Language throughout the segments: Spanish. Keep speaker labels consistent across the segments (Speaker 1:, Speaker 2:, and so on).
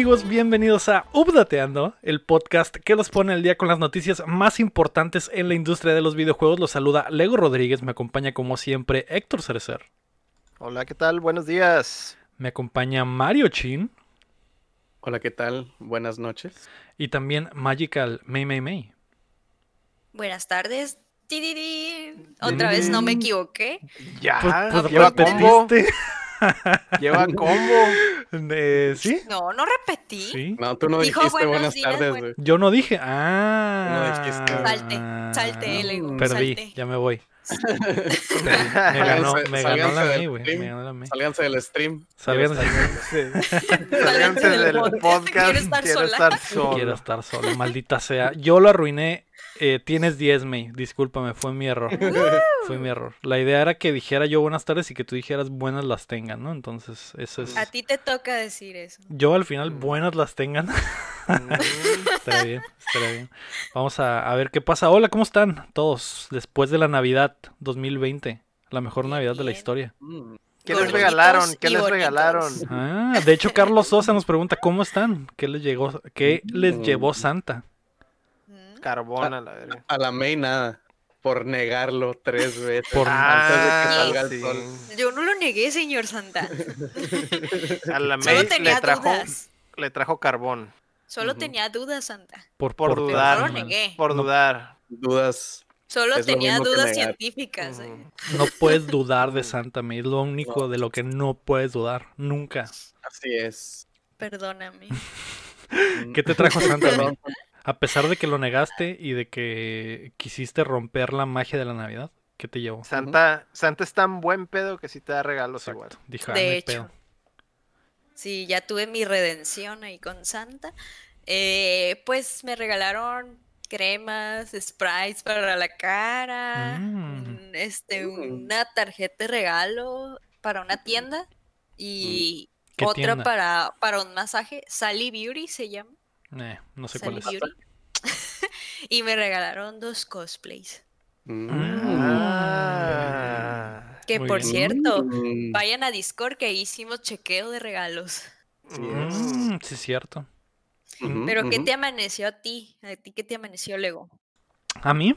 Speaker 1: amigos? Bienvenidos a Updateando, el podcast que los pone al día con las noticias más importantes en la industria de los videojuegos. Los saluda Lego Rodríguez, me acompaña como siempre Héctor Cerecer.
Speaker 2: Hola, ¿qué tal? Buenos días.
Speaker 1: Me acompaña Mario Chin.
Speaker 3: Hola, ¿qué tal? Buenas noches.
Speaker 1: Y también Magical May May May.
Speaker 4: Buenas tardes. Otra vez no me equivoqué.
Speaker 2: Ya,
Speaker 1: Pues, pues repetiste.
Speaker 2: Lleva combo.
Speaker 1: Eh, ¿Sí?
Speaker 4: No, no repetí.
Speaker 1: Sí.
Speaker 3: No, tú no
Speaker 4: Dijo
Speaker 3: dijiste buenas
Speaker 4: días,
Speaker 3: tardes,
Speaker 4: buen-
Speaker 3: güey.
Speaker 1: Yo no dije. Ah.
Speaker 3: No dijiste.
Speaker 4: Salte, salte, Lego,
Speaker 1: Perdí,
Speaker 4: salte.
Speaker 1: ya me voy. Me ganó, me ganó la
Speaker 3: del
Speaker 1: güey.
Speaker 3: stream.
Speaker 1: Me ganó la May.
Speaker 3: Sálganse del stream.
Speaker 1: Salgan-
Speaker 2: Sálganse del podcast.
Speaker 4: Quiero estar
Speaker 2: Quiero
Speaker 4: sola.
Speaker 2: estar solo.
Speaker 1: Quiero estar solo, maldita sea. Yo lo arruiné. Eh, tienes 10, May. Discúlpame, fue mi error. fue mi error. La idea era que dijera yo buenas tardes y que tú dijeras buenas las tengan, ¿no? Entonces, eso es.
Speaker 4: A ti te toca decir eso.
Speaker 1: Yo al final buenas las tengan. Estará bien, estará bien. Vamos a, a ver qué pasa. Hola, ¿cómo están todos? Después de la Navidad 2020. La mejor
Speaker 4: Bien,
Speaker 1: Navidad de la historia.
Speaker 3: Mm.
Speaker 2: ¿Qué les regalaron? ¿Qué les regalaron?
Speaker 1: Ah, de hecho, Carlos Sosa nos pregunta cómo están. ¿Qué les llegó? ¿Qué les
Speaker 3: Mm.
Speaker 1: llevó Santa?
Speaker 4: Mm.
Speaker 2: Carbón a la verga.
Speaker 3: A la May nada. Por negarlo tres veces.
Speaker 1: Por-
Speaker 3: antes de que
Speaker 2: Ah,
Speaker 3: salga el sol.
Speaker 4: Yo no lo negué, señor Santa.
Speaker 2: A la
Speaker 4: Solo
Speaker 2: May
Speaker 4: tenía
Speaker 2: le trajo,
Speaker 4: dudas.
Speaker 2: le trajo carbón.
Speaker 4: Solo tenía dudas, Santa.
Speaker 1: Por,
Speaker 2: Por
Speaker 1: por
Speaker 2: dudar.
Speaker 4: No lo negué.
Speaker 2: Por
Speaker 1: No.
Speaker 2: dudar.
Speaker 3: Dudas.
Speaker 4: Solo
Speaker 3: Es
Speaker 4: tenía dudas científicas. eh.
Speaker 1: No puedes dudar de Santa May. Es lo único de lo que no puedes dudar. Nunca.
Speaker 3: Así es.
Speaker 4: Perdóname.
Speaker 3: Mm.
Speaker 1: ¿Qué te trajo Santa May? A pesar de que lo negaste y de que quisiste romper la magia de la Navidad, ¿qué te llevó?
Speaker 2: Santa, Santa es tan buen pedo que sí te da regalos igual.
Speaker 1: Exacto. Dijo, ah,
Speaker 4: De hecho.
Speaker 1: pedo.
Speaker 4: Sí, ya tuve mi redención ahí con Santa. Eh, pues me regalaron cremas, sprites para la cara,
Speaker 1: Mm.
Speaker 4: este,
Speaker 3: Mm.
Speaker 4: una tarjeta de regalo para una tienda y
Speaker 1: ¿Qué
Speaker 4: otra
Speaker 1: tienda?
Speaker 4: para, para un masaje. Sally Beauty se llama.
Speaker 1: Eh, no sé
Speaker 4: Sally
Speaker 1: cuál es.
Speaker 4: Y me regalaron dos cosplays.
Speaker 3: Mm.
Speaker 2: Ah.
Speaker 4: Que
Speaker 1: Muy
Speaker 4: por
Speaker 1: bien.
Speaker 4: cierto,
Speaker 3: Mm.
Speaker 4: vayan a Discord que hicimos chequeo de regalos.
Speaker 1: Mm, sí, es cierto.
Speaker 4: Pero ¿qué
Speaker 3: ujú.
Speaker 4: te amaneció a ti? ¿A ti qué te amaneció, Lego?
Speaker 1: A mí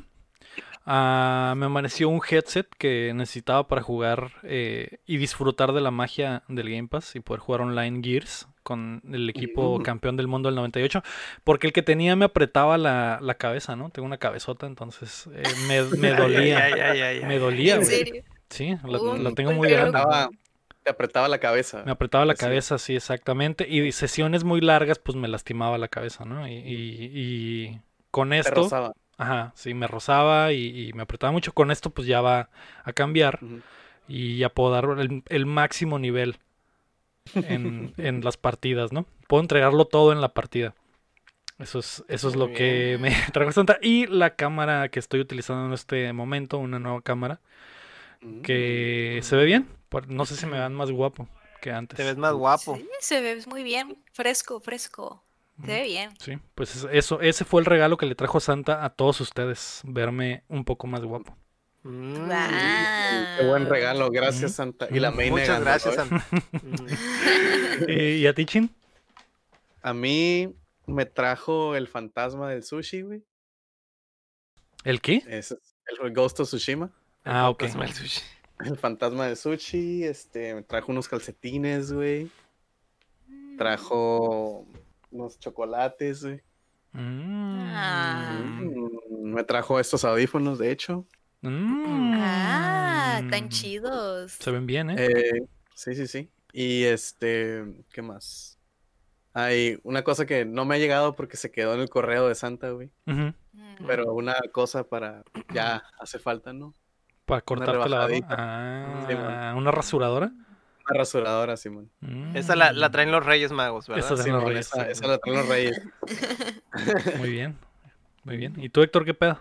Speaker 1: ah, me amaneció un headset que necesitaba para jugar eh, y disfrutar de la magia del Game Pass y poder jugar online Gears con el equipo campeón del mundo del 98. Porque el que tenía me apretaba la, la cabeza, ¿no? Tengo una cabezota, entonces eh, me, me dolía.
Speaker 2: Ay, ay, ay, ay,
Speaker 1: Me
Speaker 2: ay.
Speaker 1: dolía,
Speaker 4: ¿En serio?
Speaker 1: Sí, la,
Speaker 4: Uy,
Speaker 1: la tengo muy grande.
Speaker 3: Te apretaba la cabeza.
Speaker 1: Me apretaba la cabeza, sí, exactamente. Y sesiones muy largas, pues me lastimaba la cabeza, ¿no? Y, y- y con
Speaker 3: Te
Speaker 1: esto,
Speaker 3: rozaba.
Speaker 1: ajá, sí, me rozaba y, y me apretaba mucho. Con esto, pues ya va a cambiar y ya puedo dar el, el máximo nivel en, en las partidas, ¿no? Puedo entregarlo todo en la partida. Eso es, eso es lo que me trajo Santa. Y la cámara que estoy utilizando en este momento, una nueva cámara, que se ve bien. No sé si me dan más guapo que antes.
Speaker 2: Te ves más guapo.
Speaker 4: Sí, se ve muy bien, fresco, fresco. Se ve bien.
Speaker 1: Sí, pues es- eso, ese fue el regalo que le trajo Santa a todos ustedes, verme un poco más guapo.
Speaker 2: Mm.
Speaker 3: Qué buen regalo, gracias Santa. Y la. May
Speaker 2: Muchas
Speaker 3: negando,
Speaker 2: gracias. Santa. Mm.
Speaker 1: Eh, ¿Y a ti, Chin?
Speaker 3: A mí me trajo el fantasma del sushi, güey.
Speaker 1: ¿El qué?
Speaker 3: Es el Ghost of Tsushima.
Speaker 1: Ah, ok.
Speaker 2: Fantasma del sushi.
Speaker 3: El fantasma del sushi, este, me trajo unos calcetines, güey. Trajo unos chocolates, güey.
Speaker 1: Mm.
Speaker 4: Ah.
Speaker 3: Mm, Me trajo estos audífonos, de hecho.
Speaker 1: Mm.
Speaker 4: Ah, tan chidos.
Speaker 1: Se ven bien, ¿eh?
Speaker 3: Eh, sí, sí, sí. Y este, ¿qué más? Hay una cosa que no me ha llegado porque se quedó en el correo de Santa, güey.
Speaker 4: Mm.
Speaker 3: Pero una cosa para, ya hace falta, ¿no?
Speaker 1: Para cortarte la. Ah,
Speaker 3: Sí.
Speaker 1: ¿una rasuradora?
Speaker 3: Una rasuradora, Simón.
Speaker 2: Esa la, la
Speaker 1: Mm.
Speaker 2: traen los Reyes Magos, ¿verdad?
Speaker 1: Esa es-
Speaker 3: Simón,
Speaker 1: Reyes,
Speaker 3: esa,
Speaker 1: sí.
Speaker 3: esa la traen los reyes.
Speaker 1: Muy bien. Muy bien. ¿Y tú, Héctor, qué pedo?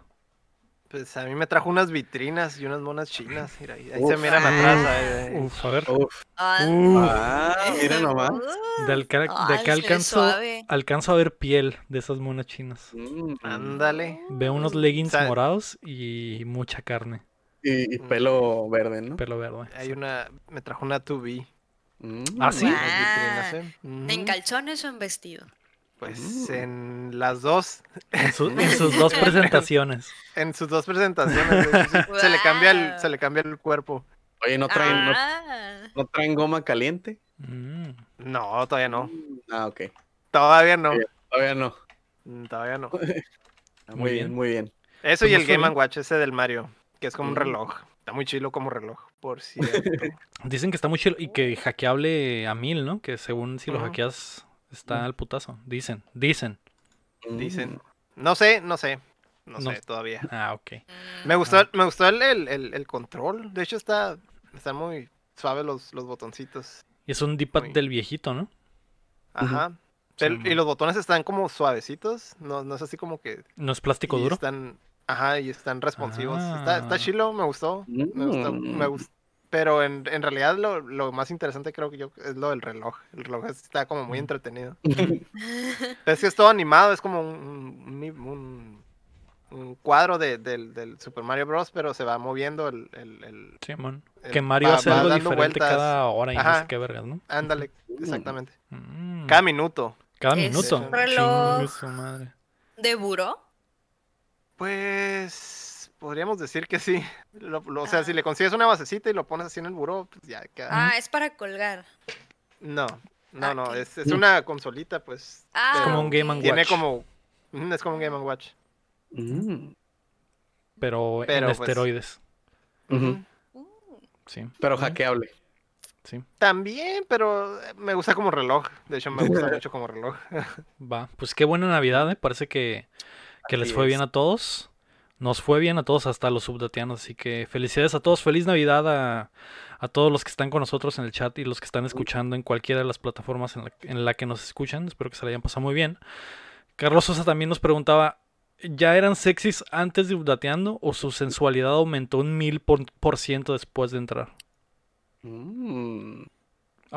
Speaker 2: Pues a mí me trajo unas vitrinas y unas monas chinas. Mira, ahí, ahí
Speaker 3: Uf.
Speaker 2: se miran atrás. ahí, ahí.
Speaker 1: Uf, a ver.
Speaker 3: Uf.
Speaker 4: Ah,
Speaker 3: Ah, mira nomás.
Speaker 1: de, alca- de acá alcanzo, alcanzo a ver piel de esas monas chinas.
Speaker 3: Mm,
Speaker 2: Ándale.
Speaker 1: Veo unos leggings morados y mucha carne,
Speaker 3: Y, y pelo verde, ¿no?
Speaker 1: pelo verde.
Speaker 2: Hay una, me trajo una 2B.
Speaker 3: Mm.
Speaker 1: ¿Ah, sí?
Speaker 2: Vitrinas, ¿eh?
Speaker 4: ¿En
Speaker 2: Ujú.
Speaker 4: calzones o en vestido?
Speaker 2: Pues
Speaker 3: Mm.
Speaker 2: en las dos,
Speaker 1: En, su- en sus dos presentaciones.
Speaker 2: en sus dos presentaciones, se le cambia el, se le cambia el cuerpo.
Speaker 3: Oye, ¿no traen, no,
Speaker 4: Ah,
Speaker 3: no traen goma caliente?
Speaker 1: Mm.
Speaker 2: No, todavía no.
Speaker 3: Ah, ok.
Speaker 2: Todavía no.
Speaker 3: Todavía no.
Speaker 2: Mm, Todavía no.
Speaker 3: Ah,
Speaker 1: Muy bien.
Speaker 3: bien, muy bien.
Speaker 2: Eso
Speaker 1: Pues
Speaker 2: y el Game
Speaker 1: bien.
Speaker 2: Watch, ese del Mario, que es como un
Speaker 3: Mm.
Speaker 2: reloj. Está muy chilo como reloj, por cierto.
Speaker 1: Dicen que está muy chido y que hackeable a mil, ¿no? Que según si lo
Speaker 2: Ujú.
Speaker 1: hackeas está al putazo. Dicen, dicen.
Speaker 2: Dicen.
Speaker 3: Mm.
Speaker 2: No sé, no sé. No,
Speaker 1: No-
Speaker 2: sé todavía.
Speaker 1: Ah, ok.
Speaker 4: mm,
Speaker 2: Me gustó, me gustó el, el, el- el control. De hecho, está, están muy suaves los, los botoncitos.
Speaker 1: Y es un D-pad
Speaker 2: Muy-
Speaker 1: del viejito, ¿no?
Speaker 2: Ajá.
Speaker 1: Sí,
Speaker 2: El-
Speaker 1: mo-
Speaker 2: y los botones están como suavecitos. No, no es así como que.
Speaker 1: ¿No es plástico
Speaker 2: y
Speaker 1: duro?
Speaker 2: Están, ajá, y están responsivos. Está,
Speaker 1: Ah.
Speaker 2: está chilo, me gustó. Me gustó, me
Speaker 3: Mm.
Speaker 2: gustó. Pero en, en realidad lo, lo más interesante creo que yo es lo del reloj. El reloj está como muy
Speaker 1: Mm.
Speaker 2: entretenido. Es que es todo animado, es como un, un, un- un cuadro de- del, del Super Mario Bros. Pero se va moviendo el... el, el-
Speaker 1: Sí, man.
Speaker 2: el-
Speaker 1: Que Mario
Speaker 2: va-
Speaker 1: hace
Speaker 2: va
Speaker 1: algo
Speaker 2: dando
Speaker 1: diferente
Speaker 2: vueltas.
Speaker 1: cada hora y no sé
Speaker 2: Ajá.
Speaker 1: qué vergas, ¿no?
Speaker 2: Ándale, exactamente.
Speaker 1: Mm.
Speaker 2: Cada minuto.
Speaker 1: Cada
Speaker 4: Es
Speaker 1: minuto.
Speaker 2: un
Speaker 4: reloj.
Speaker 1: Chingue su madre.
Speaker 4: ¿De buró?
Speaker 2: Pues podríamos decir que sí. Lo- lo- o sea, si le consigues una basecita y lo pones así en el buró, pues ya queda.
Speaker 4: Ah, es para colgar.
Speaker 2: No, no,
Speaker 4: Ah,
Speaker 2: no, es, es una consolita, pues.
Speaker 4: Ah,
Speaker 1: como un Game
Speaker 4: ok.
Speaker 2: Tiene
Speaker 1: Watch.
Speaker 2: como. Es como un Game Watch.
Speaker 3: Mm.
Speaker 1: Pero,
Speaker 2: Pero,
Speaker 1: en
Speaker 2: pues,
Speaker 1: esteroides. Sí.
Speaker 3: Pero hackeable.
Speaker 1: Sí.
Speaker 2: También, pero eh, me gusta como reloj. De hecho, me gusta mucho como reloj.
Speaker 1: Va. Pues qué buena Navidad, ¿eh? Parece que, que les fue
Speaker 3: es.
Speaker 1: bien a todos. Nos fue bien a todos, hasta a los subdatianos. Así que felicidades a todos. Feliz Navidad a, a todos los que están con nosotros en el chat y los que están escuchando en cualquiera de las plataformas en la, en la que nos escuchan. Espero que se la hayan pasado muy bien. Carlos Sosa también nos preguntaba, ¿ya eran sexys antes de Updateando o su sensualidad aumentó un mil por, por ciento después de entrar?
Speaker 3: Mm.
Speaker 2: Yo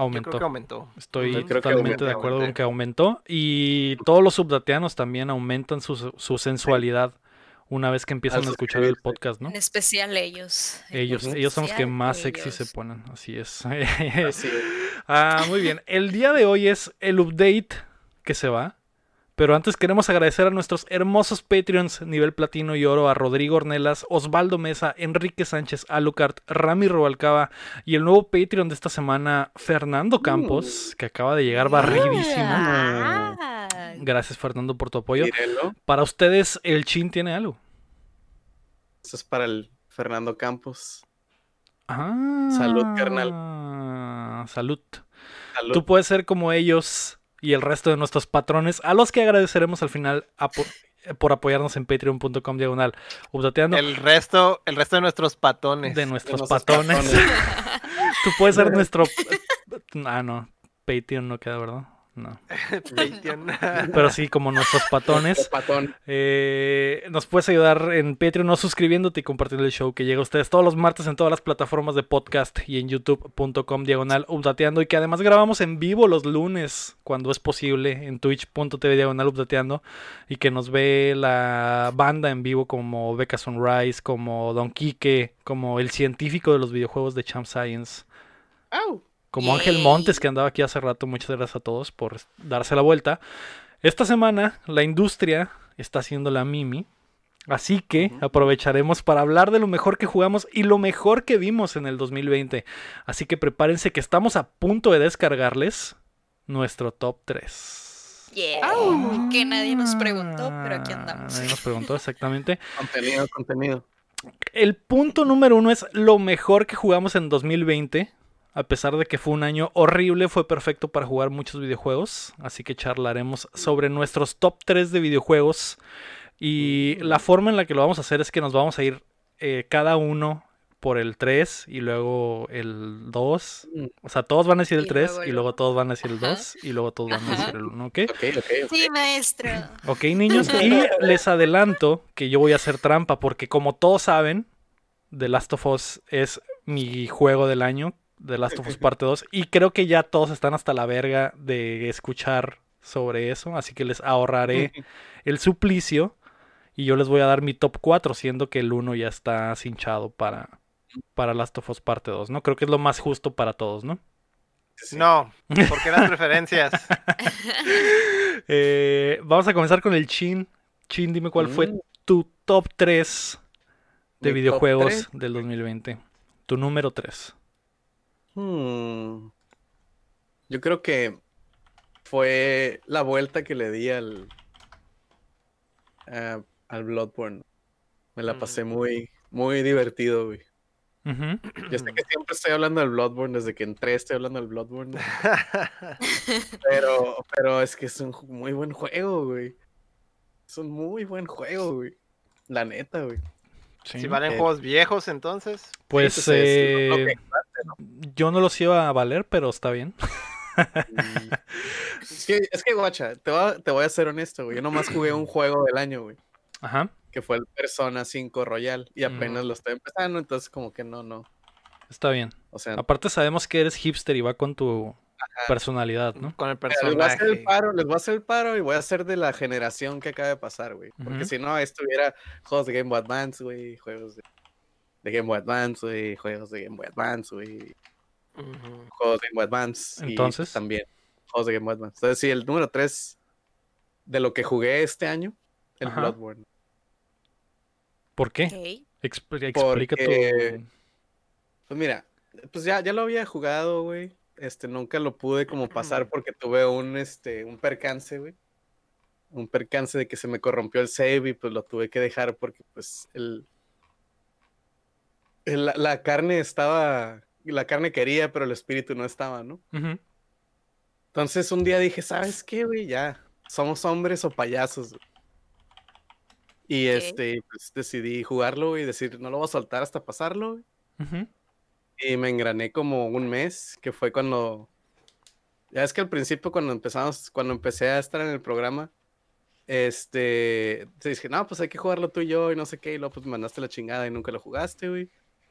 Speaker 1: Aumentó.
Speaker 2: creo que aumentó.
Speaker 1: Estoy
Speaker 3: Yo creo que
Speaker 1: totalmente de
Speaker 3: aumentó,
Speaker 1: acuerdo con
Speaker 2: aumenté.
Speaker 1: que aumentó. Y todos los subdateanos también aumentan su, su sensualidad una vez que empiezan
Speaker 3: Al
Speaker 1: a escuchar el podcast, ¿no?
Speaker 4: En especial ellos.
Speaker 1: Ellos, ellos son los que más sexy se ponen, así es.
Speaker 3: Así es.
Speaker 1: ah, muy bien. El día de hoy es el update que se va. Pero antes queremos agradecer a nuestros hermosos Patreons nivel platino y oro, a Rodrigo Ornelas, Osvaldo Mesa, Enrique Sánchez, Alucard, Rami Robalcaba y el nuevo Patreon de esta semana, Fernando Campos, que acaba de llegar barridísimo.
Speaker 4: Ah.
Speaker 1: Gracias Fernando por tu apoyo. Para ustedes, el chin tiene algo.
Speaker 3: Eso es para el Fernando Campos.
Speaker 1: Ah,
Speaker 3: Salud, carnal.
Speaker 1: Salud.
Speaker 3: Salud.
Speaker 1: Tú puedes ser como ellos y el resto de nuestros patrones, a los que agradeceremos al final por apoyarnos en patreon.com diagonal
Speaker 2: El resto, el resto de nuestros patones.
Speaker 1: de nuestros
Speaker 3: nuestros
Speaker 1: patones.
Speaker 3: patones.
Speaker 1: Tú puedes ser nuestro... Ah, no. Patreon no queda, ¿verdad? No. Pero sí, como nuestros patones.
Speaker 3: Patón.
Speaker 1: Eh, nos puedes ayudar en Patreon o suscribiéndote y compartiendo el show que llega a ustedes todos los martes en todas las plataformas de podcast y en youtube.com diagonal updateando y que además grabamos en vivo los lunes cuando es posible en twitch.tv diagonal updateando y que nos ve la banda en vivo como Becca Sunrise, como Don Quique, como el científico de los videojuegos de Champ Science.
Speaker 3: Au.
Speaker 1: Como Ángel. Montes, que andaba aquí hace rato. Muchas gracias a todos por darse la vuelta. Esta semana la industria está haciendo la Mimi. Así que aprovecharemos para hablar de lo mejor que jugamos y lo mejor que vimos en el 2020. Así que prepárense que estamos a punto de descargarles nuestro top 3.
Speaker 4: Yeah. Que nadie nos preguntó, pero aquí andamos.
Speaker 1: Nadie nos preguntó exactamente.
Speaker 3: Contenido, contenido.
Speaker 1: El punto número uno es lo mejor que jugamos en 2020. A pesar de que fue un año horrible, fue perfecto para jugar muchos videojuegos. Así que charlaremos sobre nuestros top 3 de videojuegos. Y la forma en la que lo vamos a hacer es que nos vamos a ir eh, cada uno por el 3 y luego el 2.
Speaker 3: Mm.
Speaker 1: O sea, todos van a decir el
Speaker 4: Y
Speaker 1: 3
Speaker 4: luego el
Speaker 1: y luego todos van a decir el
Speaker 4: Ajá.
Speaker 1: 2 y luego todos van a decir el 1, ¿ok?
Speaker 3: Ok, ok, ok.
Speaker 4: Sí, maestro.
Speaker 1: Ok, niños, y les adelanto que yo voy a hacer trampa porque como todos saben, The Last of Us es mi juego del año, The Last of Us parte 2, y creo que ya todos están hasta la verga de escuchar sobre eso, así que les ahorraré el suplicio y yo les voy a dar mi top 4, siendo que el 1 ya está cinchado para, para Last of Us parte 2, ¿no? Creo que es lo más justo para todos, ¿no?
Speaker 3: sí.
Speaker 2: No, porque las preferencias.
Speaker 1: Eh, vamos a comenzar con el Chin. Chin, dime cuál fue
Speaker 3: Mm.
Speaker 1: tu top 3 de videojuegos
Speaker 3: tres.
Speaker 1: del 2020. Tu número 3.
Speaker 3: Hmm. Yo creo que fue la vuelta que le di al al Bloodborne. Me la pasé
Speaker 2: Mm.
Speaker 3: muy muy divertido, güey.
Speaker 1: Ujú.
Speaker 3: Yo sé que siempre estoy hablando del Bloodborne, desde que entré estoy hablando del Bloodborne. Pero, pero es que es un muy buen juego, güey. Es un muy buen juego, güey. La neta, güey.
Speaker 1: Sí.
Speaker 2: si valen
Speaker 3: Eh.
Speaker 2: juegos viejos, entonces.
Speaker 1: Pues
Speaker 3: Sí, pues, es lo- lo
Speaker 1: yo no los iba a valer, pero está bien.
Speaker 3: Mm. Es que, es que, guacha, te voy, a, te voy a ser honesto, güey. Yo nomás jugué un juego del año, güey.
Speaker 1: Ajá,
Speaker 3: Que fue el Persona 5 Royal. Y apenas
Speaker 2: Ujú.
Speaker 3: lo estoy empezando, entonces como que no, no.
Speaker 1: está bien.
Speaker 3: O sea,
Speaker 1: Aparte sabemos que eres hipster y va con tu personalidad, ¿no?
Speaker 2: Con el
Speaker 3: mira, les voy a hacer el
Speaker 2: personaje.
Speaker 3: paro, les voy a hacer el paro y voy a ser de la generación que acaba de pasar, güey. Porque si no, estuviera juegos de Game Boy Advance, güey. Juegos de, de Game Boy Advance, güey. Juegos de Game Boy Advance, güey.
Speaker 2: Ujú.
Speaker 3: Juegos de Game Boy Advance. y
Speaker 1: Entonces.
Speaker 3: también juegos de Game Boy Advance. Entonces, sí, el número 3 de lo que jugué este año, el
Speaker 1: Ajá.
Speaker 3: Bloodborne.
Speaker 1: ¿Por qué? Expl- explica
Speaker 3: Porque-
Speaker 1: tu...
Speaker 3: Pues mira, pues ya, ya lo había jugado, güey. Este, nunca lo pude como pasar porque tuve un, este, un percance, güey. Un percance de que se me corrompió el save y pues lo tuve que dejar porque pues el... el- la, la carne estaba... La carne quería, pero el espíritu no estaba, ¿no? Entonces un día dije, ¿sabes qué, güey? Ya, somos hombres o payasos. güey". Y este, pues decidí jugarlo y decir, no lo voy a soltar hasta pasarlo, güey. Y me engrané como un mes, que fue cuando. Ya es que al principio, cuando empezamos, cuando empecé a estar en el programa, este. Te dije, no, pues hay que jugarlo tú y yo, y no sé qué, y luego pues me mandaste la chingada y nunca lo jugaste, güey.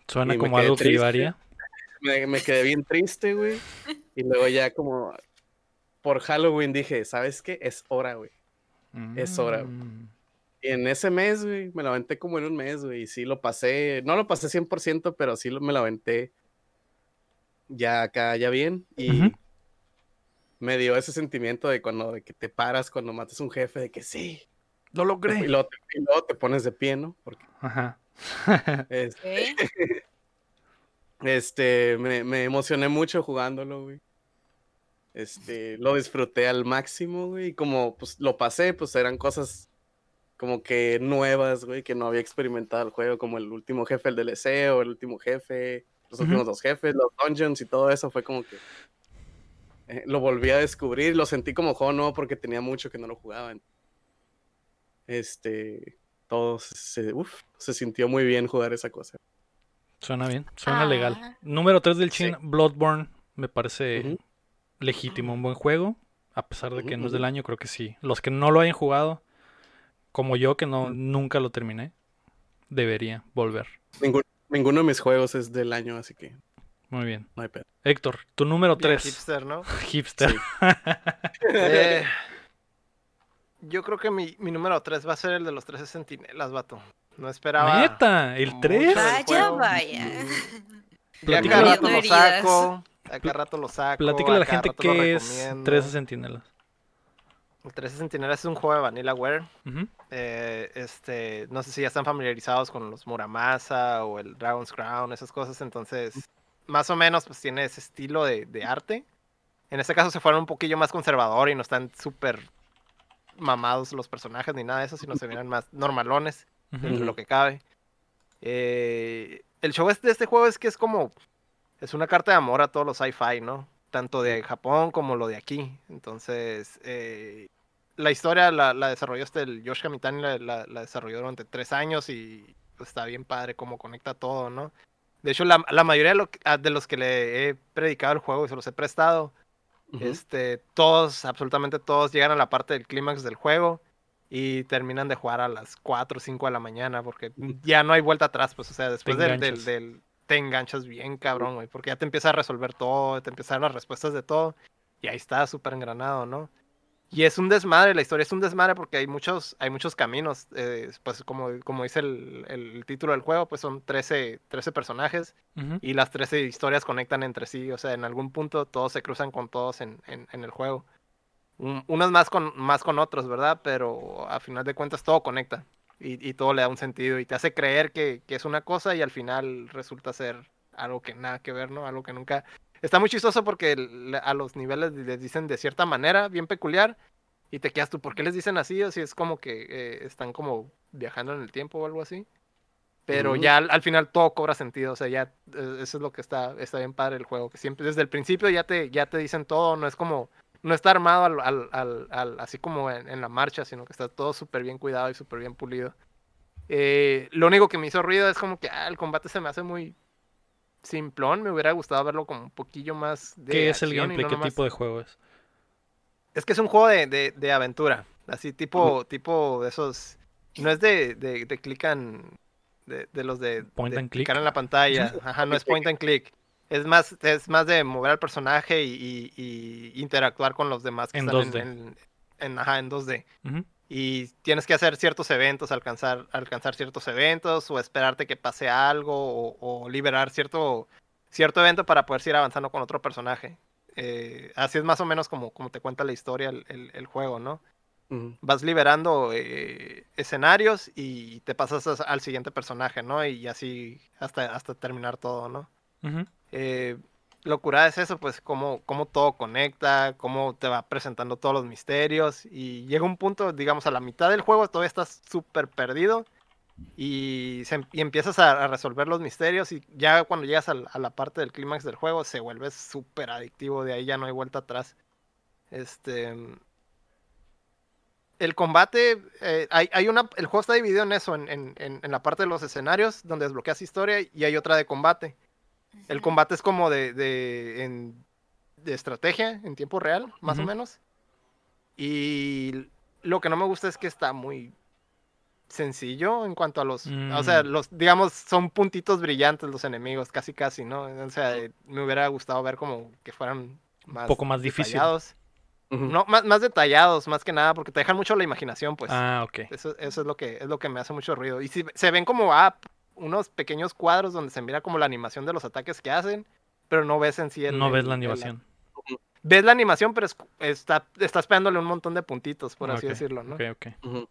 Speaker 1: Suena
Speaker 3: Y
Speaker 1: como algo que.
Speaker 3: Me, me quedé bien triste, güey. Y luego ya como. Por Halloween dije, ¿sabes qué? Es hora, güey. Es hora, güey. Y en ese mes, güey, me lo aventé como en un mes, güey. Y sí lo pasé, no lo pasé 100%, pero sí lo- me lo aventé ya acá, ya bien. Y
Speaker 1: Ujú.
Speaker 3: me dio ese sentimiento de cuando de que te paras cuando matas un jefe, de que sí.
Speaker 1: Lo
Speaker 3: Y
Speaker 1: logré.
Speaker 3: luego, te, y luego te pones de pie, ¿no? Porque
Speaker 1: Ajá.
Speaker 3: este, me, me emocioné mucho jugándolo, güey. Este, lo disfruté al máximo, güey. Y como pues lo pasé, pues eran cosas como que nuevas, güey, que no había experimentado el juego, como el último jefe, el DLC, o el último jefe, los últimos dos jefes, los dungeons y todo eso, fue como que eh, lo volví a descubrir, lo sentí como juego nuevo porque tenía mucho que no lo jugaban. Este, todo se, uf, se sintió muy bien jugar esa cosa.
Speaker 1: Suena bien, suena legal.
Speaker 4: Ah.
Speaker 1: Número 3 del
Speaker 3: Sí.
Speaker 1: Chin, Bloodborne. Me parece legítimo, un buen juego. A pesar de que no es del año, creo que sí. Los que no lo hayan jugado, como yo, que no nunca lo terminé, debería volver.
Speaker 3: Ningún- ninguno de mis juegos es del año, así que
Speaker 1: Muy bien.
Speaker 3: no hay pedo.
Speaker 1: Héctor, tu número
Speaker 2: Bien
Speaker 1: 3.
Speaker 2: hipster, ¿no?
Speaker 1: Hipster.
Speaker 3: Sí.
Speaker 2: Eh, yo creo que mi, mi número 3 va a ser el de los 13 centinelas, vato. No esperaba.
Speaker 1: Neta, el
Speaker 2: mucho
Speaker 1: 3.
Speaker 2: del
Speaker 4: Vaya, vaya.
Speaker 2: Ya cada rato lo saco. A cada rato lo saco.
Speaker 1: Platícale a la gente qué es
Speaker 2: recomiendo.
Speaker 1: 13 Centinelas.
Speaker 2: El 13 Centinelas es un juego de Vanillaware.
Speaker 1: Ujú.
Speaker 2: Eh, este, no sé si ya están familiarizados con los Muramasa o el Dragon's Crown, esas cosas. Entonces, más o menos, pues tiene ese estilo de, de arte. En este caso se fueron un poquillo más conservador y no están súper mamados los personajes ni nada de eso, sino se miran más normalones
Speaker 1: Ujú.
Speaker 2: dentro de lo que cabe. Eh, el show es- de este juego es que es como, es una carta de amor a todos los sci-fi, ¿no? Tanto de Japón como lo de aquí. Entonces, eh, la historia la, la desarrolló este, el Yoshi Kamitani, la, la- la desarrolló durante tres años y pues, está bien padre cómo conecta todo, ¿no? De hecho, la, la mayoría de, lo que- ah, de los que le he predicado el juego y se los he prestado, Este, todos, absolutamente todos llegan a la parte del clímax del juego y terminan de jugar a las 4 o 5 de la mañana porque ya no hay vuelta atrás, pues, o sea, después del, del, del- te enganchas bien, cabrón, güey, porque ya te empieza a resolver todo, te empiezan las respuestas de todo y ahí está súper engranado, ¿no? Y es un desmadre, la historia es un desmadre porque hay muchos, hay muchos caminos. eh, pues como, como dice el, el título del juego, pues son 13, 13 personajes y las 13 historias conectan entre sí. O sea, en algún punto todos se cruzan con todos en, en- en el juego. Un- unos más con, más con otros, ¿verdad? Pero a final de cuentas todo conecta y, y todo le da un sentido y te hace creer que, que es una cosa y al final resulta ser algo que nada que ver, ¿no? Algo que nunca... Está muy chistoso porque a los niveles les dicen de cierta manera, bien peculiar, y te quedas tú, ¿por qué les dicen así? O si es como que eh, están como viajando en el tiempo o algo así. Pero
Speaker 3: Ujú.
Speaker 2: ya al, al final todo cobra sentido, o sea, ya eh, eso es lo que está, está bien padre el juego, que siempre desde el principio ya te, ya te dicen todo, no es como, no está armado al, al- al- al- así como en, en la marcha, sino que está todo súper bien cuidado y súper bien pulido. Eh, lo único que me hizo ruido es como que ah, el combate se me hace muy simplón, me hubiera gustado verlo como un poquillo más de
Speaker 1: ¿Qué es el gameplay?
Speaker 2: no
Speaker 1: ¿Qué
Speaker 2: nomás-
Speaker 1: tipo de juego es?
Speaker 2: es que es un juego de, de, de aventura. Así tipo, tipo de esos. No es de, de, de click and. De, de los de.
Speaker 1: Point
Speaker 2: de
Speaker 1: and click.
Speaker 2: clicar en la pantalla. Ajá, no es point and click. Es más, es más de mover al personaje y, y- y interactuar con los demás que
Speaker 1: En
Speaker 2: están
Speaker 1: 2D.
Speaker 2: en, en, en- ajá, en 2D.
Speaker 1: Ujú.
Speaker 2: Y tienes que hacer ciertos eventos, alcanzar, alcanzar ciertos eventos, o esperarte que pase algo, o, o liberar cierto, cierto evento para poder seguir avanzando con otro personaje. Eh, así es más o menos como, como te cuenta la historia el, el- el juego, ¿no? Vas liberando eh, escenarios y te pasas as- al siguiente personaje, ¿no? Y así hasta, hasta terminar todo, ¿no? Eh, locura es eso, pues cómo, cómo todo conecta, cómo te va presentando todos los misterios y llega un punto, digamos, a la mitad del juego todavía estás súper perdido y, se- y empiezas a, a resolver los misterios y ya cuando llegas al- a, la parte del clímax del juego se vuelve súper adictivo, de ahí ya no hay vuelta atrás. Este... El combate, eh, hay, hay una, el juego está dividido en eso, en- en- en la parte de los escenarios, donde desbloqueas historia, y hay otra de combate. El combate es como de, de, en- de estrategia en tiempo real, más o menos. Y lo que no me gusta es que está muy sencillo en cuanto a los... O sea,
Speaker 1: Mm.
Speaker 2: los, digamos, son puntitos brillantes los enemigos, casi casi, ¿no? O sea, me hubiera gustado ver como que fueran más...
Speaker 1: poco más
Speaker 2: detallados. No, más, más detallados, más que nada, porque te dejan mucho la imaginación, pues.
Speaker 1: Ah, ok.
Speaker 2: Eso, eso es lo que es lo que me hace mucho ruido. Y si se ven como ah, unos pequeños cuadros donde se mira como la animación de los ataques que hacen, pero no ves en sí el,
Speaker 1: No ves la
Speaker 2: el-
Speaker 1: animación.
Speaker 2: ves la animación, pero es- está, estás pegándole un montón de puntitos, por así decirlo, ¿no?
Speaker 1: Ok, ok.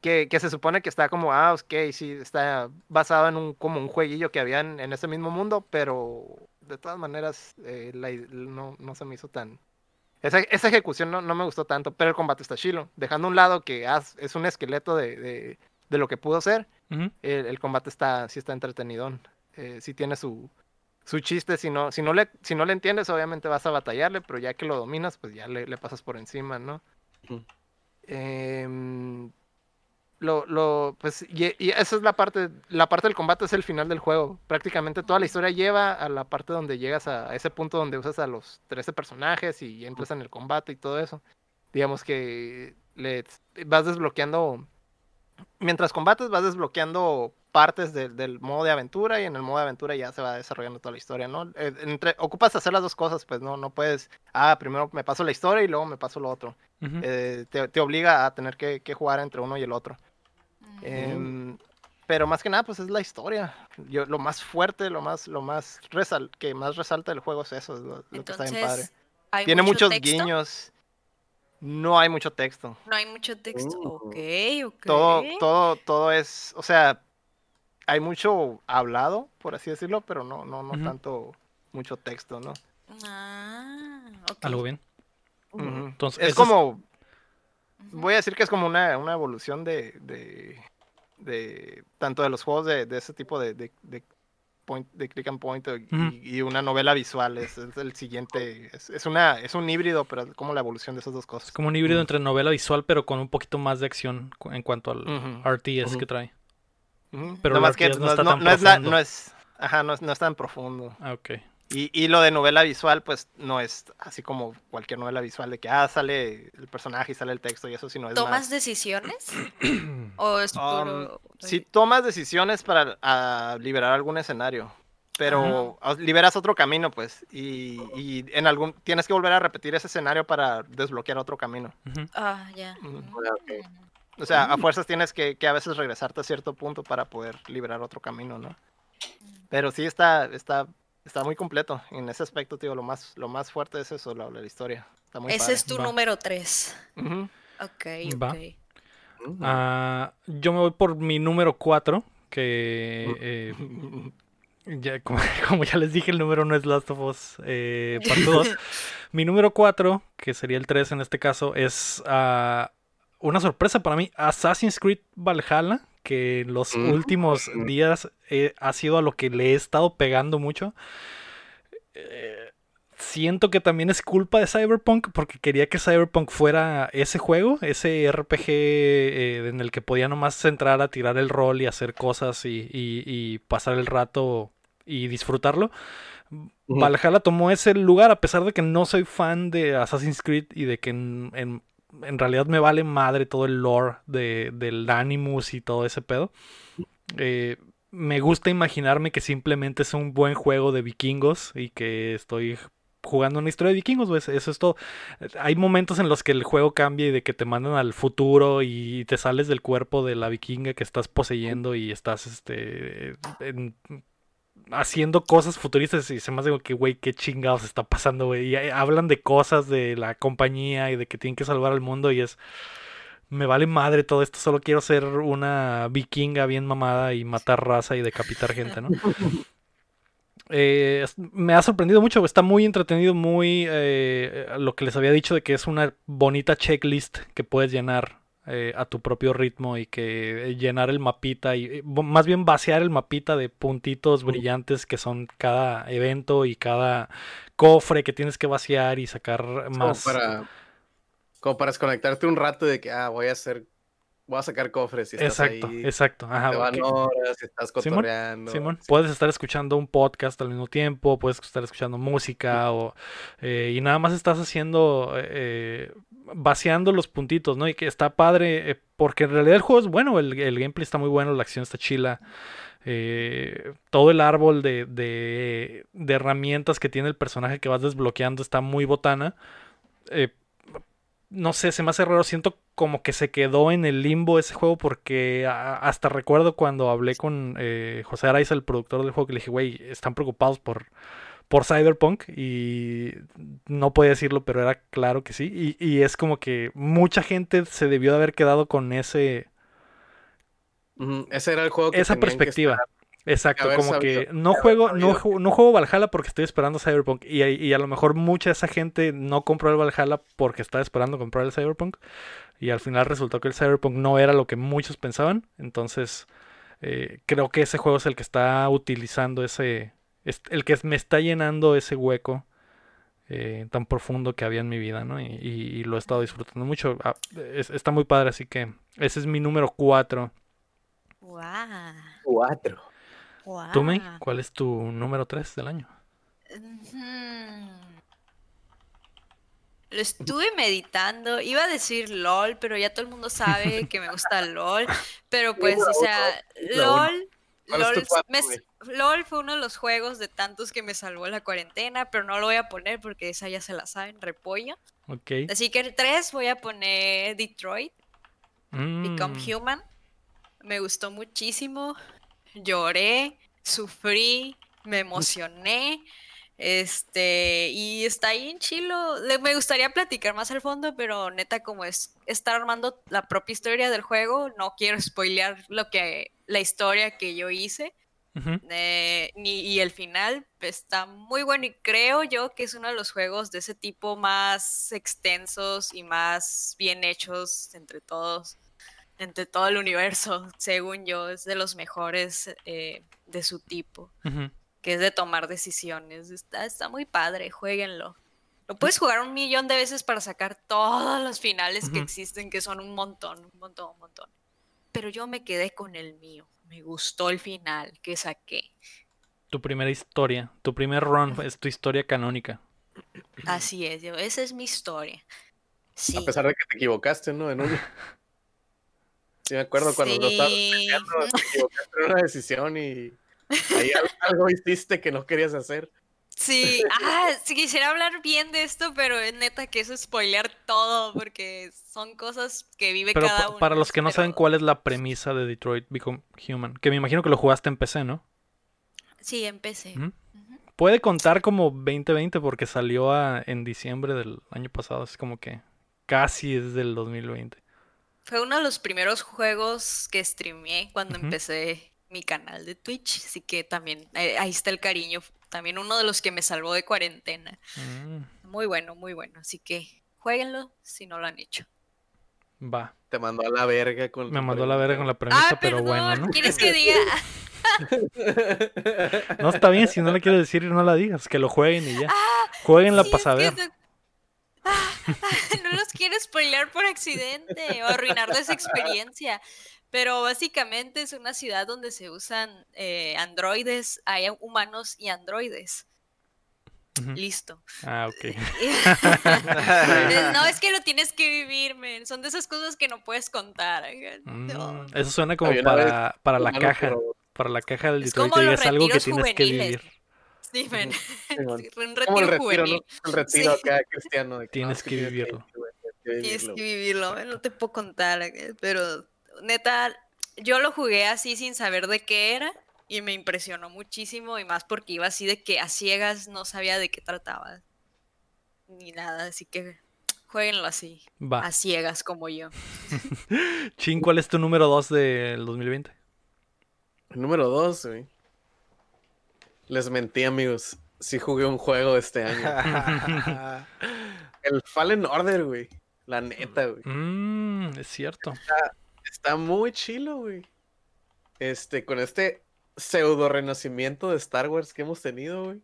Speaker 2: Que, que se supone que está como, ah, ok, sí, está basado en un, como un jueguillo que había en, en ese mismo mundo, pero de todas maneras eh, la no, no se me hizo tan... Esa, esa ejecución no, no me gustó tanto, pero el combate está chilo. Dejando a un lado que es un esqueleto de, de, de lo que pudo ser,
Speaker 1: Ujú.
Speaker 2: el, el combate está, sí está entretenidón. Eh, sí tiene su, su chiste. Si no, si, no le, si no le entiendes, obviamente vas a batallarle, pero ya que lo dominas, pues ya le, le pasas por encima, ¿no? Em, lo, lo, pues, y, y esa es la parte, la parte del combate es el final del juego. Prácticamente toda la historia lleva a la parte donde llegas a, a ese punto donde usas a los 13 personajes y entras en el combate y todo eso. Digamos que le vas desbloqueando, mientras combates vas desbloqueando partes de- del modo de aventura y en el modo de aventura ya se va desarrollando toda la historia, ¿no? Eh, entre, ocupas hacer las dos cosas, pues no, no puedes, ah, primero me paso la historia y luego me paso lo otro. Eh, te, te obliga a tener que, que jugar entre uno y el otro.
Speaker 4: Ujú.
Speaker 2: Em, pero más que nada, pues es la historia. Yo, lo más fuerte, lo más, lo más resal que más resalta del juego es eso, es lo, lo que está bien padre.
Speaker 4: Entonces, ¿hay
Speaker 2: Tiene
Speaker 4: mucho
Speaker 2: muchos
Speaker 4: texto?
Speaker 2: guiños. No hay mucho texto.
Speaker 4: No hay mucho texto.
Speaker 3: Uh.
Speaker 4: Ok, ok.
Speaker 2: Todo, todo, todo es, o sea, hay mucho hablado, por así decirlo, pero no, no, no tanto mucho texto, ¿no?
Speaker 4: Ah, ok.
Speaker 1: Algo bien. Entonces,
Speaker 2: es como, voy a decir que es como una, una evolución de, de, de tanto de los juegos de, de ese tipo de, de, de, point, de click and point y, y una novela visual. Es, es el siguiente, es, es una, es un híbrido, pero es como la evolución de esas dos
Speaker 1: Es
Speaker 2: cosas.
Speaker 1: como un híbrido entre novela visual, pero con un poquito más de acción en cuanto al RTS que trae. pero el
Speaker 2: más que
Speaker 1: no
Speaker 2: no,
Speaker 1: está
Speaker 2: no-
Speaker 1: tan
Speaker 2: no es la- no es, ajá, no es, no es tan profundo.
Speaker 1: Ah, ok.
Speaker 2: Y, y lo de novela visual, pues no es así como cualquier novela visual de que ah, sale el personaje y sale el texto y eso, sino es
Speaker 4: ¿Tomas
Speaker 2: más.
Speaker 4: decisiones? ¿O es
Speaker 2: Um,
Speaker 4: puro.?
Speaker 2: Si tomas decisiones para liberar algún escenario. pero liberas otro camino, pues, y, y en algún tienes que volver a repetir ese escenario para desbloquear otro camino.
Speaker 4: Ah, ya.
Speaker 3: Ah.
Speaker 2: O sea, a fuerzas tienes que, que a veces regresarte a cierto punto para poder liberar otro camino, ¿no? Pero sí está, está, está muy completo en ese aspecto, tío. Lo más, lo más fuerte es eso, la, la historia. Está muy
Speaker 4: Ese
Speaker 2: padre.
Speaker 4: es tu
Speaker 1: Va.
Speaker 4: número 3.
Speaker 2: Ujú.
Speaker 4: Ok,
Speaker 1: Va.
Speaker 4: ok.
Speaker 3: Mm.
Speaker 1: Ah, yo me voy por mi número 4, que eh, ya, como, como ya les dije, el número no es Last of Us eh, parte 2. mi número 4, que sería el 3 en este caso, es ah, una sorpresa para mí, Assassin's Creed Valhalla, que en los
Speaker 3: Mm.
Speaker 1: últimos días eh, ha sido a lo que le he estado pegando mucho. Eh, siento que también es culpa de Cyberpunk porque quería que Cyberpunk fuera ese juego, ese RPG eh, en el que podía nomás entrar a tirar el rol y hacer cosas y, y- y pasar el rato y disfrutarlo. Valhalla tomó ese lugar a pesar de que no soy fan de Assassin's Creed y de que en, en- en realidad me vale madre todo el lore de, del Animus y todo ese pedo. Eh, me gusta imaginarme que simplemente es un buen juego de vikingos y que estoy jugando una historia de vikingos, pues eso es todo. Hay momentos en los que el juego cambia y de que te mandan al futuro y te sales del cuerpo de la vikinga que estás poseyendo y estás este en- haciendo cosas futuristas y se me hace que güey, qué chingados está pasando, güey. Y eh, hablan de cosas de la compañía y de que tienen que salvar al mundo y es me vale madre todo esto, solo quiero ser una vikinga bien mamada y matar raza y decapitar gente, ¿no? Eh, me ha sorprendido mucho, está muy entretenido, muy eh, lo que les había dicho de que es una bonita checklist que puedes llenar eh, a tu propio ritmo y que llenar el mapita y eh, más bien vaciar el mapita de puntitos brillantes que son cada evento y cada cofre que tienes que vaciar y sacar
Speaker 3: Como
Speaker 1: más.
Speaker 3: para, como para desconectarte un rato de que, ah, voy a hacer, voy a sacar cofres y estás
Speaker 1: Exacto,
Speaker 3: ahí.
Speaker 1: exacto. Ajá,
Speaker 3: te van horas, estás
Speaker 1: Simón,
Speaker 3: cotorreando.
Speaker 1: Simón,
Speaker 3: sí.
Speaker 1: puedes estar escuchando un podcast al mismo tiempo, puedes estar escuchando música o, eh, y nada más estás haciendo, eh, vaciando los puntitos, ¿no? Y que está padre, eh, porque en realidad el juego es bueno, el, el gameplay está muy bueno, la acción está chila, eh, todo el árbol de, de, de herramientas que tiene el personaje que vas desbloqueando está muy botana. Eh, no sé, se me hace raro. Siento como que se quedó en el limbo ese juego porque hasta recuerdo cuando hablé con José Araiza, el productor del juego, que le dije, güey, están preocupados por, por Cyberpunk y no podía decirlo, pero era claro que sí. Y, y es como que mucha gente se debió de haber quedado con ese,
Speaker 3: Ese era el juego que
Speaker 1: esa
Speaker 3: que
Speaker 1: perspectiva. Exacto, como
Speaker 3: sabido-
Speaker 1: que no juego, no, no juego Valhalla porque estoy esperando Cyberpunk. Y, a- y a lo mejor mucha de esa gente no compró el Valhalla porque estaba esperando comprar el Cyberpunk. Y al final resultó que el Cyberpunk no era lo que muchos pensaban. Entonces, eh, creo que ese juego es el que está utilizando ese. Es el que me está llenando ese hueco eh, tan profundo que había en mi vida, ¿no? Y, y- y lo he estado disfrutando mucho. Ah, es- está muy padre, así que ese es mi número 4.
Speaker 4: Guau.
Speaker 3: Cuatro.
Speaker 1: ¿Tú, May? ¿Cuál es tu número 3 del año?
Speaker 4: Lo estuve meditando, iba a decir LOL, pero ya todo el mundo sabe que me gusta LOL, pero pues, o sea, LOL,
Speaker 3: ¿Cuál es tu
Speaker 4: LOL, me-? LOL fue uno de los juegos de tantos que me salvó la cuarentena, pero no lo voy a poner porque esa ya se la saben, repollo.
Speaker 1: Ok.
Speaker 4: Así que el 3 voy a poner Detroit, Become
Speaker 1: Mm,
Speaker 4: Human. Me gustó muchísimo. Lloré, sufrí, me emocioné. Este, y está ahí en chilo. Le- Me gustaría platicar más al fondo, pero neta, como es estar armando la propia historia del juego, no quiero spoilear lo que, la historia que yo hice. Eh, ni, y el final está muy bueno y creo yo que es uno de los juegos de ese tipo más extensos y más bien hechos entre todos, entre todo el universo, según yo, es de los mejores eh, de su tipo. Que es de tomar decisiones. Está, está muy padre, jueguenlo. Lo puedes jugar un millón de veces para sacar todos los finales que existen, que son un montón, un montón, un montón. Pero yo me quedé con el mío. Me gustó el final que saqué.
Speaker 1: Tu primera historia, tu primer run es tu historia canónica.
Speaker 4: Así es, yo, esa es mi historia. Sí.
Speaker 3: A pesar de que te equivocaste, ¿no? En uno. Sí, me acuerdo cuando lo estabas
Speaker 4: Sí.
Speaker 3: te equivocaste en una decisión y Ahí al- algo hiciste que no querías hacer.
Speaker 4: Sí, ah, sí quisiera hablar bien de esto, pero es neta que eso es spoilear todo, porque son cosas que vive
Speaker 1: Pero
Speaker 4: cada uno.
Speaker 1: para los que no saben cuál es la premisa de Detroit Become Human, que me imagino que lo jugaste en PC, ¿no?
Speaker 4: Sí, empecé.
Speaker 1: Ujú. Puede contar como 2020 porque salió a- en diciembre del año pasado, es como que casi es del 2020.
Speaker 4: Fue uno de los primeros juegos que streameé cuando empecé mi canal de Twitch, así que también eh, ahí está el cariño. También uno de los que me salvó de cuarentena.
Speaker 1: Mm,
Speaker 4: Muy bueno, muy bueno. Así que jueguenlo si no lo han hecho.
Speaker 1: va,
Speaker 3: Te mandó a la verga con
Speaker 1: me mandó a la verga con la premisa,
Speaker 4: ah,
Speaker 1: pero
Speaker 4: perdón.
Speaker 1: bueno, ¿no?
Speaker 4: ¿Quieres que diga?
Speaker 1: No está bien, si no le quieres decir, no la digas, que lo jueguen y ya. Jueguen la
Speaker 4: Sí,
Speaker 1: para
Speaker 4: que
Speaker 1: saber.
Speaker 4: eso- Ah, no los quiero spoilear por accidente o arruinarles experiencia. Pero básicamente es una ciudad donde se usan eh, androides, hay humanos y androides. Listo.
Speaker 1: Ah, ok.
Speaker 4: no, es que lo tienes que vivir, men. Son de esas cosas que no puedes contar. No.
Speaker 1: Mm, Eso suena como
Speaker 3: Había
Speaker 1: para, para la
Speaker 3: Humano,
Speaker 1: caja,
Speaker 3: pero-
Speaker 1: para la caja del
Speaker 4: Es
Speaker 1: Detroit, que digas algo que tienes que vivir.
Speaker 4: Sí, men. Un
Speaker 3: Como el
Speaker 4: retiro juvenil.
Speaker 3: ¿no? El retiro
Speaker 4: Sí.
Speaker 3: acá cristiano. de
Speaker 1: Tienes
Speaker 3: es
Speaker 1: que
Speaker 3: tienes
Speaker 1: vivirlo.
Speaker 3: güey, tienes que
Speaker 4: Tienes
Speaker 3: vivirlo.
Speaker 4: que vivirlo, no te puedo contar, eh, pero neta, yo lo jugué así sin saber de qué era y me impresionó muchísimo y más porque iba así de que a ciegas no sabía de qué trataba ni nada, así que jueguenlo así,
Speaker 1: Va.
Speaker 4: a ciegas como yo.
Speaker 1: Chin, ¿cuál es tu número 2 del 2020?
Speaker 3: Número dos, güey. Les mentí, amigos. Sí jugué un juego este año. El Fallen Order, güey. La neta, güey.
Speaker 1: Mmm, es cierto.
Speaker 3: Está muy chilo, güey. Este, con este pseudo renacimiento de Star Wars que hemos tenido, güey.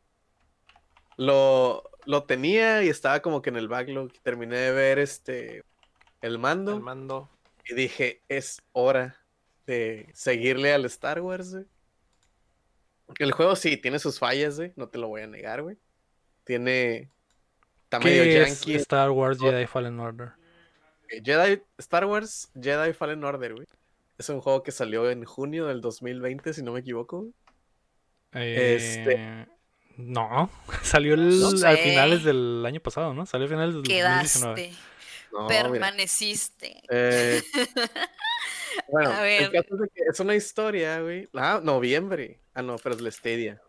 Speaker 3: Lo, lo tenía y estaba como que en el backlog. y Terminé de ver este el mando
Speaker 2: El mando.
Speaker 3: y dije, es hora de seguirle al Star Wars, güey. El juego sí tiene sus fallas, güey. No te lo voy a negar, güey. Tiene. Está medio
Speaker 1: ¿Qué es
Speaker 3: yankee.
Speaker 1: Star Wars Jedi Fallen Order?
Speaker 3: Jedi, Star Wars Jedi Fallen Order, güey. Es un juego que salió en junio del 2020, si no me equivoco. güey. Este-
Speaker 1: Eh, No, salió el-
Speaker 4: No
Speaker 1: a finales del año pasado, ¿no? Salió a finales del 2019.
Speaker 4: Quedaste,
Speaker 3: No, mira.
Speaker 4: permaneciste.
Speaker 3: Eh, bueno,
Speaker 4: A
Speaker 3: el
Speaker 4: ver.
Speaker 3: caso es de que es una historia, güey. Ah, noviembre. Ah, no, pero es la Stadia.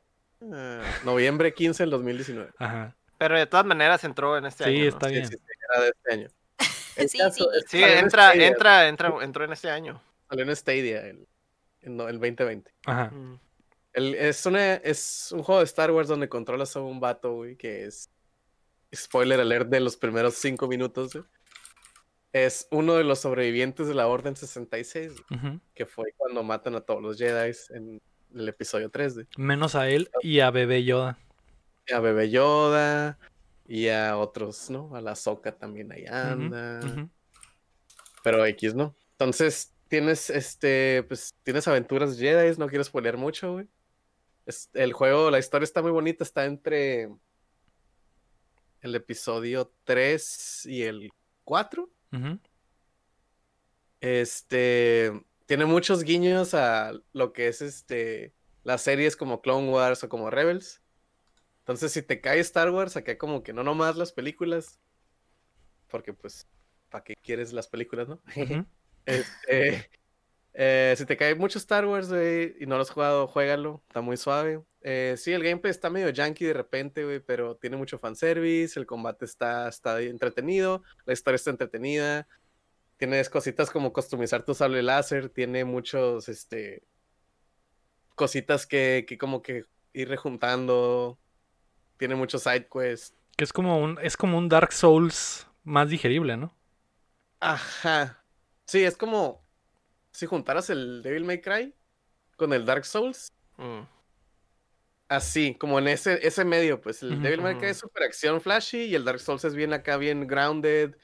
Speaker 3: Ah, noviembre 15 del 2019.
Speaker 1: Ajá.
Speaker 2: Pero de todas maneras entró en este
Speaker 1: Sí,
Speaker 2: año. ¿no?
Speaker 1: está
Speaker 3: Sí,
Speaker 1: bien.
Speaker 3: sí, sí, era de este año. El
Speaker 4: Sí,
Speaker 3: caso
Speaker 4: sí.
Speaker 2: Sí,
Speaker 3: salió en
Speaker 2: entra, entra, entra, entró en este año.
Speaker 3: Salió en Stadia el, el 2020.
Speaker 1: Ajá.
Speaker 2: Mm.
Speaker 3: El- es, una, es un juego de Star Wars donde controlas a un vato, güey, que es. Spoiler alert de los primeros cinco minutos, güey. Es uno de los sobrevivientes de la Orden 66, güey,
Speaker 1: ujú.
Speaker 3: que fue cuando matan a todos los Jedi en el episodio 3, güey.
Speaker 1: Menos a él y a Bebé Yoda.
Speaker 3: Y A Bebé Yoda y a otros, ¿no? A la Soca también ahí anda. Pero X, ¿no? Entonces, tienes este, pues, tienes aventuras Jedi, no quiero spoilear mucho, güey. Es- el juego, la historia está muy bonita, está entre el episodio 3 y el 4.
Speaker 1: Ujú.
Speaker 3: Este, tiene muchos guiños a lo que es este, las series como Clone Wars o como Rebels. Entonces, si te cae Star Wars, acá como que no nomás las películas, porque pues, ¿para qué quieres las películas, no? Este, eh, si te cae mucho Star Wars, güey, y no lo has jugado, juégalo, está muy suave. Eh, sí, el gameplay está medio janky de repente, güey, pero tiene mucho fanservice, el combate está, está entretenido, la historia está entretenida, tienes cositas como customizar tu sable láser, tiene muchos, este, cositas que, que como que ir rejuntando, tiene muchos side quests.
Speaker 1: Que es como un, es como un Dark Souls más digerible, ¿no?
Speaker 3: Ajá. Sí, es como si juntaras el Devil May Cry con el Dark Souls.
Speaker 2: Mm.
Speaker 3: Así, como en ese, ese medio, pues el Devil May Cry es super acción flashy y el Dark Souls es bien acá, bien grounded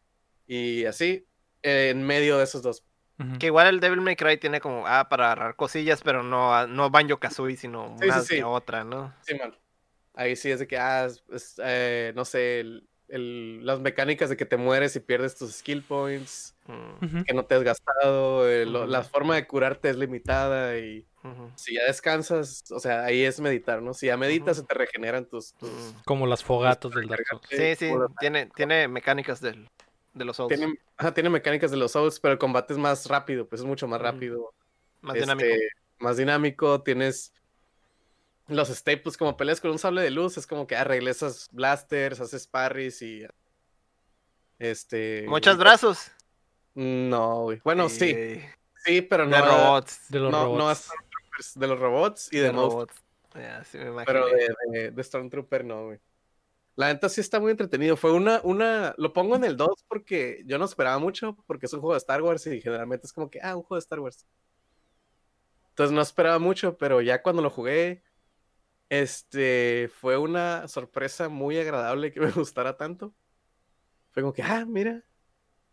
Speaker 3: y así, eh, en medio de esos dos.
Speaker 2: Que igual el Devil May Cry tiene como, ah, para agarrar cosillas, pero no, ah, no Banjo Kazooie, sino
Speaker 3: Sí,
Speaker 2: una
Speaker 3: sí.
Speaker 2: otra, ¿no?
Speaker 3: Sí, man. Ahí sí es de que, ah, es- es, eh, no sé, el- el- las mecánicas de que te mueres y pierdes tus skill points,
Speaker 2: Mm.
Speaker 3: Que no te has gastado, eh, la forma de curarte es limitada y Si ya descansas, o sea, ahí es meditar, ¿no? Si ya meditas, se te regeneran tus... tus-
Speaker 2: ujú.
Speaker 1: Como las fogatas del Dark Souls.
Speaker 2: Sí, sí, tiene, tiene mecánicas del, de los Souls.
Speaker 3: Tiene, ajá, tiene mecánicas de los Souls, pero el combate es más rápido, pues es mucho más rápido.
Speaker 2: más
Speaker 3: este,
Speaker 2: dinámico.
Speaker 3: Más dinámico, tienes los staples, como peleas con un sable de luz, es como que regresas blasters, haces parries y... Este...
Speaker 2: Muchos brazos.
Speaker 3: No, güey. Bueno, sí, sí, pero no...
Speaker 2: De robots.
Speaker 1: De los
Speaker 3: no, no
Speaker 1: robots.
Speaker 3: Stormtroopers, de los robots y de,
Speaker 2: De robots. Sí me.
Speaker 3: Pero de, de, de Stormtrooper no, güey. La neta sí está muy entretenido. Fue una, una, lo pongo en el 2 porque yo no esperaba mucho, porque es un juego de Star Wars y generalmente es como que, ah, un juego de Star Wars. Entonces no esperaba mucho, pero ya cuando lo jugué, este, fue una sorpresa muy agradable que me gustara tanto. Fue como que, ah, mira,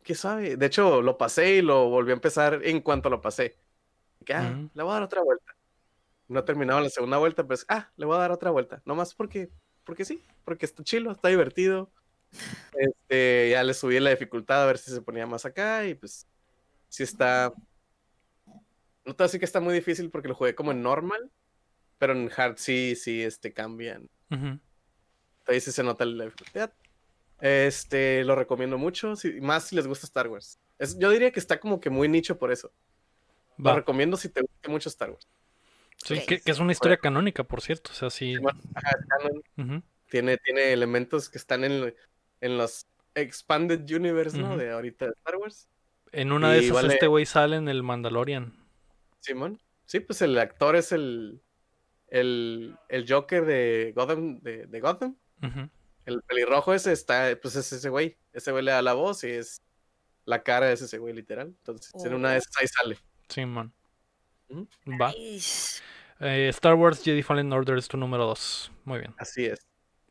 Speaker 3: qué sabe. De hecho, lo pasé y lo volví a empezar en cuanto lo pasé. Que, ah, le voy a dar otra vuelta. No terminaba la segunda vuelta, pues, ah, le voy a dar otra vuelta. Nomás porque, porque sí, porque está chilo, está divertido. Este, ya le subí la dificultad a ver si se ponía más acá y pues, sí está. No te voy a decir que está muy difícil porque lo jugué como en normal, pero en hard sí, sí, este, cambian.
Speaker 1: Ujú.
Speaker 3: Ahí sí se nota la dificultad. Este, lo recomiendo mucho, si- más si les gusta Star Wars. Es- yo diría que está como que muy nicho por eso. Lo
Speaker 1: Va.
Speaker 3: recomiendo si te gusta mucho Star Wars.
Speaker 1: Sí, que, que es una historia canónica, por cierto. O sea, sí.
Speaker 3: Ajá, tiene, tiene elementos que están en, en los Expanded Universe, ¿no? De ahorita de Star Wars.
Speaker 1: En una de esas
Speaker 3: vale-
Speaker 1: este güey sale en el Mandalorian.
Speaker 3: Simón. Sí, pues el actor es el, el, el Joker de Gotham, de, de Gotham. El pelirrojo ese está, pues es ese güey. Ese güey le da la voz y es la cara de ese güey, literal. Entonces, en una de esas ahí sale.
Speaker 1: Sí, man. Va.
Speaker 4: Nice.
Speaker 1: Eh, Star Wars Jedi Fallen Order es tu número 2. Muy bien.
Speaker 3: Así es.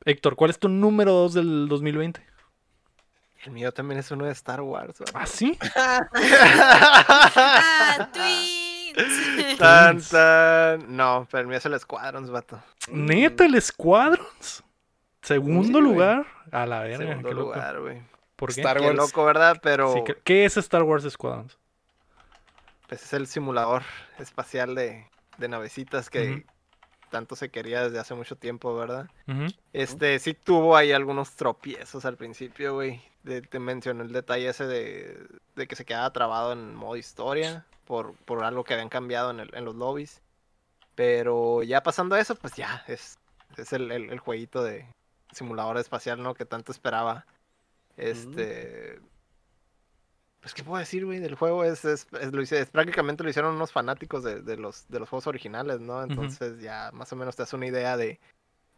Speaker 1: Héctor, ¿cuál es tu número 2 del 2020?
Speaker 2: El mío también es uno de Star Wars. vato.
Speaker 1: ¿Ah, sí?
Speaker 4: Ah, Twins.
Speaker 2: tan, tan. No, pero el mío es el Squadrons, vato.
Speaker 1: ¿Neta el Squadrons? ¿Segundo
Speaker 2: Sí,
Speaker 1: lugar? A la verga,
Speaker 2: Segundo
Speaker 1: qué
Speaker 2: lugar, güey.
Speaker 1: ¿Por qué?
Speaker 3: Star
Speaker 2: Qué
Speaker 3: Wars.
Speaker 2: loco, ¿verdad? Pero
Speaker 1: Sí, ¿qué, es Star Wars Squadrons?
Speaker 2: pues, es el simulador espacial de, de navecitas que tanto se quería desde hace mucho tiempo, ¿verdad? Este, sí tuvo ahí algunos tropiezos al principio, güey. Te mencioné el detalle ese de, de que se quedaba trabado en modo historia por, por algo que habían cambiado en, el- en los lobbies. Pero ya pasando eso, pues ya, es, es el, el- el jueguito de simulador espacial, ¿no? Que tanto esperaba. Este... Pues, ¿qué puedo decir, güey? Del juego es, es, es- lo hice- es- prácticamente lo hicieron unos fanáticos de, de los, de los juegos originales, ¿no? Entonces ya más o menos te das una idea de,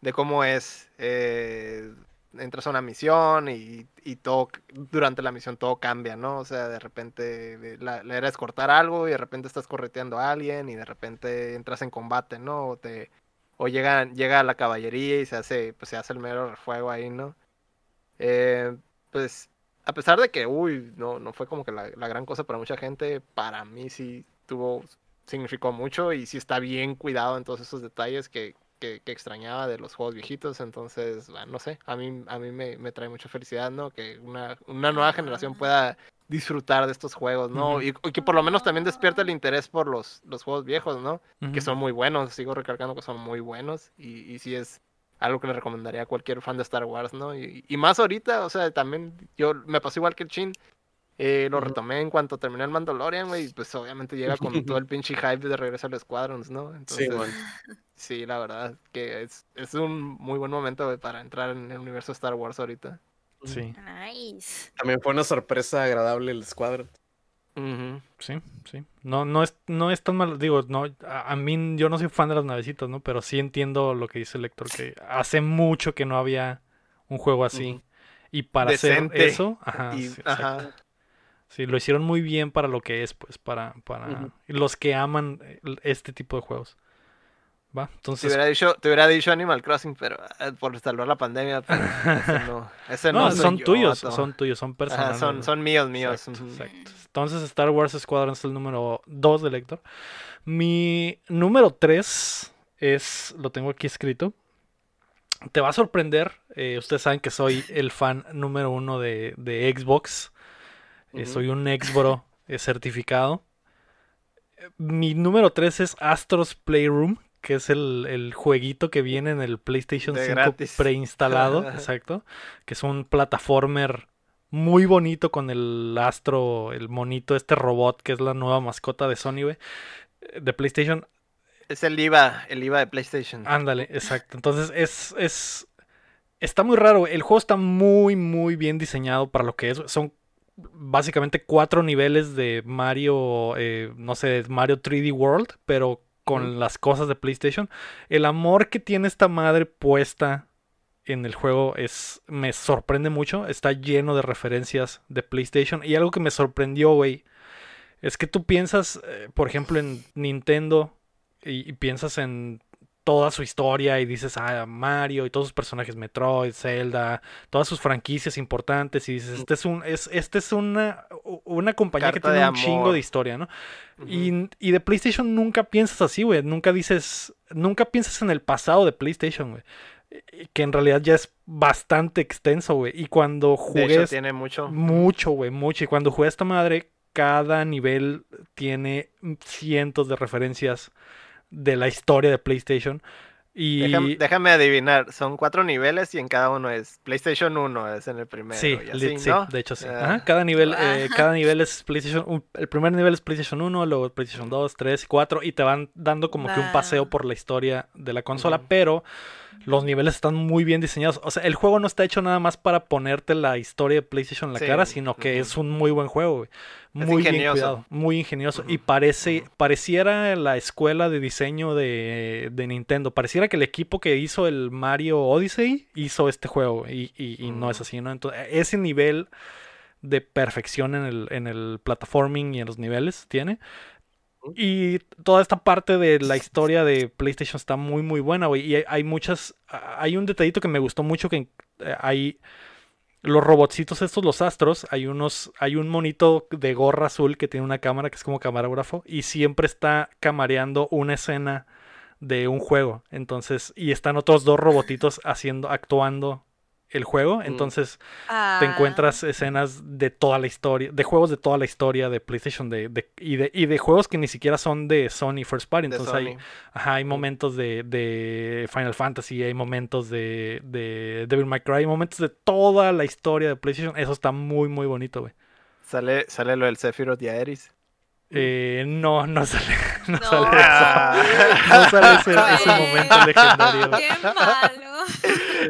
Speaker 2: de cómo es. eh, entras a una misión y, y todo, durante la misión todo cambia, ¿no? O sea, de repente la, la cortar algo y de repente estás correteando a alguien y de repente entras en combate, ¿no? O, te, o llega, llega la caballería y se hace, pues se hace el mero refuego ahí, ¿no? Eh, pues a pesar de que, uy, no, no fue como que la, la gran cosa para mucha gente, para mí sí tuvo, significó mucho y sí está bien cuidado en todos esos detalles que, que, que extrañaba de los juegos viejitos, entonces, bueno, no sé, a mí, a mí me, me trae mucha felicidad, ¿no? Que una, una nueva generación pueda disfrutar de estos juegos, ¿no? Y, y que por lo menos también despierta el interés por los, los juegos viejos, ¿no? que son muy buenos, sigo recalcando que son muy buenos y, y sí es algo que le recomendaría a cualquier fan de Star Wars, ¿no? Y, y más ahorita, o sea, también yo me pasó igual que el Chin, eh, lo retomé en cuanto terminé el Mandalorian, güey, y pues obviamente llega con todo el pinche hype de regreso al Squadrons, ¿no?
Speaker 3: Sí,
Speaker 2: Entonces,
Speaker 3: man.
Speaker 2: sí, la verdad que es, es un muy buen momento para entrar en el universo Star Wars ahorita.
Speaker 1: Sí,
Speaker 4: Nice.
Speaker 3: También fue una sorpresa agradable el Squadron.
Speaker 2: Ujú.
Speaker 1: sí, sí. No, no es, no es tan mal, digo, no, a, a mí yo no soy fan de las navecitas, ¿no? Pero sí entiendo lo que dice el lector, que hace mucho que no había un juego así. Y para
Speaker 2: Decente.
Speaker 1: hacer eso, ajá,
Speaker 2: Y-
Speaker 1: sí,
Speaker 2: ajá.
Speaker 1: Sí, lo hicieron muy bien para lo que es, pues, para, para los que aman eh, este tipo de juegos. ¿Va?
Speaker 2: Te
Speaker 1: Entonces,
Speaker 2: hubiera, dicho, te hubiera dicho Animal Crossing, pero eh, por salvar la pandemia, pero ese no, ese no,
Speaker 1: no, son
Speaker 2: yo,
Speaker 1: tuyos,
Speaker 2: vato.
Speaker 1: son tuyos, son
Speaker 2: Ajá,
Speaker 1: personales.
Speaker 2: son, son míos, míos.
Speaker 1: Exacto. Entonces, Star Wars Squadron es el número 2 de Lector. Mi número 3 es, lo tengo aquí escrito. Te va a sorprender. eh, ustedes saben que soy el fan número uno de, de Xbox. Eh. Soy un Xbro eh, certificado. mi número 3 es Astros Playroom, que es el, el jueguito que viene en el PlayStation
Speaker 2: De
Speaker 1: 5
Speaker 2: gratis.
Speaker 1: preinstalado, exacto, que es un plataformer muy bonito con el Astro, el monito, este robot que es la nueva mascota de Sony, güey, eh, de PlayStation.
Speaker 2: Es el IVA, el IVA de PlayStation.
Speaker 1: Ándale, exacto. Entonces es, es, está muy raro, güey. El juego está muy, muy bien diseñado para lo que es. Son básicamente cuatro niveles de Mario, eh, no sé, Mario 3D World, pero con las cosas de PlayStation. El amor que tiene esta madre puesta en el juego es me sorprende mucho. Está lleno de referencias de PlayStation. Y algo que me sorprendió, güey, es que tú piensas, eh, por ejemplo, en Nintendo y, y piensas en toda su historia y dices, ah, Mario y todos sus personajes, Metroid, Zelda, todas sus franquicias importantes y dices, este es un, es, este es una, una compañía que tiene un chingo de historia, ¿no? Y, y de PlayStation nunca piensas así, güey. Nunca dices, nunca piensas en el pasado de PlayStation, güey. Que en realidad ya es bastante extenso, güey. Y cuando
Speaker 2: de
Speaker 1: jugué
Speaker 2: hecho, tiene mucho.
Speaker 1: mucho, güey, mucho. Y cuando jugué esta madre, cada nivel tiene cientos de referencias de la historia de PlayStation. Y
Speaker 2: Déjame, déjame adivinar, son cuatro niveles y en cada uno es PlayStation 1, es en el primero.
Speaker 1: sí,
Speaker 2: y así,
Speaker 1: li- sí,
Speaker 2: ¿no?
Speaker 1: de hecho sí.
Speaker 2: Ah.
Speaker 1: Ajá, Cada nivel, eh, cada nivel es PlayStation. el primer nivel es PlayStation 1, luego PlayStation 2, 3 y 4. Y te van dando como que un paseo por la historia de la consola. Pero los niveles están muy bien diseñados. O sea, el juego no está hecho nada más para ponerte la historia de PlayStation en la
Speaker 2: Sí,
Speaker 1: cara, sino que es un muy buen juego, güey. Muy bien
Speaker 2: ingenioso.
Speaker 1: cuidado, muy ingenioso. Y parece, pareciera la escuela de diseño de, de Nintendo. Pareciera que el equipo que hizo el Mario Odyssey hizo este juego. Y, y- y no es
Speaker 2: Ujú.
Speaker 1: así, ¿no? Entonces, ese nivel de perfección en el, en el platforming y en los niveles tiene. Y toda esta parte de la historia de PlayStation está muy, muy buena, güey. Y hay, hay muchas. Hay un detallito que me gustó mucho que eh, hay. Los robotcitos estos, los astros, hay unos, hay un monito de gorra azul que tiene una cámara que es como camarógrafo y siempre está camareando una escena de un juego. Entonces, y están otros dos robotitos haciendo, actuando el juego. Entonces, te
Speaker 4: Ah,
Speaker 1: encuentras escenas de toda la historia, de juegos de toda la historia de PlayStation de, de- y, de, y de juegos que ni siquiera son de Sony First Party. Entonces hay, ajá, hay momentos de, de Final Fantasy, hay momentos de, de Devil May Cry, hay momentos de toda la historia de PlayStation. Eso está muy, muy bonito, güey.
Speaker 2: Sale, sale lo del Sephiroth y Aeris.
Speaker 1: Eh, no, no sale, no,
Speaker 4: No.
Speaker 1: sale eso. No sale ese, ese momento legendario.
Speaker 4: Qué malo.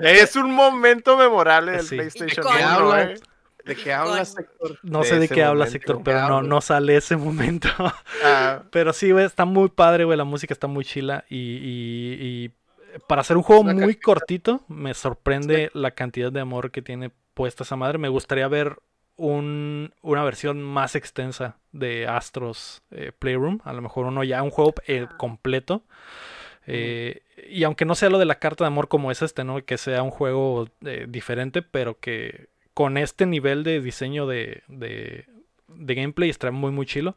Speaker 2: Es un momento memorable del
Speaker 1: Sí.
Speaker 2: PlayStation
Speaker 4: ¿De qué
Speaker 2: 1,
Speaker 3: hablas?
Speaker 2: ¿eh?
Speaker 3: ¿De qué hablas, Héctor?
Speaker 1: No
Speaker 2: de
Speaker 1: sé de qué hablas. Héctor, pero no,
Speaker 3: hablo.
Speaker 1: no sale ese momento.
Speaker 2: Ah,
Speaker 1: Pero sí, güey, está muy padre, güey. La música está muy chila. Y, y- y para hacer un juego
Speaker 3: Una
Speaker 1: muy
Speaker 3: cantidad.
Speaker 1: cortito, me sorprende la cantidad de amor que tiene puesta esa madre. Me gustaría ver un- una versión más extensa de Astros eh, Playroom. A lo mejor uno ya, un juego eh, completo. Eh, y aunque no sea lo de la carta de amor como es este, ¿no? Que sea un juego eh, diferente, pero que con este nivel de diseño de, de, de gameplay está muy, muy chilo.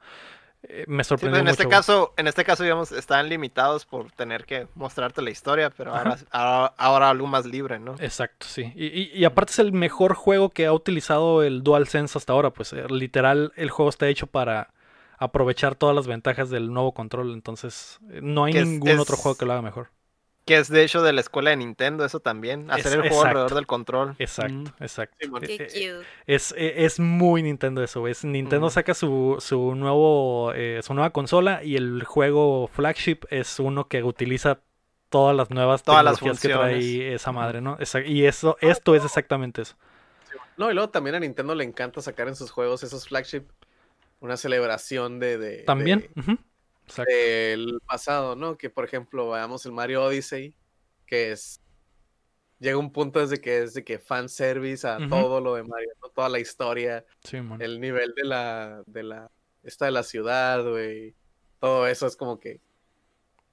Speaker 1: Eh, me
Speaker 2: sí,
Speaker 1: sorprendió
Speaker 2: pues en
Speaker 1: mucho.
Speaker 2: este caso, en este caso, digamos, están limitados por tener que mostrarte la historia, pero ahora, ahora, ahora algo más libre, ¿no?
Speaker 1: Exacto, sí. Y, y- y aparte es el mejor juego que ha utilizado el DualSense hasta ahora. Pues eh, literal, el juego está hecho para aprovechar todas las ventajas del nuevo control. Entonces, no hay
Speaker 2: Que es-
Speaker 1: ningún otro juego que lo haga mejor.
Speaker 2: Que es de hecho de la escuela de Nintendo, eso también. Hacer
Speaker 1: Es-
Speaker 2: el juego
Speaker 1: exacto.
Speaker 2: alrededor del control.
Speaker 1: Exacto,
Speaker 2: Mm.
Speaker 1: exacto.
Speaker 3: Sí.
Speaker 1: Eh,
Speaker 4: Qué
Speaker 1: eh,
Speaker 4: cute.
Speaker 1: Es, eh, es muy Nintendo eso, güey. Es- Nintendo saca su, su nuevo eh, su nueva consola y el juego flagship es uno que utiliza todas las nuevas
Speaker 2: Todas las
Speaker 1: tecnologías que trae
Speaker 2: funciones.
Speaker 1: esa madre, ¿no? Esa- y eso, esto es exactamente eso.
Speaker 3: No, y luego también a Nintendo le encanta sacar en sus juegos esos flagship una celebración de, de-
Speaker 1: También.
Speaker 3: de-
Speaker 1: Exacto.
Speaker 3: del pasado, ¿no? Que por ejemplo, veamos el Mario Odyssey, que es llega un punto desde que es de que fanservice a
Speaker 1: Ujú.
Speaker 3: todo lo de Mario, ¿no? toda la historia,
Speaker 1: Sí, man.
Speaker 3: el nivel de la de la esta de la ciudad, güey. Todo eso es como que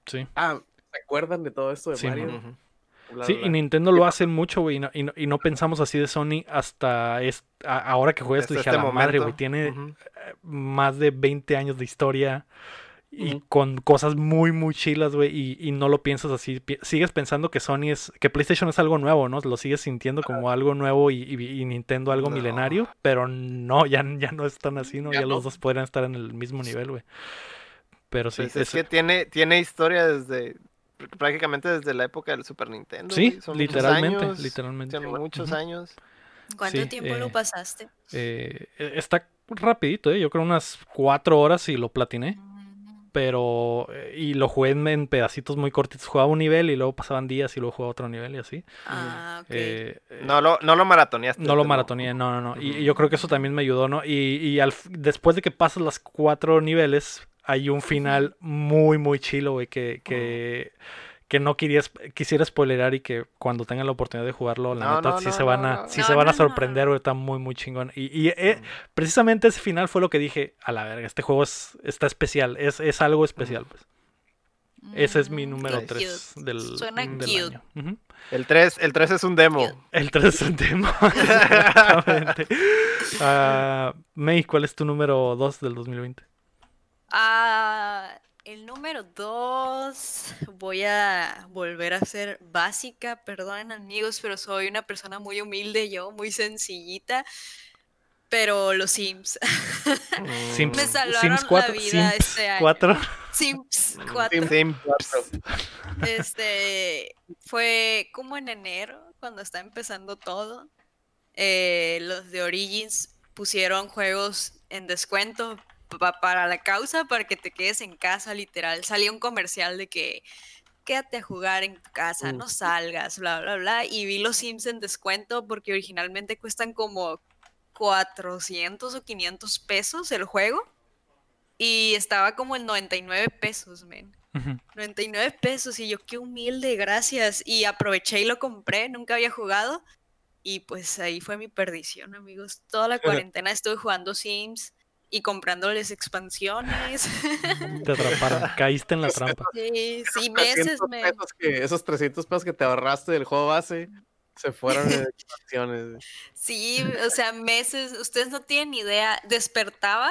Speaker 1: Sí.
Speaker 3: ah, ¿se acuerdan de todo esto de
Speaker 1: Sí,
Speaker 3: Mario?
Speaker 1: man.
Speaker 2: Ujú.
Speaker 3: Bla,
Speaker 1: Sí,
Speaker 3: bla,
Speaker 1: y. Nintendo lo hace mucho, güey, y no, y no- y no pensamos así de Sony hasta es, a- ahora que juegas, dije,
Speaker 2: este
Speaker 1: a la madre,
Speaker 2: momento.
Speaker 1: güey, tiene eh, más de 20 años de historia y con cosas muy, muy chilas, güey, y, y no lo piensas así, pi- sigues pensando que Sony es, que PlayStation es algo nuevo, ¿no? Lo sigues sintiendo como algo nuevo y, y- y Nintendo algo
Speaker 2: No.
Speaker 1: milenario, pero no, ya, ya no es tan así, ¿no?
Speaker 3: Ya
Speaker 1: Ya los dos podrían estar en el mismo nivel, güey. Pero sí,
Speaker 2: Pues es que tiene, tiene historia desde prácticamente desde la época del Super Nintendo.
Speaker 1: sí,
Speaker 2: son muchos
Speaker 1: literalmente,
Speaker 2: años,
Speaker 1: literalmente.
Speaker 2: Son muchos
Speaker 1: Ujú.
Speaker 2: años.
Speaker 4: ¿Cuánto
Speaker 1: Sí,
Speaker 4: tiempo
Speaker 1: eh,
Speaker 4: lo pasaste?
Speaker 1: Eh, está rapidito, ¿eh? yo creo unas cuatro horas y lo platiné.
Speaker 4: Mm,
Speaker 1: Pero, eh, y lo jugué en, en pedacitos muy cortitos. Jugaba un nivel y luego pasaban días y luego jugaba otro nivel y así.
Speaker 4: Ah, ok.
Speaker 1: Eh,
Speaker 2: No lo, no lo maratoneaste.
Speaker 1: no lo maratoneé, no, no, no. Y, yo creo que eso también me ayudó, ¿no? Y, y al, después de que pasas las cuatro niveles, hay un final muy, muy chilo, güey, que, que, que no querías, quisiera spoilerar y que cuando tengan la oportunidad de jugarlo, la
Speaker 2: No,
Speaker 1: neta,
Speaker 2: no,
Speaker 1: sí
Speaker 2: no,
Speaker 1: se van a,
Speaker 2: no.
Speaker 1: sí
Speaker 4: No,
Speaker 1: se van a
Speaker 4: no, no.
Speaker 1: sorprender, güey, está muy, muy chingón. Y, y, eh, precisamente ese final fue lo que dije, a la verga, este juego es, está especial, es, es algo especial, pues. Ese es mi
Speaker 4: Mm,
Speaker 1: número
Speaker 4: qué
Speaker 1: 3
Speaker 4: cute.
Speaker 1: del,
Speaker 4: Suena
Speaker 1: del
Speaker 4: cute.
Speaker 1: año.
Speaker 2: El 3, el 3 es un demo.
Speaker 4: Cute.
Speaker 1: El 3 es un tema. Exactamente. Ah, May, ¿cuál es tu número 2 del 2020?
Speaker 4: Ah, el número dos, voy a volver a ser básica, perdonen amigos, pero soy una persona muy humilde yo, muy sencillita, pero los Sims,
Speaker 2: Mm.
Speaker 1: Sims,
Speaker 4: Me salvaron
Speaker 1: Sims
Speaker 4: la
Speaker 1: 4,
Speaker 4: vida
Speaker 1: Sims
Speaker 4: este año.
Speaker 1: 4.
Speaker 4: Sims 4,
Speaker 2: Sims.
Speaker 4: este, fue como en enero, cuando está empezando todo, eh, los de Origins pusieron juegos en descuento pa- para la causa, para que te quedes en casa, literal. Salía un comercial de que quédate a jugar en tu casa, no salgas, bla, bla, bla. Y vi los Sims en descuento porque originalmente cuestan como 400 o 500 pesos el juego. Y estaba como en 99 pesos, men.
Speaker 1: Ujú.
Speaker 4: 99 pesos y yo qué humilde, gracias. Y aproveché y lo compré, nunca había jugado. Y pues ahí fue mi perdición, amigos. Toda la cuarentena estuve jugando Sims y comprándoles expansiones.
Speaker 1: Te atraparon, caíste en la trampa.
Speaker 4: sí, sí,
Speaker 3: 300
Speaker 4: meses me...
Speaker 3: que, esos 300 pesos que te ahorraste del juego base se fueron en expansiones.
Speaker 4: Sí, o sea, meses. Ustedes no tienen idea. Despertaba,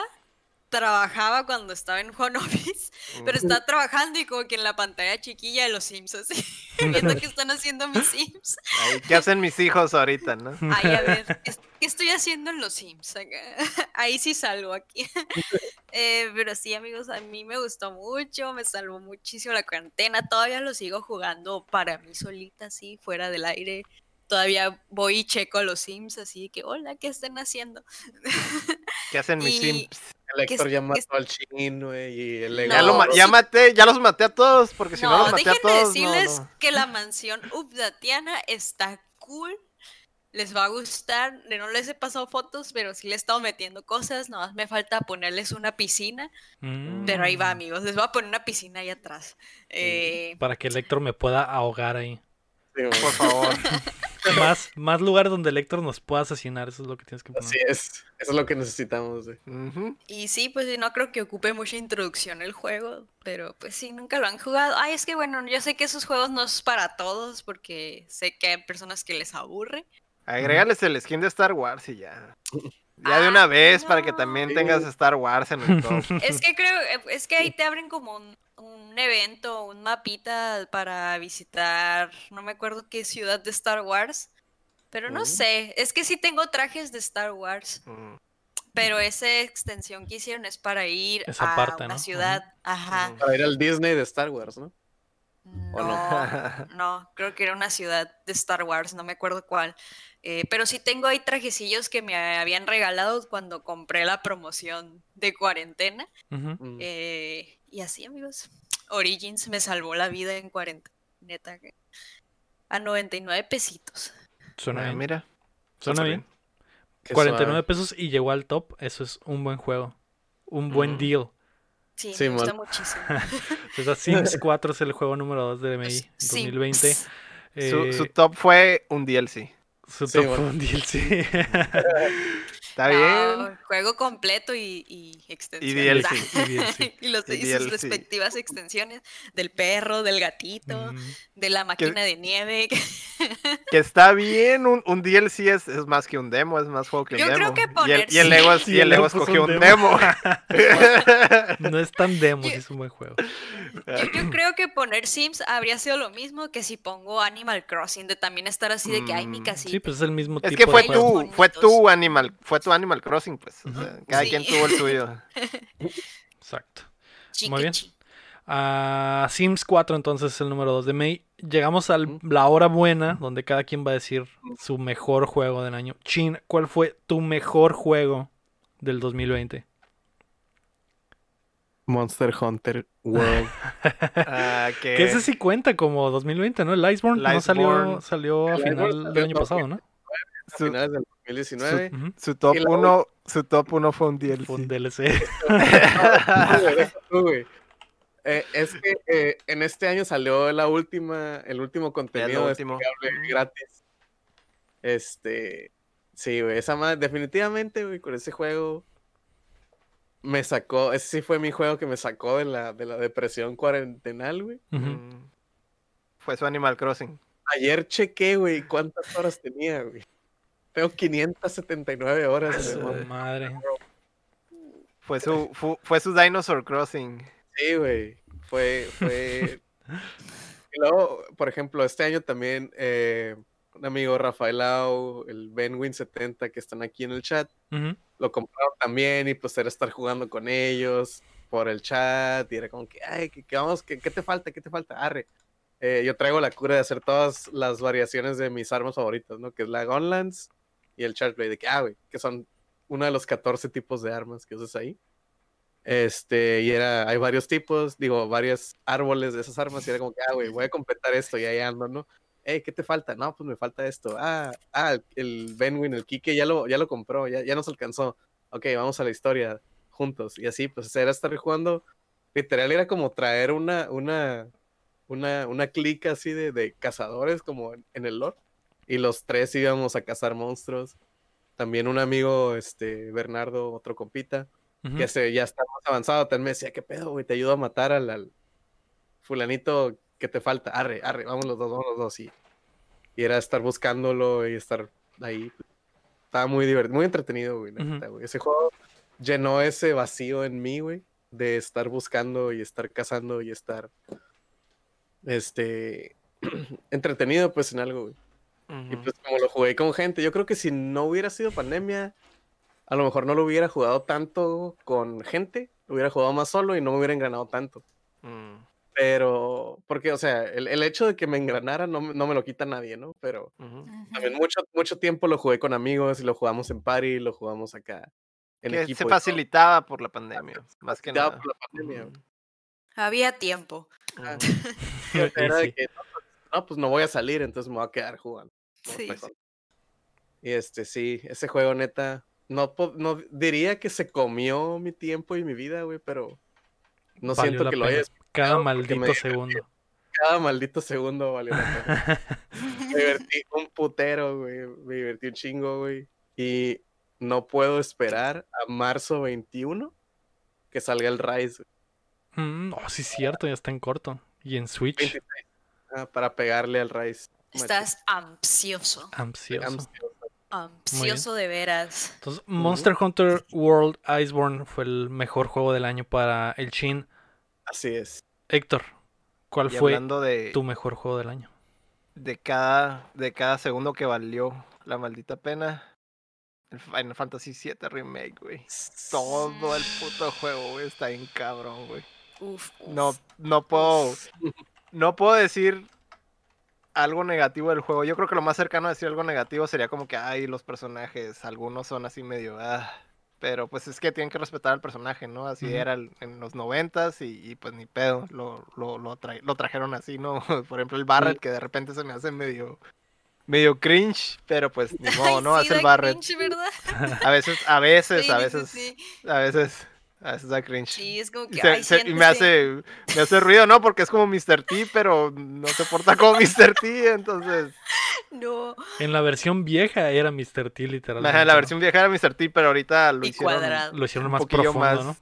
Speaker 4: trabajaba cuando estaba en home office, pero estaba trabajando y como que en la pantalla chiquilla de los Sims, así, viendo qué están haciendo mis Sims.
Speaker 2: Ay, ¿Qué hacen mis hijos ahorita, no?
Speaker 4: Ay, a ver, ¿qué estoy haciendo en los Sims? Ahí sí salgo aquí. Eh, pero sí, amigos, a mí me gustó mucho, me salvó muchísimo la cuarentena. Todavía lo sigo jugando para mí solita, así, fuera del aire. Todavía voy y checo los Sims, así que, hola, ¿qué están haciendo?
Speaker 2: ¿Qué hacen mis
Speaker 4: Y-
Speaker 2: Sims?
Speaker 3: El
Speaker 4: ¿Qué
Speaker 3: Héctor ya mató al chin, güey, y el
Speaker 2: Ya, lo ma-
Speaker 4: No,
Speaker 2: ya maté, ya los maté a todos, porque si no,
Speaker 4: no,
Speaker 2: los maté a
Speaker 4: déjenme
Speaker 2: todos, no,
Speaker 4: decirles
Speaker 2: no.
Speaker 4: que la mansión Updatiana está cool. Les va a gustar. No les he pasado fotos, pero sí le he estado metiendo cosas. Nada más me falta ponerles una piscina. Pero ahí va,
Speaker 1: Mm,
Speaker 4: amigos. Les voy a poner una piscina ahí atrás. Eh,
Speaker 1: Para que el Héctor me pueda ahogar ahí.
Speaker 3: Sí,
Speaker 2: Por favor.
Speaker 1: Más, más lugares donde el Héctor nos pueda asesinar, eso es lo que tienes que poner.
Speaker 3: Así es, eso es lo que necesitamos.
Speaker 4: y sí, pues no creo que ocupe mucha introducción el juego. Pero pues sí, nunca lo han jugado. Ay, es que bueno, yo sé que esos juegos no es para todos. Porque sé que hay personas que les aburre.
Speaker 2: Agrégales el skin de Star Wars y ya. Ya de
Speaker 4: Ah,
Speaker 2: una vez para que también
Speaker 3: Sí.
Speaker 2: tengas Star Wars en el top.
Speaker 4: Es que creo, eh, es que ahí te abren como un, un evento, un mapita para visitar, no me acuerdo qué ciudad de Star Wars, pero no
Speaker 3: Mm.
Speaker 4: sé, es que sí tengo trajes de Star Wars,
Speaker 2: Mm,
Speaker 4: pero esa extensión que hicieron es para ir
Speaker 1: Esa
Speaker 4: a
Speaker 1: parte,
Speaker 4: una
Speaker 1: ¿no?
Speaker 4: ciudad, ajá,
Speaker 2: Ujú.
Speaker 3: Para ir al Disney de Star Wars, ¿no? ¿O
Speaker 4: no, no, creo que era una ciudad de Star Wars, no me acuerdo cuál. Eh, pero sí tengo ahí trajecillos que me habían regalado cuando compré la promoción de cuarentena.
Speaker 3: Mm.
Speaker 4: Eh, y así, amigos. Origins me salvó la vida en 40. Neta. que- A 99 pesitos.
Speaker 1: Suena
Speaker 2: ah,
Speaker 1: bien.
Speaker 2: mira.
Speaker 1: Suena bien.
Speaker 3: Qué
Speaker 1: 49
Speaker 3: suave.
Speaker 1: pesos y llegó al top. Eso es un buen juego. Un buen
Speaker 2: Mm.
Speaker 1: deal.
Speaker 4: Sí,
Speaker 3: Sí,
Speaker 4: me gusta
Speaker 3: mon.
Speaker 4: muchísimo.
Speaker 1: O sea, Sims 4 es el juego número 2 de MI
Speaker 4: Sí,
Speaker 1: 2020.
Speaker 4: ps,
Speaker 2: Su,
Speaker 1: Eh,
Speaker 2: su top fue un DLC.
Speaker 1: Su
Speaker 3: Sí,
Speaker 1: top
Speaker 3: bueno.
Speaker 1: Fue un DLC.
Speaker 2: Está
Speaker 4: no,
Speaker 2: bien.
Speaker 4: Juego completo y, y
Speaker 2: Y
Speaker 4: extensiones.
Speaker 2: DLC.
Speaker 1: Y DLC.
Speaker 4: y, los,
Speaker 2: Y
Speaker 4: y sus
Speaker 2: DLC.
Speaker 4: respectivas extensiones del perro, del gatito,
Speaker 1: Mm,
Speaker 4: de la máquina de nieve.
Speaker 2: Que está bien. Un, un DLC es, es más que un demo, es más juego que un
Speaker 4: Yo creo
Speaker 2: demo.
Speaker 4: que
Speaker 2: y el,
Speaker 4: poner
Speaker 2: y el Lego, es-
Speaker 1: sí,
Speaker 2: y el Lego escogió
Speaker 1: un
Speaker 2: un
Speaker 1: demo. no es tan demo,
Speaker 4: Yo-
Speaker 1: es un buen juego.
Speaker 4: Yo, yo creo que poner Sims habría sido lo mismo que si pongo Animal Crossing, de también estar así de que hay mi
Speaker 2: Mm,
Speaker 4: casita.
Speaker 1: Sí, pues es el mismo
Speaker 2: Es
Speaker 1: tipo
Speaker 2: que
Speaker 1: de
Speaker 2: fue
Speaker 1: juego.
Speaker 4: juego.
Speaker 2: tu, fue
Speaker 4: Bonitos.
Speaker 2: tu Animal, fue tu Animal Crossing, pues. o
Speaker 1: Ujú.
Speaker 2: sea, cada
Speaker 4: Sí.
Speaker 2: quien tuvo el suyo.
Speaker 1: Exacto. Muy bien. Ah, Sims 4 entonces es el número 2 de May. Llegamos a la hora buena, donde cada quien va a decir su mejor juego del año. Chin, ¿cuál fue tu mejor juego del 2020?
Speaker 3: Monster Hunter World.
Speaker 2: Ah, que
Speaker 1: Que ese sí cuenta como 2020, ¿no? El Iceborne, no salió, salió a final del año pasado, ¿no?
Speaker 3: a finales del 2019.
Speaker 1: Ujú.
Speaker 2: su top
Speaker 3: Y la
Speaker 2: 1 su top 1 fue un DLC.
Speaker 1: Fue un DLC.
Speaker 3: Eh, es que eh, en este año salió la última, el último contenido
Speaker 2: último.
Speaker 3: gratis. Este, sí, güey, esa madre, definitivamente, güey, con ese juego me sacó, ese sí fue mi juego que me sacó de la, de la depresión cuarentenal, güey.
Speaker 2: Mm. Fue su Animal Crossing.
Speaker 3: Ayer chequé, güey, cuántas horas tenía, güey. Tengo 579 horas.
Speaker 1: madre.
Speaker 2: Fue su, fu- fue su Dinosaur Crossing.
Speaker 3: Sí, güey. Fue, fue. y luego, por ejemplo, este año también eh, un amigo Rafael Lau, el Benwin70 que están aquí en el chat, lo compraron también y pues era estar jugando con ellos por el chat y era como que, ay, que, que vamos, que, ¿qué te falta? ¿Qué te falta? Arre. Eh, yo traigo la cura de hacer todas las variaciones de mis armas favoritas, ¿no? Que es la Gunlance y el Chargeblade, de que, ah, güey, que son uno de los 14 tipos de armas que usas ahí. Este, y era, hay varios tipos, digo, varios árboles de esas armas, y era como que, ah, güey, voy a completar esto, y ahí ando, ¿no? Hey, ¿qué te falta? No, pues me falta esto. Ah, ah, el Benwin, el Kike, ya lo, ya lo compró, ya, ya nos alcanzó. Ok, vamos a la historia juntos. Y así, pues era estar jugando. Literal, era como traer una, una, una, una clica así de, de cazadores, como en, en el lore. Y los tres íbamos a cazar monstruos. También un amigo, este, Bernardo, otro compita,
Speaker 1: Ujú.
Speaker 3: que se, ya está más avanzado, también me decía, ¿qué pedo, güey? Te ayudo a matar al, al fulanito que te falta. Arre, arre, vamos los dos, vamos los dos. Y, y era estar buscándolo y estar ahí. Estaba muy divertido, muy entretenido, neta, güey. Ese juego llenó ese vacío en mí, güey, de estar buscando y estar cazando y estar, este, entretenido, pues, en algo, güey. Y pues como lo jugué con gente, yo creo que si no hubiera sido pandemia, a lo mejor no lo hubiera jugado tanto con gente, lo hubiera jugado más solo y no me hubiera engranado tanto.
Speaker 2: Mm.
Speaker 3: Pero, porque, o sea, el, el hecho de que me engranara no, me- no me lo quita nadie, ¿no? Pero también mucho, mucho tiempo lo jugué con amigos y lo jugamos en party, lo jugamos acá en
Speaker 2: Que
Speaker 3: equipo.
Speaker 2: se facilitaba por la pandemia, más que
Speaker 3: facilitaba
Speaker 2: nada.
Speaker 3: por la pandemia.
Speaker 4: Había tiempo.
Speaker 3: Ah. Era de que, no, pues, no, pues no voy a salir, entonces me voy a quedar jugando.
Speaker 4: Sí.
Speaker 3: Pues, Y este, sí, ese juego neta, no, no diría que se comió mi tiempo y mi vida, güey, pero no
Speaker 1: Valió
Speaker 3: siento que lo
Speaker 1: pena.
Speaker 3: haya
Speaker 1: Cada
Speaker 3: me
Speaker 1: maldito segundo.
Speaker 3: cada maldito segundo valió la pena. Me divertí un putero, güey, me divertí un chingo, güey, y no puedo esperar a marzo 21 que salga el Rise
Speaker 1: Mm, oh, sí, cierto, ya está en corto. Y en Switch,
Speaker 3: 26, ah, para pegarle al Rise.
Speaker 4: Estás ansioso.
Speaker 1: ansioso.
Speaker 3: Ansioso.
Speaker 4: Ansioso de veras.
Speaker 1: Entonces, Monster Hunter World Iceborne fue el mejor juego del año para el Chin.
Speaker 3: Así es.
Speaker 1: Héctor, ¿cuál
Speaker 2: Y
Speaker 1: fue
Speaker 2: de,
Speaker 1: tu mejor juego del año?
Speaker 2: de, cada, de cada segundo que valió la maldita pena, el Final Fantasy VII Remake, güey. Todo el puto juego, güey, está bien cabrón, güey.
Speaker 4: Uf, uf.
Speaker 2: No, no puedo, no puedo decir algo negativo del juego. Yo creo que lo más cercano a decir algo negativo sería como que, ay, los personajes, algunos son así medio, ah. Pero pues es que tienen que respetar al personaje, ¿no? Así era el- en los noventas y, y, pues ni pedo, lo, lo, lo, tra- lo trajeron así, ¿no? Por ejemplo el Barret, que de repente se me hace medio, medio cringe, pero pues ni modo,
Speaker 4: Ay,
Speaker 2: ¿no?
Speaker 4: sí,
Speaker 2: es el Barret.
Speaker 4: cringe, ¿verdad?
Speaker 2: A veces, a veces,
Speaker 4: Sí,
Speaker 2: a veces, a veces, a veces da cringe.
Speaker 4: Sí, es como
Speaker 2: Y,
Speaker 4: que.
Speaker 2: se-
Speaker 4: ay,
Speaker 2: se- y me hace me hace ruido, ¿no? Porque es como Mr. T, pero no se porta como Mr. T, entonces...
Speaker 4: No.
Speaker 1: En la versión vieja era Mr. T, literalmente.
Speaker 2: Ajá, la versión vieja era Mr. T, pero ahorita lo
Speaker 4: Y
Speaker 2: hicieron...
Speaker 4: cuadrado.
Speaker 1: Lo hicieron más profundo,
Speaker 2: más-
Speaker 1: ¿no?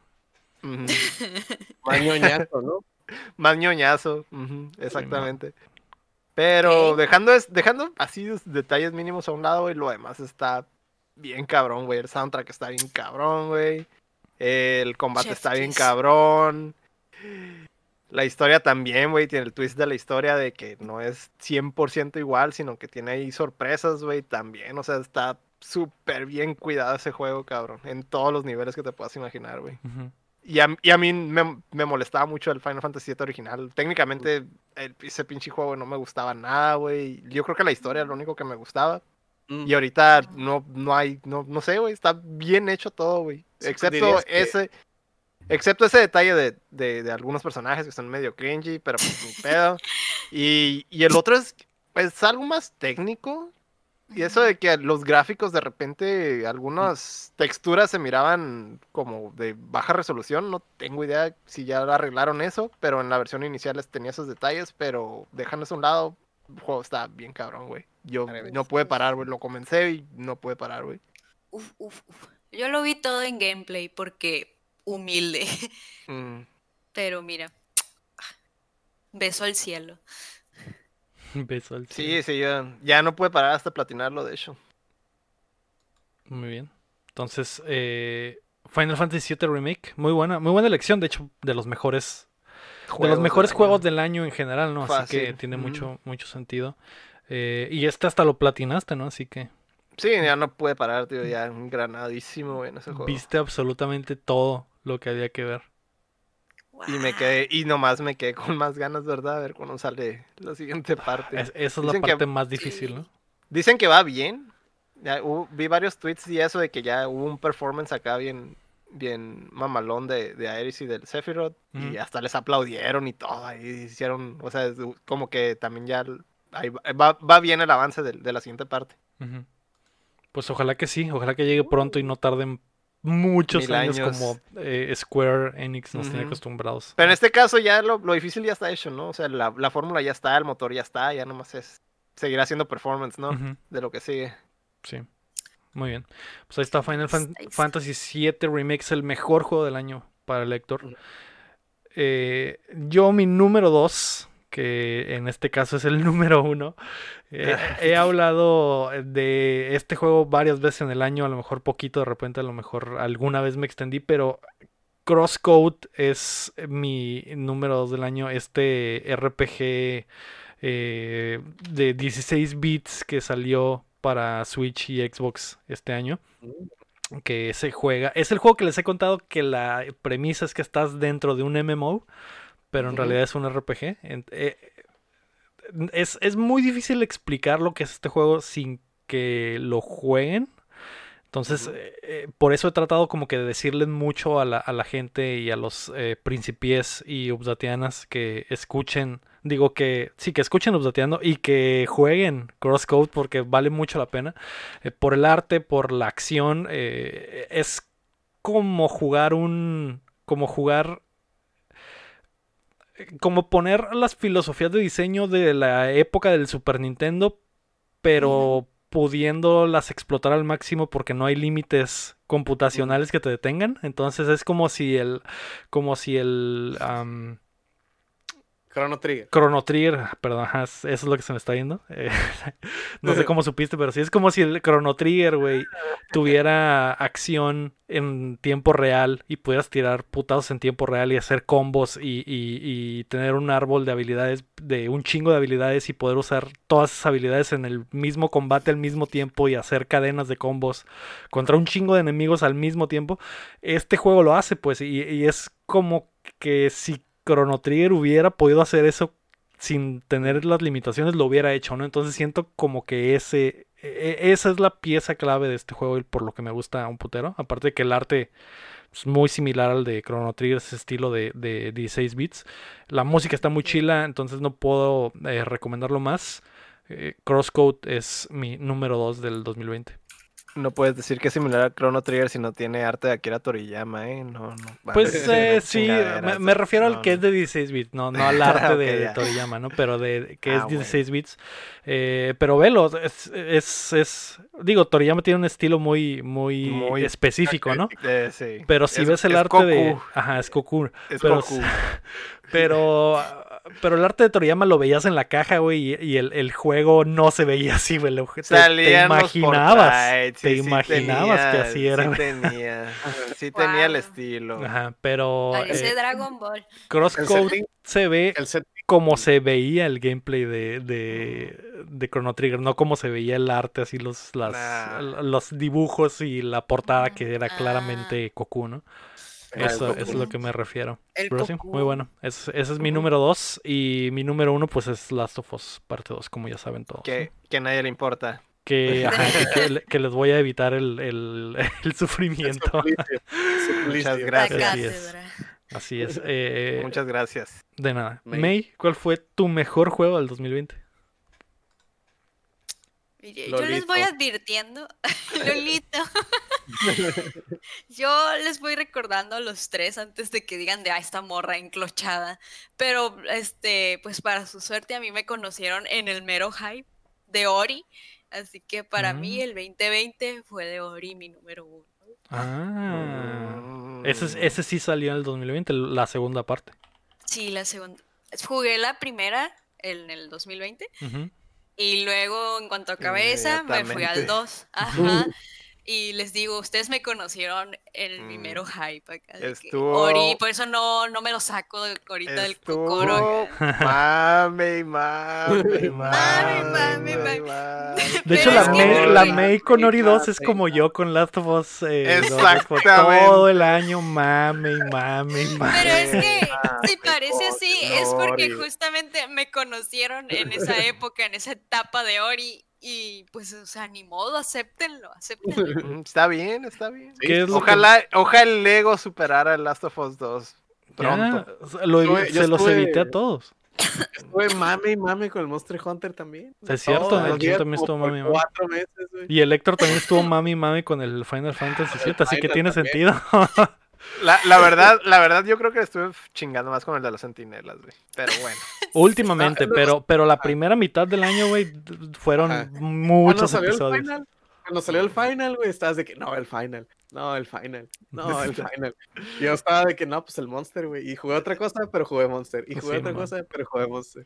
Speaker 3: Más ñoñazo, ¿no?
Speaker 2: más ñoñazo, exactamente. Pero dejando, es- dejando así los detalles mínimos a un lado y lo demás está bien cabrón, güey. El soundtrack está bien cabrón, güey. El combate
Speaker 4: Chef
Speaker 2: está bien cabrón. La historia también, güey, tiene el twist de la historia de que no es 100% igual, sino que tiene ahí sorpresas, güey, también. O sea, está súper bien cuidado ese juego, cabrón. En todos los niveles que te puedas imaginar, güey. Y, a, y a mí me, me molestaba mucho el Final Fantasy VII original. Técnicamente, el, ese pinche juego no me gustaba nada, güey. Yo creo que la historia es lo único que me gustaba.
Speaker 3: Mm.
Speaker 2: Y ahorita no, no hay, no, no sé, güey, está bien hecho todo, güey. Excepto
Speaker 3: que-
Speaker 2: ese, excepto ese detalle de, de, de algunos personajes que son medio cringy, pero pues ni pedo. Y, y el otro es, pues, algo más técnico. Y eso de que los gráficos de repente, algunas texturas se miraban como de baja resolución, no tengo idea si ya arreglaron eso, pero en la versión inicial tenía esos detalles, pero dejando eso a un lado, el juego está bien cabrón, güey. Yo no pude parar, güey, lo comencé y no pude parar, güey.
Speaker 4: Uf, uf, uf. Yo lo vi todo en gameplay porque humilde.
Speaker 2: Mm,
Speaker 4: Pero mira, beso al cielo.
Speaker 1: Beso al
Speaker 2: Sí,
Speaker 1: cielo.
Speaker 2: sí, ya, ya no pude parar hasta platinarlo, de hecho.
Speaker 1: Muy bien. Entonces, eh, Final Fantasy VII Remake, muy buena, muy buena elección, de hecho, de los mejores, de los
Speaker 2: Juegos
Speaker 1: mejores
Speaker 2: del
Speaker 1: juegos
Speaker 2: año.
Speaker 1: del año en general, ¿no? Así que tiene mucho, mucho sentido. Eh, y este hasta lo platinaste, ¿no? Así que
Speaker 2: Sí, ya no pude parar, tío, ya engranadísimo, en ese juego.
Speaker 1: viste absolutamente todo lo que había que ver.
Speaker 2: Y me quedé, y nomás me quedé con más ganas, ¿verdad? A ver cuándo sale la siguiente parte.
Speaker 1: Es- esa es la
Speaker 2: que-
Speaker 1: parte más difícil, ¿no?
Speaker 2: Dicen que va bien. Ya hubo- vi varios tweets y eso de que ya hubo un performance acá bien, bien mamalón de, de Aeris y del Sephiroth. Y hasta les aplaudieron y todo. Ahí hicieron, o sea, como que también ya ahí va, bien el avance de, de la siguiente parte.
Speaker 1: Pues ojalá que sí, ojalá que llegue pronto y no tarden muchos años,
Speaker 2: años.
Speaker 1: como eh, Square Enix nos tiene acostumbrados.
Speaker 2: Pero en este caso ya lo, lo difícil ya está hecho, ¿no? O sea, la, la fórmula ya está, el motor ya está, ya nomás es seguir haciendo performance, ¿no? De lo que sigue.
Speaker 1: Sí. Muy bien. Pues ahí está Final Fan-. Fantasy VII es el mejor juego del año para el lector.
Speaker 3: Ujú.
Speaker 1: Eh, yo, mi número 2, que en este caso es el número 1, he hablado de este juego varias veces en el año, a lo mejor poquito, de repente a lo mejor alguna vez me extendí, pero Crosscode es mi número 2 del año, este RPG eh, de 16 bits que salió para Switch y Xbox este año que se juega. Es el juego que les he contado que la premisa es que estás dentro de un MMO, pero en realidad es un RPG. Eh, es, es muy difícil explicar lo que es este juego sin que lo jueguen. Entonces, eh, eh, por eso he tratado como que de decirles mucho a la, a la gente y a los eh, principies y updatianas que escuchen, digo que sí, que escuchen updateando y que jueguen Crosscode porque vale mucho la pena. Eh, por el arte, por la acción, es como jugar un, como jugar como poner las filosofías de diseño de la época del Super Nintendo, pero pudiéndolas explotar al máximo porque no hay límites computacionales que te detengan. Entonces es como si el, como si el
Speaker 3: Chrono Trigger.
Speaker 1: Chrono Trigger, perdón, eso es lo que se me está yendo. Eh, no sé cómo supiste, pero sí es como si el Chrono Trigger, güey, tuviera acción en tiempo real y pudieras tirar putados en tiempo real y hacer combos y, y- y tener un árbol de habilidades, de un chingo de habilidades y poder usar todas esas habilidades en el mismo combate al mismo tiempo y hacer cadenas de combos contra un chingo de enemigos al mismo tiempo. Este juego lo hace, pues, y es como que si Chrono Trigger hubiera podido hacer eso sin tener las limitaciones, lo hubiera hecho, ¿no? Entonces siento como que ese, e- e- esa es la pieza clave de este juego y por lo que me gusta un putero. Aparte de que el arte es muy similar al de Chrono Trigger, ese estilo de, de 16 bits. La música está muy chila, entonces no puedo eh, recomendarlo más. Eh, Crosscode es mi número 2 del 2020.
Speaker 2: No puedes decir que es similar a Chrono Trigger si no tiene arte de Akira Toriyama, ¿eh? No, no.
Speaker 1: Pues
Speaker 2: sí,
Speaker 1: eh, sí, me, me refiero al que
Speaker 2: no.
Speaker 1: es de 16 bits, no, no al arte de. Toriyama, ¿no? Pero de que
Speaker 2: Ah,
Speaker 1: es
Speaker 2: bueno.
Speaker 1: 16 bits. Eh, pero velo, es, es, es- digo, Toriyama tiene un estilo muy, muy,
Speaker 2: Muy-
Speaker 1: específico, ¿no?
Speaker 2: Eh, sí.
Speaker 1: Pero si
Speaker 2: Es-
Speaker 1: ves el arte de... Ajá, es Goku.
Speaker 2: Es
Speaker 1: pero,
Speaker 2: Goku.
Speaker 1: pero, pero el arte de Toriyama lo veías en la caja, güey, y, y el, el juego no se veía así, güey. Te, imaginabas, te
Speaker 2: sí,
Speaker 1: imaginabas que así era.
Speaker 2: Sí tenía, sí tenía el estilo.
Speaker 1: Ajá, pero
Speaker 4: Parece
Speaker 1: eh,
Speaker 4: Dragon Ball.
Speaker 1: Crosscode se ve como se veía el gameplay de, de, de Chrono Trigger, no como se veía el arte, así los, las,
Speaker 2: Nah.
Speaker 1: los dibujos y la portada que era
Speaker 4: Ah.
Speaker 1: claramente Goku, ¿no? Eso es lo que me refiero.
Speaker 4: El
Speaker 1: Pero sí,
Speaker 4: Goku.
Speaker 1: muy bueno. Es- ese es mi número 2 y mi número 1 pues es Last of Us parte 2, como ya saben todos.
Speaker 2: Que, que a nadie le importa.
Speaker 1: Que, ajá, que- que le- que les voy a evitar el, el- el sufrimiento.
Speaker 3: Suplicio, suplicio.
Speaker 2: Muchas gracias.
Speaker 1: Así es.
Speaker 4: cátedra.
Speaker 1: Así es. eh,
Speaker 2: Muchas gracias.
Speaker 1: De nada.
Speaker 3: May.
Speaker 1: May, ¿cuál fue tu mejor juego del 2020?
Speaker 4: Mire, Yo les voy advirtiendo, Lolito. Yo les voy recordando a los tres antes de que digan de ah, esta morra enclochada. Pero este, pues para su suerte a mí me conocieron en el mero hype de Ori. Así que para mí
Speaker 1: Mm.
Speaker 4: el 2020 fue de Ori mi número uno.
Speaker 1: Ah. Ese, es- ese sí salió en el 2020, la segunda parte.
Speaker 4: Sí, la segunda. Jugué la primera en el 2020
Speaker 1: Ujú.
Speaker 4: Y luego en cuanto acabé esa me fui al
Speaker 2: Inmediatamente.
Speaker 4: 2. Ajá. Y les digo, ustedes me conocieron en el
Speaker 2: Mm.
Speaker 4: primero hype acá.
Speaker 2: Estuvo-
Speaker 4: Ori, por eso no, no me lo saco de- ahorita del cocoro.
Speaker 2: Estuvo mame, mame,
Speaker 4: Mame,
Speaker 2: mame,
Speaker 4: mame,
Speaker 2: mame.
Speaker 1: De hecho, la,
Speaker 4: no,
Speaker 1: la. May con Ori 2 es como yo con Last of Us. eh,
Speaker 2: Exactamente.
Speaker 1: todo el año mame, y mame, mame.
Speaker 4: Pero es que si parece así, es porque justamente me conocieron en esa época, en esa etapa de Ori. Y pues, o sea, ni modo, acéptenlo, acéptenlo.
Speaker 2: Mm, Está bien, está bien.
Speaker 1: ¿Qué es lo que-
Speaker 2: Ojalá, ojalá el Lego superara el Last of Us 2
Speaker 1: Ya,
Speaker 2: pronto.
Speaker 1: lo
Speaker 3: yo
Speaker 1: se los
Speaker 3: estuve-
Speaker 1: evité a todos.
Speaker 3: Estuve mame y mame con el Monster Hunter también.
Speaker 1: Es cierto, el también estuvo mame y mame.
Speaker 3: Cuatro meses, güey.
Speaker 1: Y el Héctor también estuvo mami mami con el Final Fantasy VII, así que tiene
Speaker 3: también.
Speaker 1: sentido.
Speaker 2: La, la verdad, la verdad, yo creo que estuve chingando más con el de los sentinelas, güey. Pero bueno.
Speaker 1: Últimamente,
Speaker 3: Ah,
Speaker 1: pero, pero la primera mitad del año, güey, fueron
Speaker 3: Ajá. Cuando
Speaker 1: muchos
Speaker 3: salió el
Speaker 1: episodios.
Speaker 3: final, cuando salió el final, güey, estabas de que no, el final, no, el final, no, el final. Y Yo estaba de que no, pues el Monster, güey. Y jugué otra cosa, pero jugué Monster. Y jugué
Speaker 1: Sí,
Speaker 3: otra
Speaker 1: man.
Speaker 3: cosa, pero jugué Monster.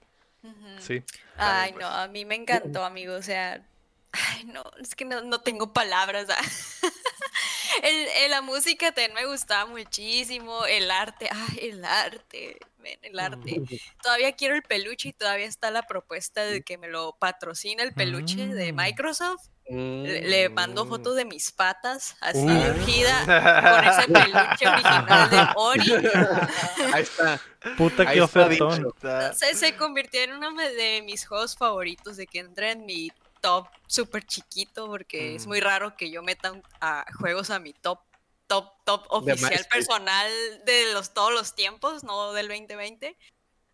Speaker 1: Sí.
Speaker 4: Ay,
Speaker 2: pues.
Speaker 4: no, a mí me encantó, amigo. O sea, ay, no, es que no, no tengo palabras. ah. El, el- la música también me gustaba muchísimo. El arte, ay, el arte, el arte. Todavía quiero el peluche y todavía está la propuesta de que me lo patrocine el peluche de
Speaker 1: Mm.
Speaker 4: Microsoft.
Speaker 3: Mm.
Speaker 4: Le, le mando fotos de mis patas, así
Speaker 1: Uh.
Speaker 4: de urgida, con ese peluche original de Ori.
Speaker 3: Ahí está.
Speaker 1: Puta,
Speaker 3: Ahí está
Speaker 1: ofertón.
Speaker 4: Se, se convirtió en uno de mis juegos favoritos, de que entra en mi top súper chiquito, porque es
Speaker 2: Mm.
Speaker 4: muy raro que yo meta un- a juegos a mi top, top, top oficial personal de los todos los tiempos, no del 2020.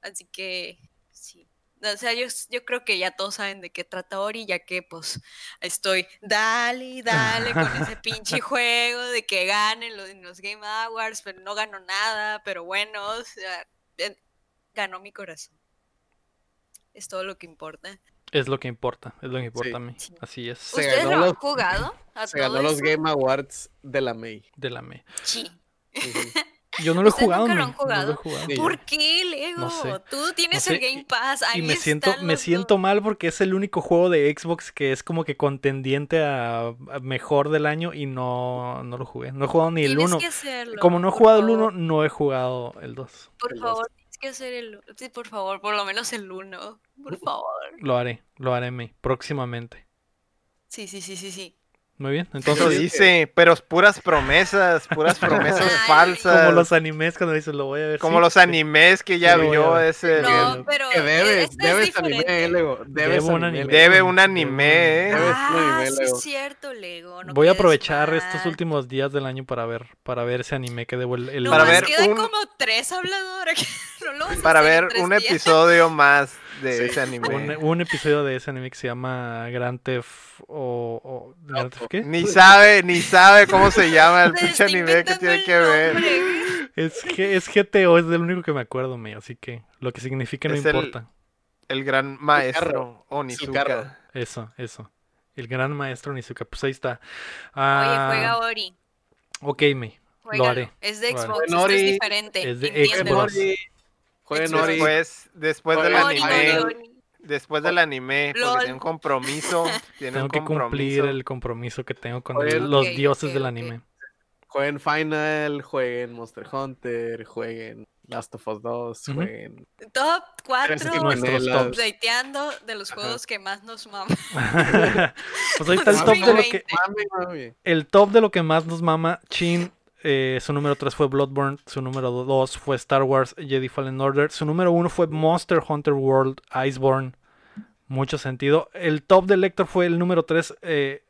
Speaker 4: Así que sí. O sea, yo, yo creo que ya todos saben de qué trata Ori, ya que pues estoy dale dale con ese pinche juego de que ganen los, los Game Awards, pero no ganó nada, pero bueno, o sea, ganó mi corazón. Es todo lo que importa.
Speaker 1: Es lo que importa, es lo que importa
Speaker 3: Sí.
Speaker 1: a mí.
Speaker 4: Sí.
Speaker 1: Así es,
Speaker 3: Se
Speaker 4: ¿Ustedes
Speaker 3: ganó
Speaker 4: lo han
Speaker 3: los-
Speaker 4: jugado? ¿A
Speaker 3: Se ganó los? Game Awards de la May.
Speaker 1: de la me.
Speaker 4: Sí.
Speaker 1: Yo no lo he
Speaker 4: ¿Ustedes
Speaker 1: jugado,
Speaker 4: nunca lo
Speaker 1: no lo he
Speaker 4: jugado?
Speaker 1: jugado.
Speaker 3: Sí.
Speaker 4: ¿Por qué, Lego?
Speaker 1: No sé.
Speaker 4: Tú tienes
Speaker 1: No
Speaker 4: el Game Pass.
Speaker 1: Y
Speaker 4: ahí
Speaker 1: me siento, me siento mal porque es el único juego de Xbox que es como que contendiente a, a mejor del año y no, no lo jugué. No he jugado ni el
Speaker 4: Tienes
Speaker 1: 1.
Speaker 4: que hacerlo.
Speaker 1: Como no he jugado el
Speaker 4: favor,
Speaker 1: 1, no he jugado el 2.
Speaker 4: Por
Speaker 3: el
Speaker 4: favor, que hacer el Sí, por favor, por lo menos el 1. Por favor.
Speaker 1: Lo haré, lo haré me, próximamente.
Speaker 4: Sí, sí, sí, sí, sí.
Speaker 1: Muy bien,
Speaker 2: Eso
Speaker 1: entonces
Speaker 2: dice, pero puras promesas, puras promesas falsas.
Speaker 1: como los animes cuando dices lo voy a ver.
Speaker 2: Como
Speaker 1: sí,
Speaker 2: los animes que ya
Speaker 1: lo
Speaker 2: vio ese.
Speaker 4: No, pero.
Speaker 3: Que
Speaker 4: e-
Speaker 3: debes,
Speaker 4: este es
Speaker 3: debes anime, eh, Lego. Debes
Speaker 1: un
Speaker 3: anime.
Speaker 2: Debe un anime, ¿eh?
Speaker 4: Ah,
Speaker 3: anime,
Speaker 4: sí
Speaker 3: Lego.
Speaker 4: es cierto, Lego. no
Speaker 1: Voy a aprovechar estos últimos días del año para ver para ver ese anime que debo el, el-
Speaker 4: No,
Speaker 2: Para ver
Speaker 4: quedan
Speaker 2: un-
Speaker 4: como tres habladores. No lo
Speaker 2: Para ver un
Speaker 4: días.
Speaker 2: episodio más de
Speaker 3: Sí.
Speaker 2: ese anime.
Speaker 1: un, un episodio de ese anime que se llama Grand Theft o, o Grand Theft qué?
Speaker 2: Ni sabe, ni sabe cómo se llama el pinche anime que tiene que ver.
Speaker 1: Es, G- es GTO, es del único que me acuerdo, me, así que lo que significa no
Speaker 2: Es
Speaker 1: importa.
Speaker 2: El gran maestro. Onizuka.
Speaker 1: Eso, eso. El gran maestro Nizuka, pues ahí está.
Speaker 4: Oye,
Speaker 1: Ah,
Speaker 4: juega Ori.
Speaker 1: Ok, me.
Speaker 4: Juégalo.
Speaker 1: haré,
Speaker 4: Es de
Speaker 1: lo.
Speaker 4: Xbox, esto es diferente.
Speaker 1: es de Xbox.
Speaker 3: Jueguen
Speaker 4: Xbox.
Speaker 3: Ori.
Speaker 2: Después, después del
Speaker 3: Ori,
Speaker 2: anime,
Speaker 4: Ori.
Speaker 2: después del anime, porque tiene un compromiso, tiene
Speaker 1: Tengo
Speaker 2: un
Speaker 1: que cumplir
Speaker 2: compromiso.
Speaker 1: el compromiso que tengo con
Speaker 3: Oye,
Speaker 1: el- los
Speaker 4: ok,
Speaker 1: dioses
Speaker 4: ok,
Speaker 1: del anime.
Speaker 3: Jueguen Final, jueguen Monster Hunter, jueguen Last of Us 2,
Speaker 1: Ujú.
Speaker 3: jueguen...
Speaker 4: Top 4
Speaker 3: Tres
Speaker 1: Nuestros
Speaker 3: Gemelas.
Speaker 1: tops.
Speaker 4: updateando de los
Speaker 3: Ajá.
Speaker 4: juegos que más nos maman.
Speaker 1: pues ahí está el top de lo que
Speaker 4: 2020.
Speaker 3: Mami, mami.
Speaker 1: el top de lo que más nos mama Chin eh, su número 3 fue Bloodborne, su número 2 fue Star Wars Jedi Fallen Order, su número 1 fue Monster Hunter World Iceborne. Mucho sentido. El top del lector fue el número 3, eh,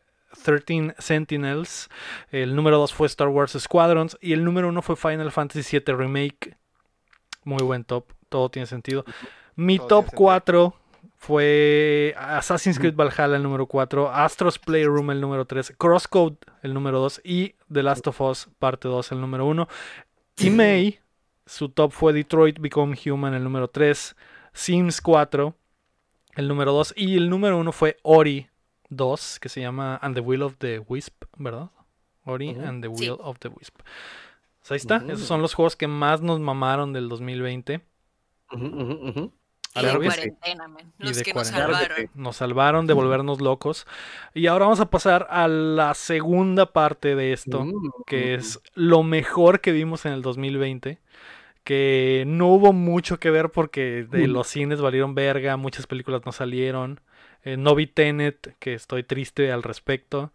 Speaker 1: 13 Sentinels. El número 2 fue Star Wars Squadrons. Y el número 1 fue Final Fantasy VII Remake. Muy buen top. Todo tiene sentido. Mi
Speaker 2: Todo
Speaker 1: top
Speaker 2: tiene sentido.
Speaker 1: 4 fue Assassin's Creed Valhalla el número 4, Astros Playroom el número 3, Crosscode el número 2 y The Last of Us parte 2 el número 1. Y May, su top fue Detroit Become Human el número 3, Sims 4 el número 2 y el número 1 fue Ori 2 que se llama And the Will of the Wisp, ¿verdad? Ori
Speaker 3: Ujú.
Speaker 1: and the
Speaker 4: Sí.
Speaker 1: Will of the Wisp. Pues ahí está,
Speaker 3: Ujú.
Speaker 1: esos son los juegos que más nos mamaron del 2020.
Speaker 3: Ujú, ujú, ujú.
Speaker 4: Y de cuarentena, Los
Speaker 1: de
Speaker 4: que nos
Speaker 1: cuarentena.
Speaker 4: Salvaron.
Speaker 1: Nos salvaron de volvernos locos. Y ahora vamos a pasar a la segunda parte de esto,
Speaker 3: Mm.
Speaker 1: que es lo mejor que vimos en el 2020. Que no hubo mucho que ver porque de
Speaker 3: Mm.
Speaker 1: los cines valieron verga, muchas películas no salieron. Eh, no vi Tenet, que estoy triste al respecto.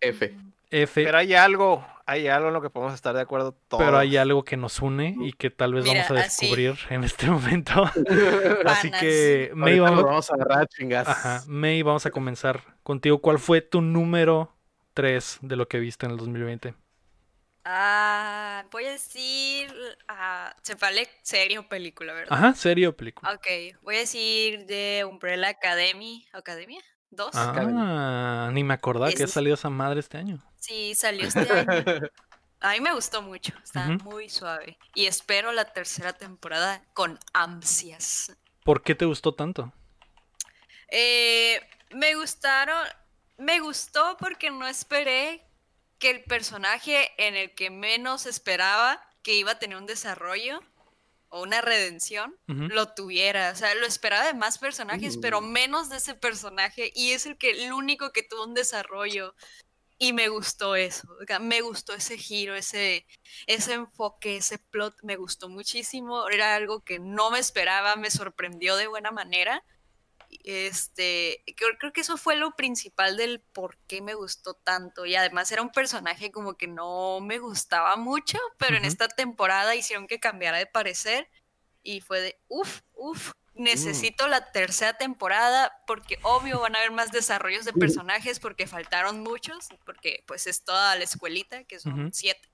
Speaker 3: F.
Speaker 1: F,
Speaker 2: Pero hay algo, hay algo en lo que podemos estar de acuerdo todos.
Speaker 1: pero hay algo que nos une y que tal vez
Speaker 4: Mira,
Speaker 1: vamos a
Speaker 4: así.
Speaker 1: descubrir en este momento. Así que, May, vamos
Speaker 3: a agarrar chingas.
Speaker 1: Ajá, May, vamos a comenzar contigo. ¿Cuál fue tu número 3 de lo que viste en el 2020?
Speaker 4: Ah, voy a decir. ah, se vale serie o película, ¿verdad?
Speaker 1: Ajá, serie o película.
Speaker 4: Ok, voy a decir de Umbrella Academy. ¿Academia? ¿Dos?
Speaker 1: Ah, ni me acordaba que ha salido esa madre este año.
Speaker 4: Sí, salió este año. A mí me gustó mucho, está
Speaker 1: Ujú.
Speaker 4: muy suave. Y espero la tercera temporada con ansias.
Speaker 1: ¿Por qué te gustó tanto?
Speaker 4: Eh, me gustaron, me gustó porque no esperé que el personaje en el que menos esperaba que iba a tener un desarrollo o una redención, lo tuviera. O sea, lo esperaba de más personajes, pero
Speaker 3: Mm.
Speaker 4: menos de ese personaje. Y es el que el único que tuvo un desarrollo. Y me gustó eso. Me gustó ese giro, ese, ese enfoque, ese plot. Me gustó muchísimo. Era algo que no me esperaba, me sorprendió de buena manera. Este, creo, creo que eso fue lo principal del por qué me gustó tanto. Y además era un personaje como que no me gustaba mucho, pero en esta temporada hicieron que cambiara de parecer. Y fue de, uff, uff, necesito la tercera temporada porque obvio van a haber más desarrollos de personajes porque faltaron muchos, porque pues es toda la escuelita, que son siete.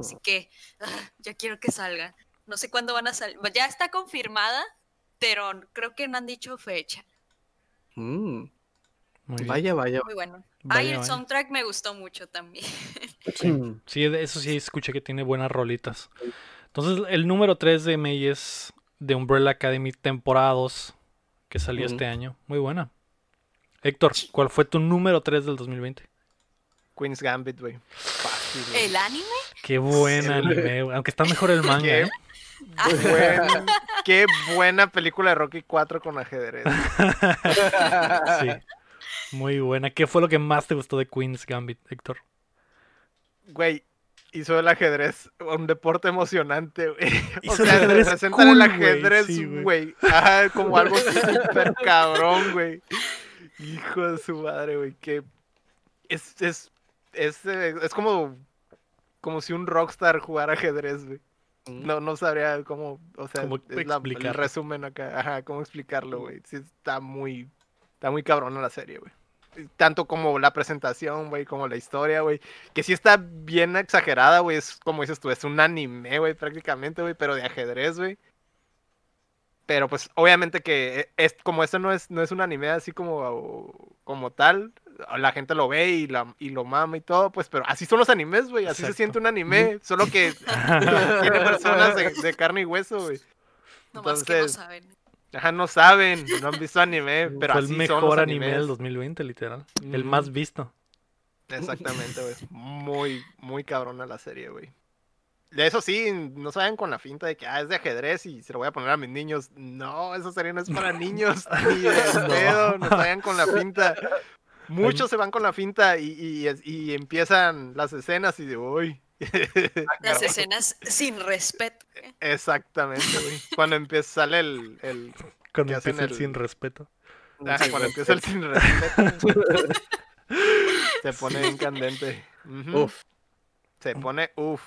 Speaker 4: Así que ah, ya quiero que salgan. No sé cuándo van a salir. Ya está confirmada, pero creo que no han dicho fecha.
Speaker 3: Mm.
Speaker 1: Muy bien.
Speaker 3: Vaya, vaya.
Speaker 4: Muy bueno.
Speaker 1: Vaya,
Speaker 4: Ay, el
Speaker 1: vaya.
Speaker 4: soundtrack me gustó mucho también.
Speaker 1: Sí, de eso sí escuché que tiene buenas rolitas. Entonces, el número 3 de May es de Umbrella Academy temporada 2, que salió este año. Muy buena. Héctor, ¿cuál fue tu número 3 del 2020?
Speaker 2: Queen's Gambit, güey.
Speaker 4: ¿El anime?
Speaker 1: Qué buena anime, güey. aunque está mejor el manga,
Speaker 2: ¿Qué?
Speaker 1: ¿eh?
Speaker 2: Buen- qué buena película de Rocky 4 con ajedrez.
Speaker 1: Sí. Muy buena. ¿Qué fue lo que más te gustó de Queen's Gambit, Héctor?
Speaker 2: Güey, hizo el ajedrez un deporte emocionante, güey. O
Speaker 1: Hizo el
Speaker 2: sea,
Speaker 1: ajedrez
Speaker 2: representan el
Speaker 1: cool, güey,
Speaker 2: ajedrez,
Speaker 1: güey.
Speaker 2: Ajá, como algo súper cabrón, güey. Hijo de su madre, güey. Que es, es, es, eh, es como, como si un rockstar jugara ajedrez, güey. No, no sabría cómo, o sea,
Speaker 1: ¿Cómo
Speaker 2: la- el resumen acá, ajá, cómo explicarlo, güey. Sí, está muy, está muy cabrona la serie, güey. Tanto como la presentación, güey, como la historia, güey. Que sí está bien exagerada, güey. Es como dices tú, es un anime, güey, prácticamente, güey, pero de ajedrez, güey. Pero pues, obviamente que es como esto no es, no es un anime así como, como tal. La gente lo ve y, la, y lo mama y todo, pues, pero así son los animes, güey. Así se siente un anime, solo que tiene personas de, de carne y hueso, güey.
Speaker 4: Nomás que no
Speaker 2: Entonces,
Speaker 4: saben.
Speaker 2: Ajá, no saben, no han visto anime, pero
Speaker 1: fue
Speaker 2: así
Speaker 1: el
Speaker 2: son los
Speaker 1: mejor anime del 2020, literal. El más visto.
Speaker 2: Exactamente, güey. Muy, muy cabrona la serie, güey. De eso sí, no se vayan con la finta de que ah, es de ajedrez y se lo voy a poner a mis niños. No, esa serie no es para niños. Ni de
Speaker 1: No.
Speaker 2: pedo, no se vayan con la finta. Muchos se van con la finta y, y, empiezan las escenas y de uy.
Speaker 4: Las escenas sin respeto. ¿eh?
Speaker 2: Exactamente, güey. Cuando empieza, sale el, el
Speaker 1: Cuando
Speaker 2: hacen
Speaker 1: empieza el
Speaker 2: el-
Speaker 1: sin respeto.
Speaker 2: Cuando empieza el sin respeto. Se pone bien candente.
Speaker 3: Uf.
Speaker 2: Se pone uff.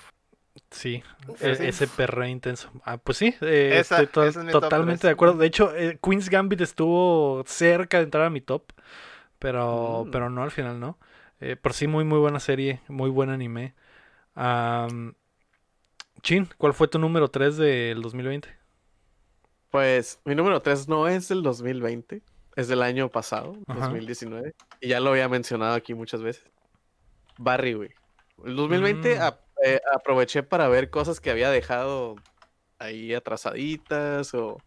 Speaker 1: Sí,
Speaker 4: Uf,
Speaker 1: e-
Speaker 2: sí.
Speaker 1: ese perre intenso. Ah, pues sí, eh,
Speaker 2: Esa-
Speaker 1: estoy to-
Speaker 2: ese es mi top
Speaker 1: totalmente de acuerdo. De hecho, eh, Queen's Gambit estuvo cerca de entrar a mi top, pero,
Speaker 3: Mm.
Speaker 1: pero no, al final no. Eh, por sí, muy, muy buena serie, muy buen anime. Chin, ¿cuál fue tu número 3 del 2020?
Speaker 3: Pues mi número 3 no es del 2020, es del año pasado,
Speaker 1: Ajá.
Speaker 3: 2019. Y ya lo había mencionado aquí muchas veces. Barry, güey. El 2020
Speaker 1: Mm.
Speaker 3: eh, aproveché para ver cosas que había dejado ahí atrasaditas o,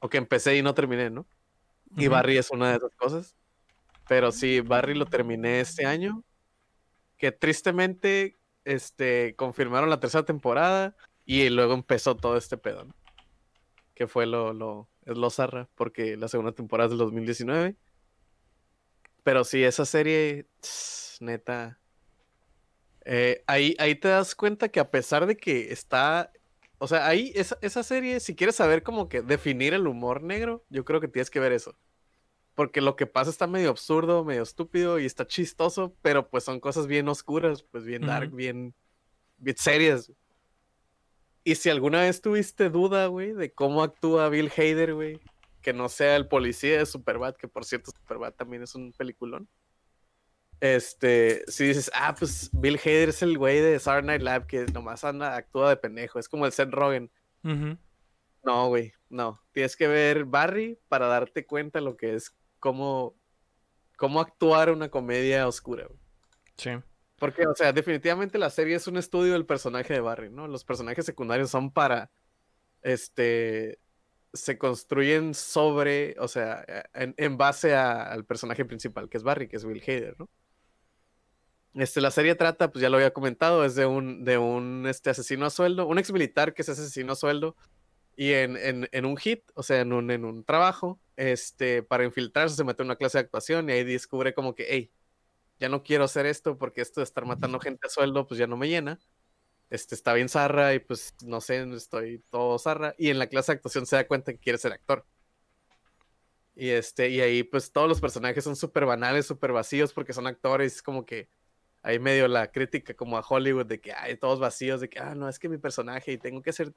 Speaker 3: o que empecé y no terminé, ¿no? Y. Barry es una de esas cosas. Pero sí, Barry lo terminé este año. Que tristemente este, confirmaron la tercera temporada y luego empezó todo este pedo. Que fue lo, lo, es zarra, porque la segunda temporada es del 2019. Pero sí, esa serie, neta. eh, ahí, ahí te das cuenta que a pesar de que está. O sea, ahí, esa, esa serie, si quieres saber como que definir el humor negro, yo creo que tienes que ver eso. Porque lo que pasa está medio absurdo, medio estúpido y está chistoso, pero pues son cosas bien oscuras, pues bien dark,
Speaker 1: Ujú.
Speaker 3: bien, bien serias. Y si alguna vez tuviste duda, güey, de cómo actúa Bill Hader, güey, que no sea el policía de Superbad, que por cierto Superbad también es un peliculón. Este, si dices, ah, pues Bill Hader es el güey de Saturday Night Live que nomás anda, actúa de pendejo, es como el Seth Rogen.
Speaker 1: Ujú.
Speaker 3: No, güey, no. Tienes que ver Barry para darte cuenta lo que es cómo, cómo actuar una comedia oscura. güey.
Speaker 1: Sí.
Speaker 3: Porque, o sea, definitivamente la serie es un estudio del personaje de Barry, ¿no? Los personajes secundarios son para, este, se construyen sobre, o sea, en, en base a- al personaje principal, que es Barry, que es Will Hader, ¿no? Este, la serie trata, pues ya lo había comentado, es de un, de un este, asesino a sueldo, un ex militar que es asesino a sueldo, y en, en, en un hit, o sea, en un, en un trabajo, este, para infiltrarse se mete a una clase de actuación y ahí descubre como que, hey, ya no quiero hacer esto porque esto de estar matando gente a sueldo, pues ya no me llena. Este, está bien zarra y pues no sé, estoy todo zarra. Y en la clase de actuación se da cuenta que quiere ser actor. Y este, y ahí pues todos los personajes son súper banales, súper vacíos porque son actores, es como que hay medio la crítica como a Hollywood de que hay todos vacíos, de que, ah, no, es que mi personaje y tengo que ser,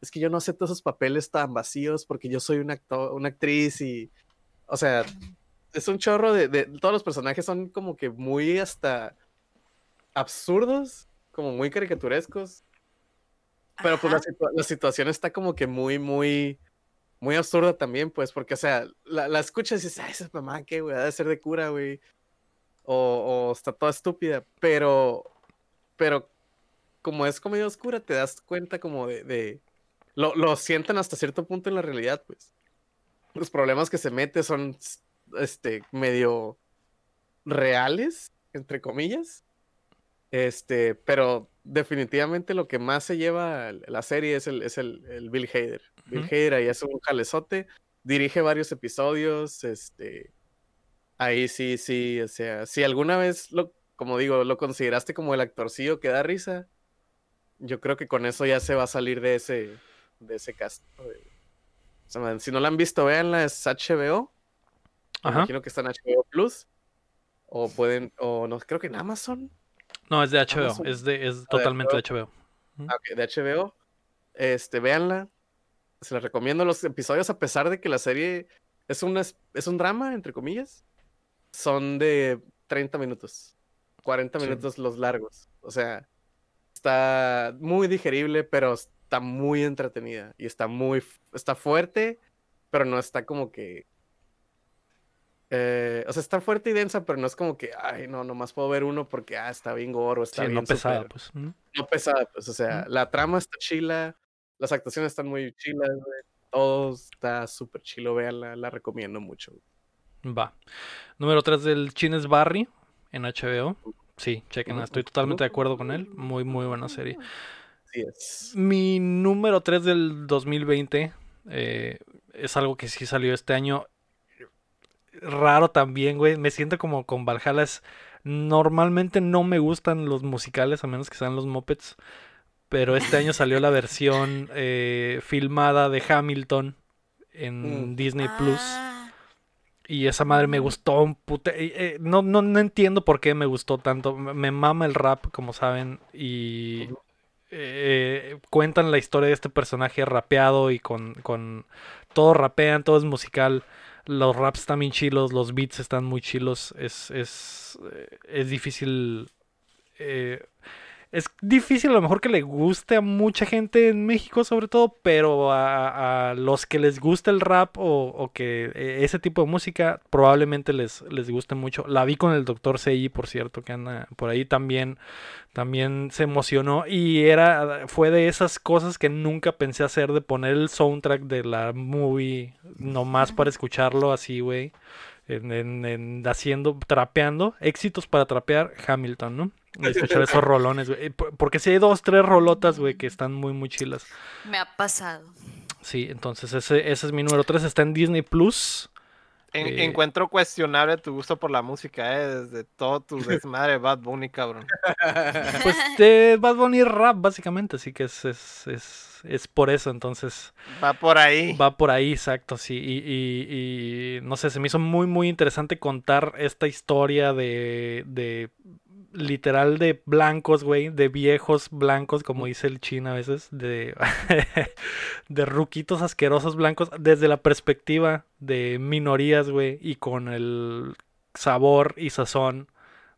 Speaker 3: es que yo no acepto esos papeles tan vacíos porque yo soy un actor, una actriz y, o sea, es un chorro de, de- todos los personajes son como que muy hasta absurdos, como muy caricaturescos. Pero pues la, situación está como que muy, muy, muy absurda también, pues, porque, o sea, la, la escuchas y dices, ay, esa mamá, ¿qué, güey? Ha de ser de cura, güey. O, o está toda estúpida, pero, pero como es comedia oscura, te das cuenta como de, de- lo, lo sienten hasta cierto punto en la realidad, pues. Los problemas que se mete son, este, medio reales, entre comillas. Este, pero definitivamente lo que más se lleva la serie es el, es el, el Bill Hader. Bill. Hader ahí hace un jalezote, dirige varios episodios, este, ahí sí, sí, o sea, si alguna vez lo, como digo, lo consideraste como el actorcillo que da risa, yo creo que con eso ya se va a salir de ese, de ese cast. De- si no la han visto, véanla, es HBO. Me
Speaker 1: Ajá.
Speaker 3: imagino que está en HBO Plus. O pueden, o no, creo que en Amazon.
Speaker 1: No, es de HBO.
Speaker 3: Amazon.
Speaker 1: Es, de, es totalmente de HBO.
Speaker 3: Ah, ok, de HBO. Este, véanla. Se la recomiendo los episodios, a pesar de que la serie es un, es, un drama, entre comillas. Son de 30 minutos. 40
Speaker 1: Sí.
Speaker 3: minutos los largos. O sea, está muy digerible, pero está muy entretenida. Y está muy, está fuerte, pero no está como que... eh, o sea, está fuerte y densa, pero no es como que, ay, no, nomás puedo ver uno porque, ah, está bien gore o está
Speaker 1: Sí,
Speaker 3: bien
Speaker 1: no pesada, pues.
Speaker 3: No pesada, pues, o sea, la trama está chila, las actuaciones están muy chilas, güey, todo está súper chilo, véanla, la recomiendo mucho. güey.
Speaker 1: Va. Número 3 del Chin es Barry en HBO. Sí, chequenla, estoy totalmente de acuerdo con él. Muy, muy buena serie.
Speaker 3: Así es.
Speaker 1: Mi número 3 del 2020 eh, es algo que sí salió este año. Raro también, güey. Me siento como con Valhalla. Es... Normalmente no me gustan los musicales, a menos que sean los Muppets. Pero este año salió la versión eh, filmada de Hamilton en
Speaker 3: Mm.
Speaker 1: Disney Plus.
Speaker 4: Ah,
Speaker 1: Y esa madre me gustó un pute... eh, eh, no, no, no entiendo por qué me gustó tanto. Me me mama el rap, como saben. Y eh, cuentan la historia de este personaje rapeado y con, con... Todos rapean, todo es musical. Los raps están bien chilos, los beats están muy chilos. Es, es, eh, es difícil... eh, es difícil a lo mejor que le guste a mucha gente en México sobre todo, pero a, a los que les gusta el rap o, o que eh, ese tipo de música probablemente les, les guste mucho. La vi con el doctor CI, por cierto, que anda por ahí también, también se emocionó y era, fue de esas cosas que nunca pensé hacer de poner el soundtrack de la movie nomás para escucharlo así, güey. En, en- en haciendo, trapeando, éxitos para trapear Hamilton, ¿no? Y escuchar esos rolones, güey. Por- Porque si hay dos, tres rolotas, güey, que están muy, muy chilas.
Speaker 4: Me ha pasado.
Speaker 1: Sí, entonces ese, ese es mi número 3, está en Disney Plus.
Speaker 2: En-
Speaker 1: Eh.
Speaker 2: Encuentro cuestionable tu gusto por la música, ¿eh? Desde todo tu desmadre de Bad Bunny, cabrón.
Speaker 1: Pues de Bad Bunny rap, básicamente, así que es, es, es, es por eso, entonces
Speaker 2: Va por ahí.
Speaker 1: va por ahí, exacto, sí. Y, y- y, no sé, se me hizo muy, muy interesante contar esta historia de, de literal de blancos, güey, de viejos blancos, como dice el chino a veces, de, de ruquitos asquerosos blancos, desde la perspectiva de minorías, güey, y con el sabor y sazón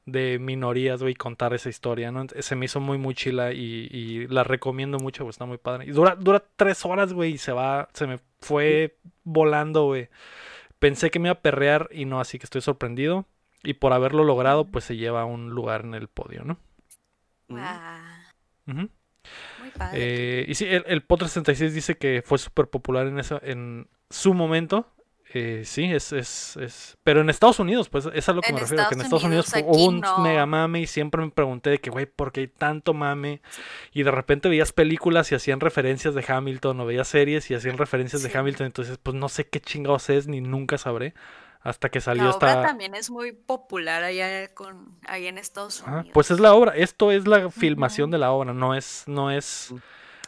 Speaker 1: de minorías, güey, contar esa historia, ¿no? Se me hizo muy, muy chila y, y la recomiendo mucho, güey, está muy padre. Y dura, dura tres horas, güey, y se va, se me fue volando, güey. Pensé que me iba a perrear y no, así que estoy sorprendido. Y por haberlo logrado, pues se lleva un lugar en el podio, ¿no? Ujú.
Speaker 4: muy padre.
Speaker 1: Eh, y sí, el, el Pot 36 dice que fue súper popular en, eso, en su momento. Eh, sí, es, es, es... Pero en Estados Unidos, pues es a lo que
Speaker 4: En
Speaker 1: me refiero. Que en Estados Unidos,
Speaker 4: Unidos,
Speaker 1: hubo un
Speaker 4: no.
Speaker 1: mega mame y siempre me pregunté de que, güey, ¿por qué hay tanto mame? Y de repente veías películas y hacían referencias de Hamilton o veías series y hacían referencias de. Hamilton. Entonces, pues no sé qué chingados es ni nunca sabré. Hasta que salió
Speaker 4: la obra
Speaker 1: esta...
Speaker 4: también es muy popular allá con allá en Estados Unidos.
Speaker 1: pues es la obra. Esto es la filmación
Speaker 4: Ujú.
Speaker 1: de la obra. No es... No es...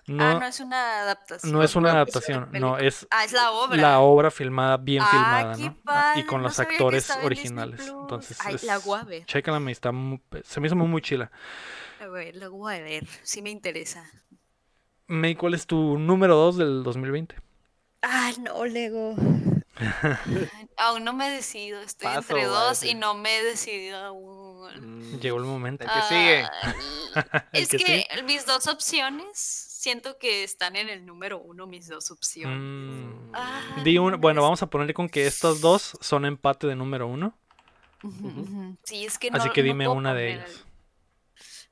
Speaker 1: No,
Speaker 4: ah, no es una adaptación.
Speaker 1: no es una adaptación. No, es
Speaker 4: Ah, es la obra.
Speaker 1: la obra filmada, bien
Speaker 4: Ah,
Speaker 1: filmada, ¿no? Ah,
Speaker 4: padre,
Speaker 1: Y con
Speaker 4: no
Speaker 1: los actores
Speaker 4: en
Speaker 1: originales.
Speaker 4: Plus.
Speaker 1: Entonces,
Speaker 4: Ay,
Speaker 1: es-
Speaker 4: la voy a ver.
Speaker 1: chécala, me está mu- se me hizo muy, muy chila.
Speaker 4: A ver, lo voy a ver, sí me interesa.
Speaker 1: May, ¿cuál es tu número 2 del 2020?
Speaker 4: Ay, no, Lego. Aún no me he decidido, estoy
Speaker 2: Paso,
Speaker 4: entre dos y no me he decidido aún.
Speaker 2: Mm,
Speaker 1: Llegó el momento.
Speaker 2: El que sigue.
Speaker 1: El
Speaker 4: es
Speaker 1: que
Speaker 4: que mis dos opciones, siento que están en el número uno, mis dos opciones.
Speaker 1: Mm,
Speaker 4: Ay,
Speaker 1: di un-
Speaker 4: no
Speaker 1: bueno,
Speaker 4: es-
Speaker 1: vamos a ponerle con que estas dos son empate de número uno.
Speaker 4: Sí, es que
Speaker 1: Así
Speaker 4: no-
Speaker 1: que
Speaker 4: no
Speaker 1: dime una de ellas.
Speaker 4: el-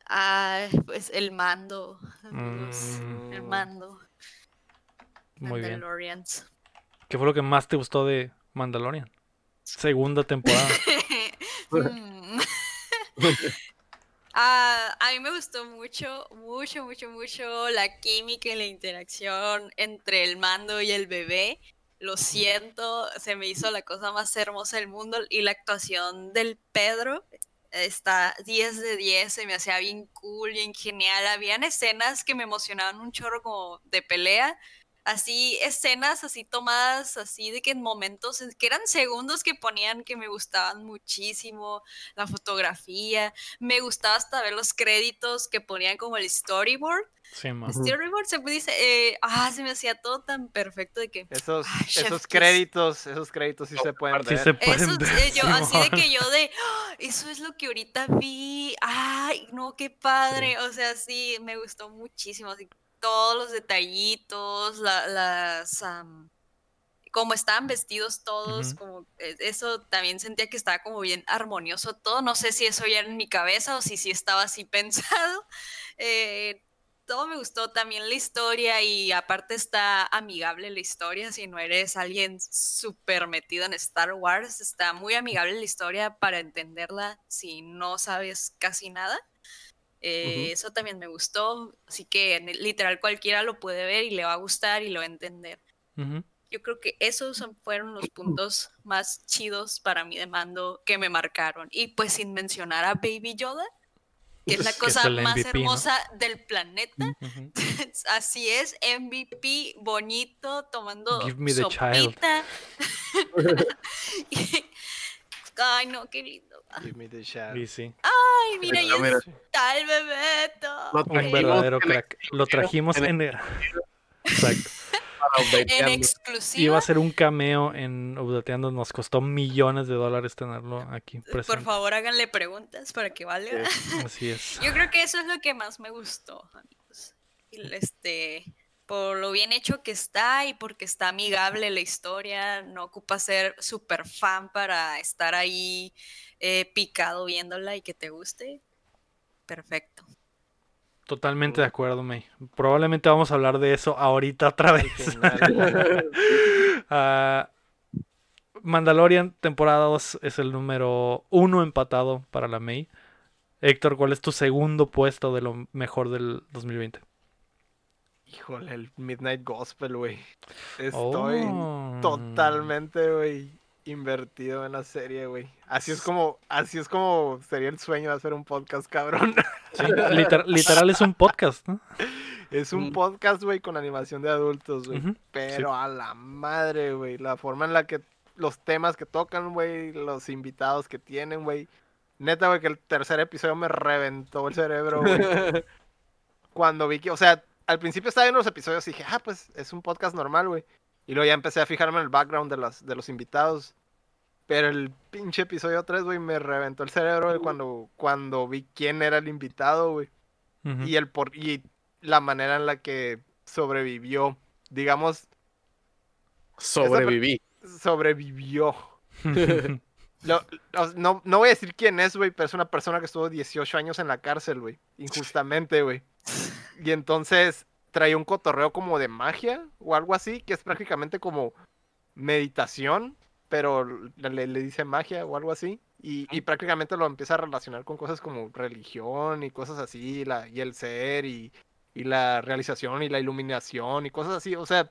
Speaker 4: Ay, pues el mando.
Speaker 1: Mm,
Speaker 4: El mando.
Speaker 1: muy bien. ¿Qué fue lo que más te gustó de Mandalorian? Segunda temporada.
Speaker 4: Mm. Ah, a mí me gustó mucho, mucho, mucho, mucho la química y la interacción entre el mando y el bebé. Lo siento, se me hizo la cosa más hermosa del mundo y la actuación del Pedro está 10 de 10, se me hacía bien cool, bien genial. Habían escenas que me emocionaban un chorro como de pelea, así escenas así tomadas así de que en momentos en- que eran segundos que ponían que me gustaban muchísimo la fotografía me gustaba hasta ver los créditos que ponían como el storyboard.
Speaker 1: Sí, ma.
Speaker 4: storyboard se dice eh, ah se me hacía todo tan perfecto de que
Speaker 2: Esos,
Speaker 4: Ay,
Speaker 2: esos créditos, esos créditos sí se pueden
Speaker 1: Sí
Speaker 2: ver.
Speaker 1: se pueden
Speaker 4: eso
Speaker 1: ver,
Speaker 4: eh, yo así de que yo de "Ah, eso es lo que ahorita vi ay no qué padre o sea sí me gustó muchísimo así, todos los detallitos la- las como estaban vestidos todos como eh, eso también sentía que estaba como bien armonioso todo. No sé si eso ya era en mi cabeza o si sí estaba así pensado. Eh, todo me gustó también la historia y aparte está amigable la historia si no eres alguien súper metido en Star Wars está muy amigable la historia para entenderla si no sabes casi nada Eh, eso también me gustó así que literal cualquiera lo puede ver y le va a gustar y lo va a entender yo creo que esos fueron los puntos más chidos para mí de mando que me marcaron. Y pues sin mencionar a Baby Yoda, que es la
Speaker 1: Que es
Speaker 4: cosa más hermosa del planeta. Así es, MVP, bonito, tomando
Speaker 1: Give me the child.
Speaker 4: sopita. Ay, no, qué lindo.
Speaker 2: Give me the shot.
Speaker 1: Y sí,
Speaker 4: Ay, mira, ya está el Bebeto.
Speaker 3: Lo
Speaker 1: un verdadero crack. Lo trajimos en... Exacto.
Speaker 3: para
Speaker 4: En exclusiva.
Speaker 1: Iba a ser un cameo en Updateando, nos costó millones de dólares tenerlo aquí
Speaker 4: Por favor, háganle preguntas para que valga.
Speaker 1: Así es.
Speaker 4: Yo creo que eso es lo que más me gustó, amigos. Este, por lo bien hecho que está y porque está amigable la historia, no ocupa ser super fan para estar ahí eh, picado viéndola y que te guste. Perfecto.
Speaker 1: Totalmente de acuerdo, May. Probablemente vamos a hablar de eso ahorita otra vez. Ah, Mandalorian, temporada 2, es el número uno empatado para la May. Héctor, ¿cuál es tu segundo puesto de lo mejor del 2020?
Speaker 2: Híjole, el Midnight Gospel, güey. Estoy
Speaker 1: Oh.
Speaker 2: totalmente, güey, invertido en la serie, güey. Así es como, así es como sería el sueño de hacer un podcast, cabrón.
Speaker 1: Sí, liter- literal es un podcast, ¿no?
Speaker 2: Es un
Speaker 3: Mm.
Speaker 2: podcast, güey, con animación de adultos, güey. Pero a la madre, güey. La forma en la que los temas que tocan, güey, los invitados que tienen, güey. Neta, güey, que el tercer episodio me reventó el cerebro, güey. Cuando vi que, o sea, al principio estaba viendo los episodios y dije, ah, pues es un podcast normal, güey. Y luego ya empecé a fijarme en el background de los, de los invitados. Pero el pinche episodio 3, güey, me reventó el cerebro, güey, cuando, cuando vi quién era el invitado, güey y el por y la manera en la que sobrevivió, digamos,
Speaker 3: Sobreviví.
Speaker 2: sobrevivió. No, no voy a decir quién es, güey, pero es una persona que estuvo 18 años en la cárcel, güey, injustamente, güey. Y entonces traía un cotorreo como de magia o algo así, que es prácticamente como meditación, pero le, dice magia o algo así. Y, y prácticamente lo empieza a relacionar con cosas como religión y cosas así, la, y el ser y, y la realización y la iluminación y cosas así. O sea,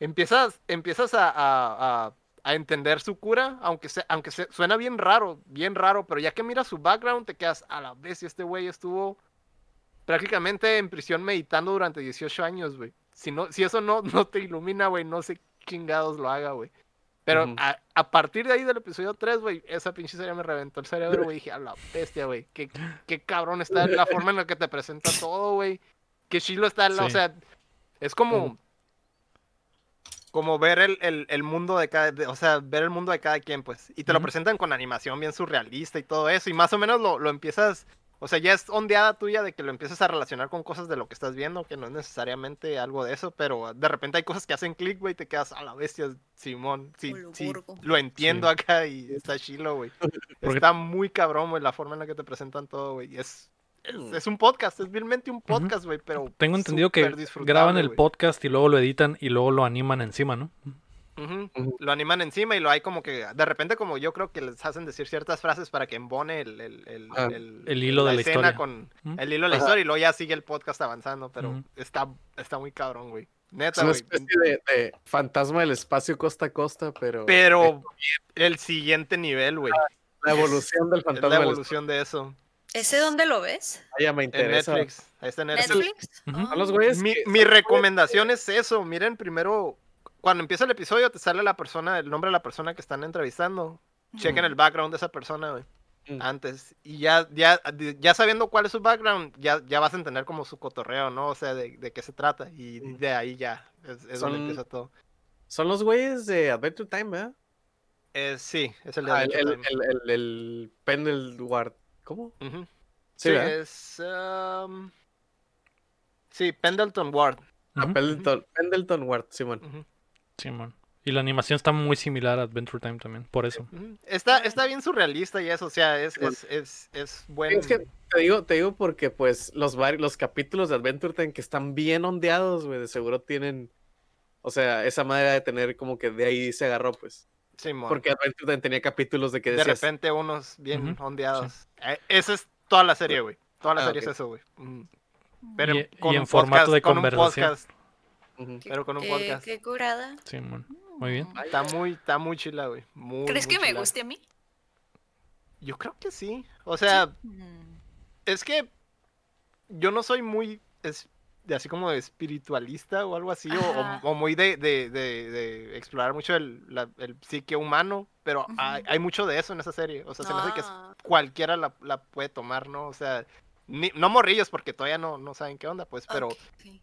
Speaker 2: empiezas, empiezas a- a entender su cura, aunque, se, aunque se, suena bien raro, bien raro, pero ya que miras su background te quedas a la vez y este güey estuvo prácticamente en prisión meditando durante 18 años, güey. Si, no, si eso no, no te ilumina, güey, no sé qué chingados lo haga, güey. Pero a, a partir de ahí del episodio 3, güey, esa pinche serie me reventó el cerebro, güey. Dije, a la bestia, güey. Qué, qué cabrón está la forma en la que te presenta todo, güey. Qué chilo está, la- o
Speaker 1: Sí.
Speaker 2: sea, es como... Como ver el, el- el mundo de cada, de- o sea, ver el mundo de cada quien, pues. Y te lo presentan con animación bien surrealista y todo eso. Y más o menos lo, lo empiezas, o sea, ya es ondeada tuya de que lo empiezas a relacionar con cosas de lo que estás viendo, que no es necesariamente algo de eso, pero de repente hay cosas que hacen clic, güey, y te quedas a la bestia, Simón. Sí, sí,
Speaker 4: Ulburgo.
Speaker 2: lo entiendo
Speaker 1: Sí.
Speaker 2: acá y está chilo, güey. Está muy cabrón, güey, la forma en la que te presentan todo, güey. y Es, es, es un podcast, es vilmente un podcast, güey, pero.
Speaker 1: Tengo entendido que graban el podcast y luego lo editan y luego lo animan encima, ¿no?
Speaker 2: Lo animan encima y lo hay como que, de repente como yo creo que les hacen decir ciertas frases para que embone el, el, el,
Speaker 3: Ah,
Speaker 1: el hilo de la
Speaker 2: escena
Speaker 1: historia.
Speaker 2: con el hilo de la historia y luego ya sigue el podcast avanzando, pero está, está muy cabrón, güey.
Speaker 3: Es
Speaker 2: Neta,
Speaker 3: una
Speaker 2: güey.
Speaker 3: especie de, de fantasma del espacio costa a costa, pero.
Speaker 2: Pero el siguiente nivel, güey.
Speaker 3: La evolución del
Speaker 2: Es
Speaker 3: fantasma
Speaker 2: la
Speaker 3: del
Speaker 2: evolución de eso.
Speaker 4: ¿Ese dónde lo ves?
Speaker 3: espacio. Ya me
Speaker 2: En. Netflix. Ahí está en Netflix.
Speaker 4: ¿Netflix? Ah.
Speaker 3: Son los güeyes.
Speaker 2: Mi, recomendación es eso. Miren, primero, cuando empieza el episodio, te sale la persona, el nombre de la persona que están entrevistando. Chequen el background de esa persona, güey.
Speaker 3: Mm.
Speaker 2: Antes. Y ya, ya, ya sabiendo cuál es su background, ya, ya vas a entender como su cotorreo, ¿no? O sea, de, de qué se trata. Y
Speaker 3: Mm.
Speaker 2: de ahí ya. Es, es
Speaker 3: Son-
Speaker 2: donde empieza todo.
Speaker 3: Son los güeyes de Adventure Time, ¿verdad?
Speaker 2: Eh, sí, es el de
Speaker 3: Ah, el,
Speaker 2: Adventure
Speaker 3: el,
Speaker 2: Time.
Speaker 3: el, el, el Pendelward. ¿Cómo? Sí,
Speaker 2: Sí, es. um, Sí, Pendleton Ward.
Speaker 3: Ah. Pendleton, Pendleton Ward, Simón.
Speaker 1: Simón. Y la animación está muy similar a Adventure Time también, por eso.
Speaker 2: Está, está bien surrealista y eso, o sea, es, es, es, es.
Speaker 3: Es que te digo, te digo porque pues los, los capítulos de Adventure Time que están bien ondeados, güey, de seguro tienen, o sea, esa manera de tener como que de ahí se agarró, pues.
Speaker 2: Simón.
Speaker 3: Porque Adventure Time tenía capítulos de que
Speaker 2: de
Speaker 3: decías,
Speaker 2: repente unos bien
Speaker 1: Ujú,
Speaker 2: ondeados. Eh, esa es toda la serie, güey. Toda la
Speaker 3: Ah,
Speaker 2: serie es eso, güey. Pero
Speaker 1: Y-
Speaker 2: con
Speaker 1: y en
Speaker 2: un
Speaker 1: formato
Speaker 2: podcast-
Speaker 1: de
Speaker 2: con un
Speaker 1: conversación.
Speaker 2: podcast, pero con un
Speaker 4: Qué-
Speaker 2: podcast.
Speaker 4: Qué curada.
Speaker 1: Simón. Muy bien.
Speaker 2: Está muy, está muy chila, güey. Muy,
Speaker 4: ¿Crees
Speaker 2: muy
Speaker 4: que me guste a mí?
Speaker 2: Yo creo que sí. O sea,
Speaker 4: Mm.
Speaker 2: es que yo no soy muy es- de así como de espiritualista o algo así, o- o, muy de, de, de- de explorar mucho el, la- el psique humano, pero hay, mucho de eso en esa serie. O sea, se me hace que es- cualquiera la, la puede tomar, ¿no? O sea, ni- no morrillos porque todavía no, no saben qué onda, pues, pero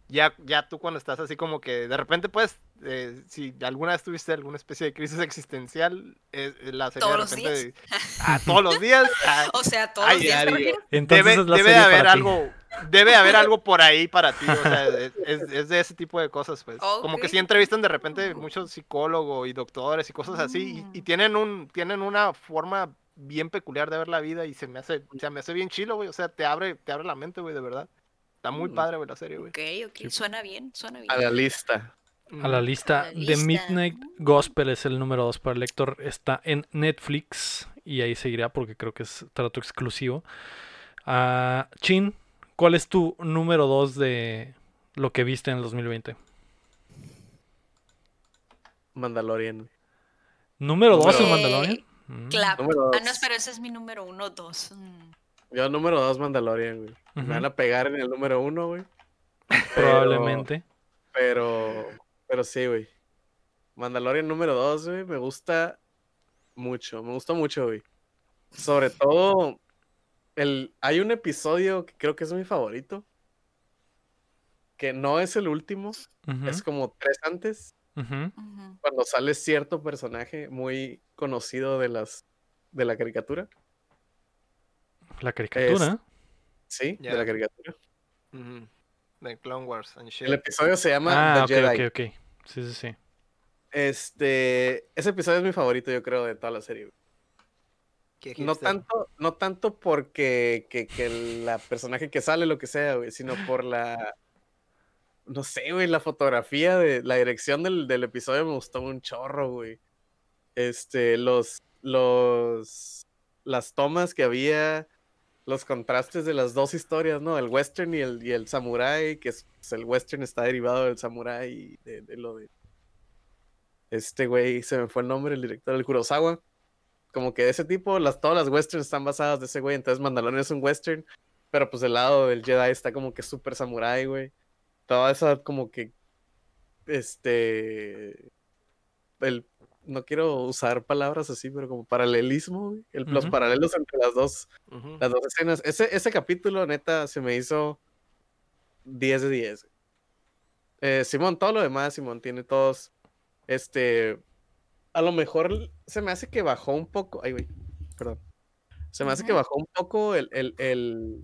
Speaker 2: ya, ya tú cuando estás así como que de repente puedes, eh, si alguna vez tuviste alguna especie de crisis existencial, eh, eh, la serie
Speaker 4: ¿Todos los
Speaker 2: de repente... ah, todos los días. ah,
Speaker 4: O sea, todos
Speaker 2: Ay,
Speaker 4: los días.
Speaker 3: diario.
Speaker 4: ¿por
Speaker 1: Entonces
Speaker 2: debe,
Speaker 1: es la
Speaker 2: debe
Speaker 1: serie
Speaker 2: haber
Speaker 1: para ti.
Speaker 2: algo debe haber algo por ahí para ti o sea es, es- es de ese tipo de cosas pues como que si entrevistan de repente muchos psicólogos y doctores y cosas así y, y
Speaker 4: Mm.
Speaker 2: tienen un tienen una forma bien peculiar de ver la vida y se me hace se me hace bien chilo güey o sea te abre te abre la mente güey de verdad está muy
Speaker 3: Mm.
Speaker 2: padre güey la serie güey
Speaker 4: Ok, ok. Suena bien, suena bien.
Speaker 3: A la lista.
Speaker 1: A la lista
Speaker 4: la
Speaker 1: de. Midnight Gospel es el número 2 para el lector. Está en Netflix y ahí seguirá porque creo que es trato exclusivo. Ah, Chin, ¿cuál es tu número 2 de lo que viste en el 2020?
Speaker 3: Mandalorian.
Speaker 1: ¿Número 2 en
Speaker 4: Eh,
Speaker 1: Mandalorian?
Speaker 4: Clap.
Speaker 3: Número
Speaker 4: Ah, no,
Speaker 3: dos.
Speaker 4: espera, ese es mi número uno, dos. Mm.
Speaker 3: Yo número dos Mandalorian, güey. Me van a pegar en el número uno, güey. Pero-
Speaker 1: Probablemente.
Speaker 3: Pero, pero sí, güey. Mandalorian número 2, güey, me gusta mucho, me gustó mucho, güey. Sobre todo, el, hay un episodio que creo que es mi favorito, que no es el último, es como tres antes, cuando sale cierto personaje muy conocido de las de la caricatura,
Speaker 1: La caricatura.
Speaker 3: sí, de la caricatura.
Speaker 2: De Clone Wars and shit.
Speaker 3: El episodio se llama
Speaker 1: Ah,
Speaker 3: The
Speaker 1: ok,
Speaker 3: Jedi.
Speaker 1: ok, ok. Sí, sí, sí.
Speaker 3: Este, ese episodio es mi favorito, yo creo, de toda la serie. No tanto, no tanto porque que, que la personaje que sale, lo que sea, güey, sino por la. No sé, güey, la fotografía de la dirección del, del episodio me gustó un chorro, güey. Este, los. los. las tomas que había, los contrastes de las dos historias, ¿no? El western y el, y el samurai, que es, pues, el western está derivado del samurai y de, lo de. Este güey, se me fue el nombre, el director del Kurosawa como que de ese tipo, las, todas las westerns están basadas de ese güey, entonces Mandalorian es un western, pero pues el lado del Jedi está como que súper samurai, güey. Toda esa como que, este, el, no quiero usar palabras así, pero como paralelismo, el- los paralelos entre las dos, las dos escenas. Ese, ese capítulo, neta, se me hizo 10 de 10. güey. Eh, Simón, todo lo demás, Simón, tiene todos, este, a lo mejor se me hace que bajó un poco, ay, güey, perdón. Se me hace que bajó un poco el, el, el,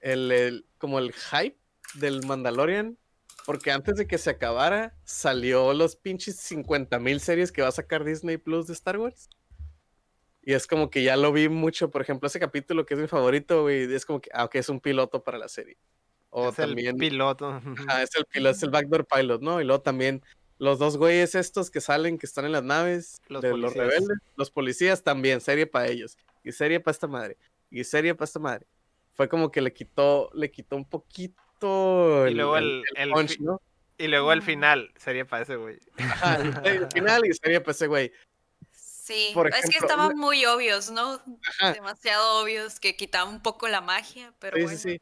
Speaker 3: el, el- como el hype del Mandalorian, porque antes de que se acabara, salió los pinches 50 mil series que va a sacar Disney Plus de Star Wars. Y es como que ya lo vi mucho, por ejemplo, ese capítulo que es mi favorito, güey, es como que, ah, ok, es un piloto para la serie. O
Speaker 2: es el
Speaker 3: también...
Speaker 2: piloto.
Speaker 3: Ah, es el piloto, es el backdoor pilot, ¿no? Y luego también los dos güeyes estos que salen, que están en las naves
Speaker 2: Los
Speaker 3: de los rebeldes, los policías también, serie para ellos. Y serie para esta madre. Y serie para esta madre. Fue como que le quitó, le quitó un poquito
Speaker 2: Y luego el- el
Speaker 3: punch,
Speaker 2: fi-
Speaker 3: ¿no?
Speaker 2: Y luego el final sería para ese güey.
Speaker 3: Ajá, el, final y serie para ese güey.
Speaker 4: Sí,
Speaker 3: Por
Speaker 4: es que estaban muy obvios, ¿no?
Speaker 3: Ajá.
Speaker 4: Demasiado obvios que quitaban un poco la magia, pero
Speaker 3: Sí,
Speaker 4: bueno.
Speaker 3: sí, sí.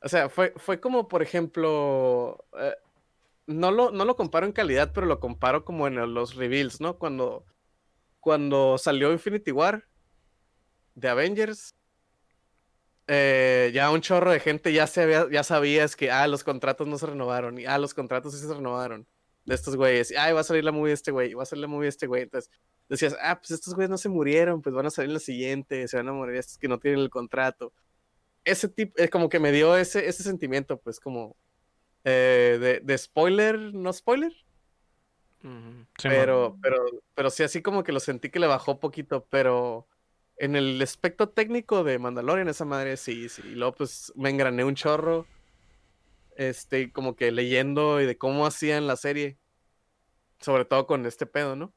Speaker 3: O sea, fue, fue como, por ejemplo, eh, no, lo, no lo comparo en calidad, pero lo comparo como en los reveals, ¿no? Cuando, cuando salió Infinity War de Avengers, eh, ya un chorro de gente ya, se había, ya sabías que, ah, los contratos no se renovaron, y ah, los contratos sí se renovaron de estos güeyes, y, ah, va a salir la movie de este güey, va a salir la movie de este güey, entonces decías, ah, pues estos güeyes no se murieron, pues van a salir en la siguiente, se van a morir estos que no tienen el contrato ese tipo, es como que me dio ese, ese sentimiento, pues como eh, de, de spoiler, no spoiler.
Speaker 1: Sí,
Speaker 3: pero, pero, pero sí así como que lo sentí que le bajó poquito, pero en el aspecto técnico de Mandalorian, esa madre sí, sí, y luego pues me engrané un chorro, este, como que leyendo y de cómo hacían la serie, sobre todo con este pedo, ¿no?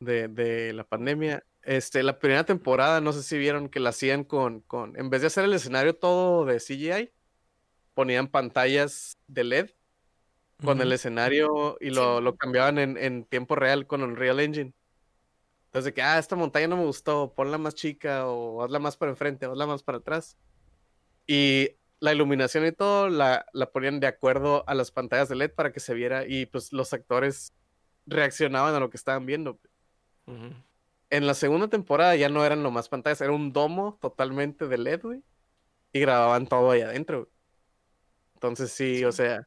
Speaker 3: De, de la pandemia. Este, la primera temporada, no sé si vieron que la hacían con, con, en vez de hacer el escenario todo de CGI, ponían pantallas de LED con el escenario y lo,
Speaker 4: Sí.
Speaker 3: lo cambiaban en, en tiempo real con Unreal Engine. Entonces, de que, ah, esta montaña no me gustó, ponla más chica o hazla más para enfrente, hazla más para atrás. Y la iluminación y todo la, la ponían de acuerdo a las pantallas de LED para que se viera y pues los actores reaccionaban a lo que estaban viendo.
Speaker 2: Ujú.
Speaker 3: En la segunda temporada ya no eran nomás pantallas, era un domo totalmente de LED, güey. Y grababan todo ahí adentro. güey. Entonces sí, o sea,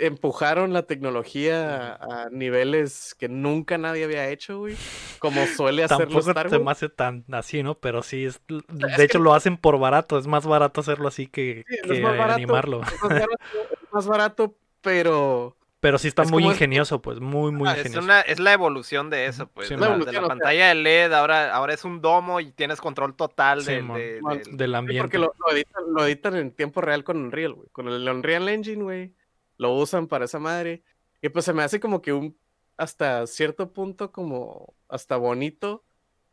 Speaker 3: empujaron la tecnología a, a niveles que nunca nadie había hecho, güey. Como suele hacerlo
Speaker 1: Tampoco
Speaker 3: Star
Speaker 1: se me hace tan así, ¿no? Pero sí, es,
Speaker 3: es
Speaker 1: de hecho
Speaker 3: que-
Speaker 1: lo hacen por barato. Es más barato hacerlo así que,
Speaker 3: Sí, es
Speaker 1: que
Speaker 3: más barato.
Speaker 1: animarlo.
Speaker 3: Es más barato, es más barato, pero
Speaker 1: Pero sí está
Speaker 3: Es
Speaker 1: muy
Speaker 3: es-
Speaker 1: ingenioso, pues, muy, muy
Speaker 2: Ah, es,
Speaker 1: ingenioso.
Speaker 2: una, es la evolución de eso, pues.
Speaker 1: Sí,
Speaker 2: de la, de pantalla de LED, ahora, ahora es un domo y tienes control total
Speaker 1: Sí,
Speaker 2: de-
Speaker 3: Man,
Speaker 2: del-
Speaker 3: Sí,
Speaker 1: ambiente.
Speaker 3: porque lo, lo editan, lo editan en tiempo real con Unreal, güey. Con el Unreal Engine, güey. Lo usan para esa madre. Y pues se me hace como que un, hasta cierto punto, como hasta bonito,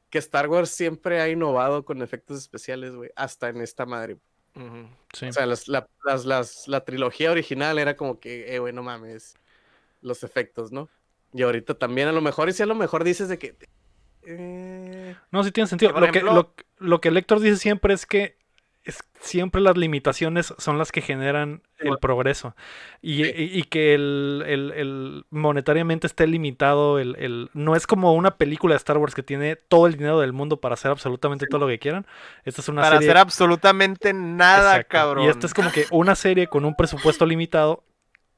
Speaker 3: que Star Wars siempre ha innovado con efectos especiales, güey. Hasta en esta madre.
Speaker 1: Sí.
Speaker 3: O sea, las- la, las- las- la trilogía original era como que, eh, güey, no mames. Los efectos, ¿no? Y ahorita también a lo mejor, y si a lo mejor dices de que... eh,
Speaker 1: No, sí tiene sentido. Lo que, lo que el lector dice siempre es que es, siempre las limitaciones son las que generan el progreso. Y,
Speaker 3: Sí.
Speaker 1: y- y que el, el- el monetariamente esté limitado. El, el- no es como una película de Star Wars que tiene todo el dinero del mundo para hacer absolutamente todo lo que quieran. Esta es una
Speaker 2: Para
Speaker 1: serie.
Speaker 2: hacer absolutamente nada,
Speaker 1: Exacto.
Speaker 2: cabrón.
Speaker 1: Y esta es como que una serie con un presupuesto limitado.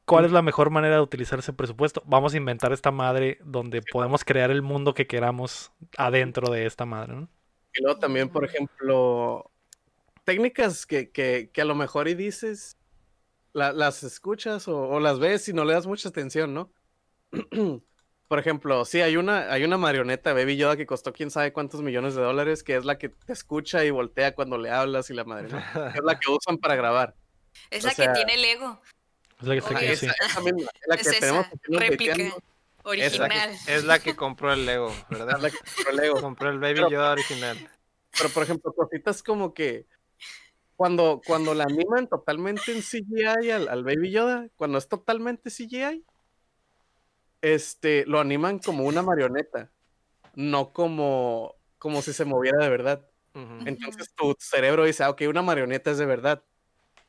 Speaker 1: ¿Cuál es la mejor manera de utilizar ese presupuesto? Vamos a inventar esta madre donde podemos crear el mundo que queramos adentro de esta madre, ¿no?
Speaker 3: Y luego también, por ejemplo, técnicas que, que, que a lo mejor y dices, la- las escuchas o, o las ves y no le das mucha atención, ¿no? por ejemplo, sí, hay una, hay una marioneta Baby Yoda que costó quién sabe cuántos millones de dólares, que es la que te escucha y voltea cuando le hablas y la madre, ¿no? Es la que usan para grabar.
Speaker 4: Es
Speaker 3: O
Speaker 4: la
Speaker 3: sea,
Speaker 4: que tiene Lego.
Speaker 1: Es la que está aquí,
Speaker 3: esa,
Speaker 1: sí.
Speaker 3: esa misma, es la
Speaker 4: Es
Speaker 3: que tenemos
Speaker 4: esa,
Speaker 3: aquí nos
Speaker 4: réplica.
Speaker 3: dateando,
Speaker 2: Es la,
Speaker 4: Original.
Speaker 2: que, es la que compró el Lego, ¿verdad?
Speaker 3: es la que compró Lego.
Speaker 2: Compró el Baby
Speaker 3: Pero-
Speaker 2: Yoda original.
Speaker 3: Pero, por ejemplo, cositas como que cuando, cuando la animan totalmente en CGI al, al Baby Yoda, cuando es totalmente CGI, este, lo animan como una marioneta, no como, como si se moviera de verdad. Entonces tu cerebro dice, ah, ok, una marioneta es de verdad.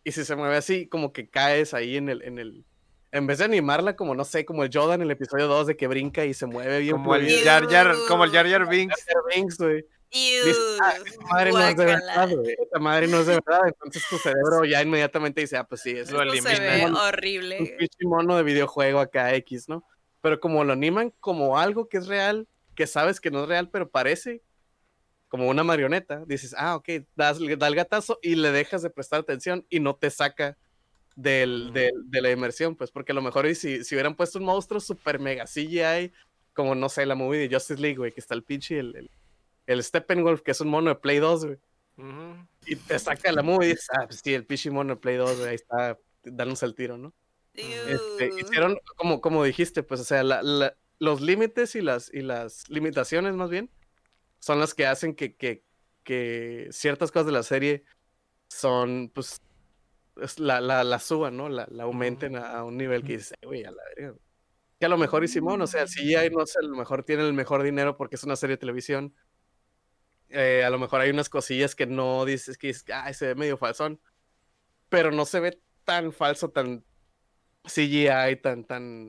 Speaker 3: Y si se mueve así, como que caes ahí en el, en el, en vez de animarla como, no sé, como el Yoda en el episodio 2 de que brinca y se mueve bien
Speaker 2: Como el. Jar Jar, como el Jar Jar Binks.
Speaker 3: Jar Jar Binks, güey. Ah, esa madre no es de verdad, güey. Esa madre no es de verdad. Entonces tu cerebro ya inmediatamente dice, ah, pues sí, es
Speaker 2: Lo
Speaker 4: Esto se
Speaker 2: elimina.
Speaker 4: ve
Speaker 3: un
Speaker 4: horrible.
Speaker 3: pinche mono de videojuego acá X, ¿no? Pero como lo animan como algo que es real, que sabes que no es real, pero parece como una marioneta, dices, ah, ok, das, da el gatazo y le dejas de prestar atención y no te saca del, del- de la inmersión, pues, porque a lo mejor y si, si hubieran puesto un monstruo super mega CGI, como no sé, la movie de Justice League, güey, que está el pinche, el, el, el Steppenwolf, que es un mono de Play 2, güey, y te saca la movie y dices, ah, pues sí, el pinche mono de Play 2, güey, ahí está, dándose el tiro, ¿no? Este, hicieron, como, como dijiste, pues, o sea, la- la- los límites y las, y las limitaciones, más bien, son las que hacen que, que, que ciertas cosas de la serie son, pues, es la, la, la suban, ¿no? La, la aumenten a, a un nivel que dices, "Eh, güey, a la verga. güey". Que a lo mejor y Simón, o sea, si hay, no sé, a lo mejor tiene el mejor dinero porque es una serie de televisión. Eh, a lo mejor hay unas cosillas que no dices que dices, ay, se ve medio falsón. Pero no se ve tan falso, tan CGI, tan, tan.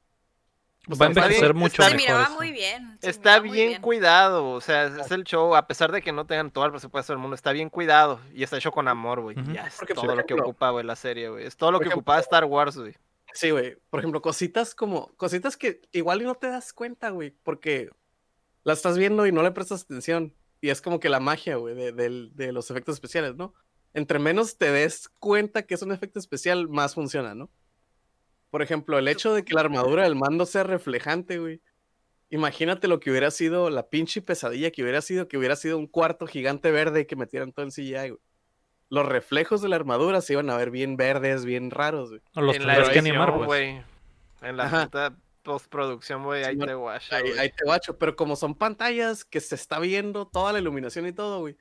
Speaker 3: pues,
Speaker 1: Va a envejecer
Speaker 2: bien,
Speaker 1: mucho
Speaker 2: está
Speaker 4: Se
Speaker 1: mejor.
Speaker 4: miraba muy bien. se
Speaker 2: Está
Speaker 4: miraba muy
Speaker 2: bien, cuidado, o sea, es- el show, a pesar de que no tengan todo el presupuesto del mundo, está bien cuidado y está hecho con amor, güey.
Speaker 1: Ujú.
Speaker 2: Ya es
Speaker 3: Porque, por
Speaker 2: todo lo que
Speaker 3: ejemplo-
Speaker 2: ocupa, güey, la serie, güey. Es todo lo que
Speaker 3: ejemplo-
Speaker 2: ocupaba Star Wars, güey.
Speaker 3: Sí, güey. Por ejemplo, cositas como. Cositas que igual y no te das cuenta, güey. Porque la estás viendo y no le prestas atención. Y es como que la magia, güey, de, los efectos especiales, ¿no? Entre menos te des cuenta que es un efecto especial, más funciona, ¿no? Por ejemplo, el hecho de que la armadura del mando sea reflejante, güey. Imagínate lo que hubiera sido la pinche pesadilla que hubiera sido, que hubiera sido un cuarto gigante verde y que metieran todo en CGI, güey. Los reflejos de la armadura se iban a ver bien verdes, bien raros, güey.
Speaker 1: O los
Speaker 2: en la
Speaker 1: que animar, pues.
Speaker 2: güey. En la postproducción, güey, ahí te guacha,
Speaker 3: Ahí, te guacho, pero como son pantallas que se está viendo toda la iluminación y todo, güey,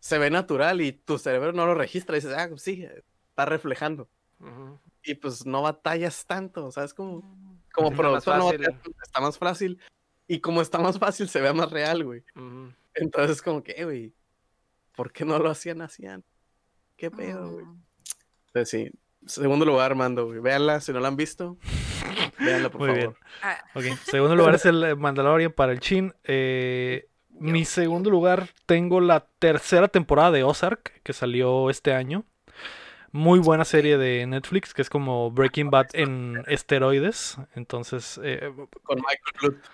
Speaker 3: se ve natural y tu cerebro no lo registra y dices, ah, sí, está reflejando. Y pues no batallas tanto, ¿sabes? Como, como
Speaker 2: Está más
Speaker 3: productor no
Speaker 2: fácil.
Speaker 3: batallas tanto, está más fácil. Y como está más fácil, se ve más real, güey.
Speaker 2: Ujú.
Speaker 3: Entonces, como que, eh, güey, ¿por qué no lo hacían así antes? ¿Qué pedo, güey? Entonces, sí. Segundo lugar, Mando, güey. Véanla, si no la han visto. Véanla, por
Speaker 1: Muy
Speaker 3: favor.
Speaker 1: bien.
Speaker 4: ah,
Speaker 1: Ok, segundo lugar es el eh, Mandalorian para el Chin. Eh, mi segundo lugar tengo la tercera temporada de Ozark que salió este año. Muy buena serie de Netflix que es como Breaking Bad en esteroides. Entonces, eh,
Speaker 3: Con Michael Blunt.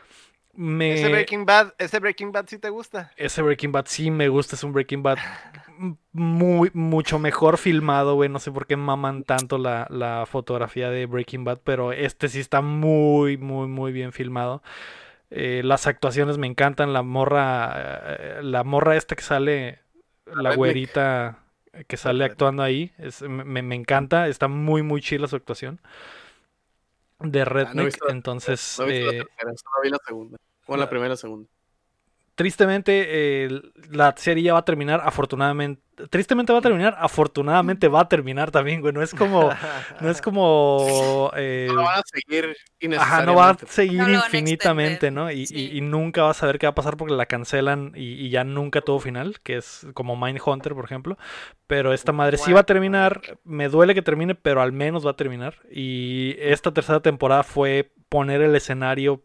Speaker 1: Me...
Speaker 2: Ese Breaking Bad, ese Breaking Bad sí te gusta.
Speaker 1: Ese Breaking Bad sí me gusta, es un Breaking Bad muy, mucho mejor filmado, güey. No sé por qué maman tanto la, la fotografía de Breaking Bad, pero este sí está muy, muy, muy bien filmado. Eh, las actuaciones me encantan, la morra, eh, la morra esta que sale, la
Speaker 3: Redneck.
Speaker 1: güerita que sale
Speaker 2: Redneck.
Speaker 1: actuando ahí, es- me, me encanta, está muy, muy chila su actuación. De Redneck,
Speaker 3: visto la-
Speaker 1: entonces...
Speaker 3: No he visto
Speaker 1: eh,
Speaker 3: la tercera, solo vi la segunda. O la
Speaker 1: la-
Speaker 3: primera o segunda.
Speaker 1: tristemente eh, la serie ya va a terminar afortunadamente tristemente va a terminar afortunadamente va a terminar también güey. No es como no es como eh,
Speaker 3: No van a seguir
Speaker 1: ajá no va a seguir
Speaker 4: No
Speaker 1: infinitamente no y, y-
Speaker 4: sí.
Speaker 1: y nunca vas a saber qué va a pasar porque la cancelan y, y ya nunca tuvo final que es como Mindhunter por ejemplo. Pero esta madre sí va a terminar me duele que termine pero al menos va a terminar. Y esta tercera temporada fue poner el escenario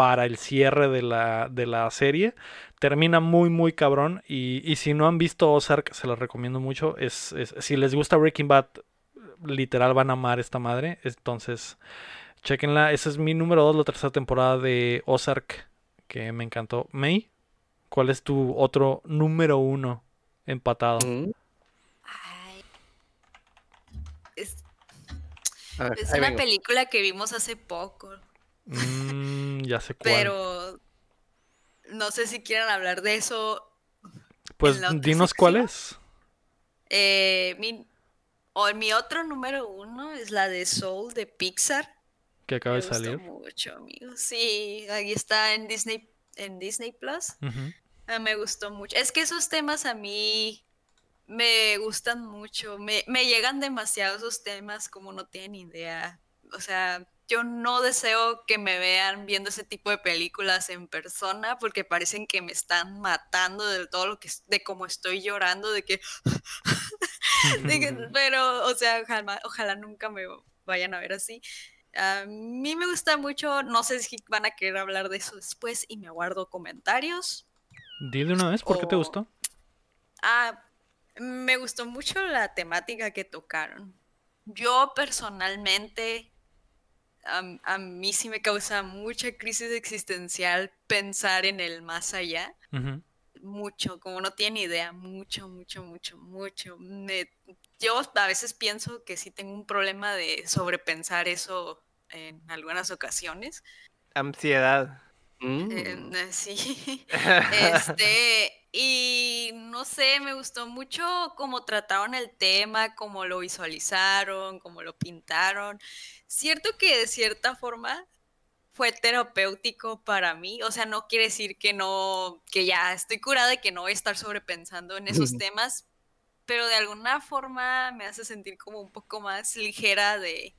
Speaker 1: para el cierre de la, de la serie. Termina muy, muy cabrón. Y, y si no han visto Ozark, se las recomiendo mucho. Es, es- si les gusta Breaking Bad, literal van a amar esta madre. Entonces, chequenla. Esa es mi número 2, la tercera temporada de Ozark, que me encantó. May, ¿cuál es tu otro número uno empatado?
Speaker 3: Mm.
Speaker 4: ay. Es, una película que vimos hace poco,
Speaker 1: Mm, ya sé cuál.
Speaker 4: pero no sé si quieran hablar de eso.
Speaker 1: pues dinos cuál es.
Speaker 4: Eh, mi, o mi otro número uno es la de Soul de Pixar.
Speaker 1: Que acaba
Speaker 4: Me
Speaker 1: de
Speaker 4: gustó
Speaker 1: salir.
Speaker 4: mucho, amigos. Sí, ahí está en Disney, en Disney Plus. Ah, me gustó mucho. Es que esos temas a mí me gustan mucho. Me, me llegan demasiado esos temas como no tienen idea. O sea, yo no deseo que me vean viendo ese tipo de películas en persona porque parecen que me están matando de todo lo que es- de cómo estoy llorando, de que, de que- pero, o sea, ojalá, ojalá nunca me vayan a ver así. A mí me gusta mucho, no sé si van a querer hablar de eso después y me aguardo comentarios.
Speaker 1: Di de una vez, ¿por qué te gustó?
Speaker 4: Ah, me gustó mucho la temática que tocaron. Yo personalmente, am- a, mí sí me causa mucha crisis existencial pensar en el más allá. Mucho, como no tiene idea, mucho, mucho, mucho, mucho. Me- yo a veces pienso que sí tengo un problema de sobrepensar eso en algunas ocasiones.
Speaker 2: Ansiedad.
Speaker 3: Mm.
Speaker 4: Eh, sí. Este, y no sé, me gustó mucho cómo trataron el tema, cómo lo visualizaron, cómo lo pintaron. Cierto que de cierta forma fue terapéutico para mí, o sea, no quiere decir que no, que ya estoy curada y que no voy a estar sobrepensando en esos temas, pero de alguna forma me hace sentir como un poco más ligera de,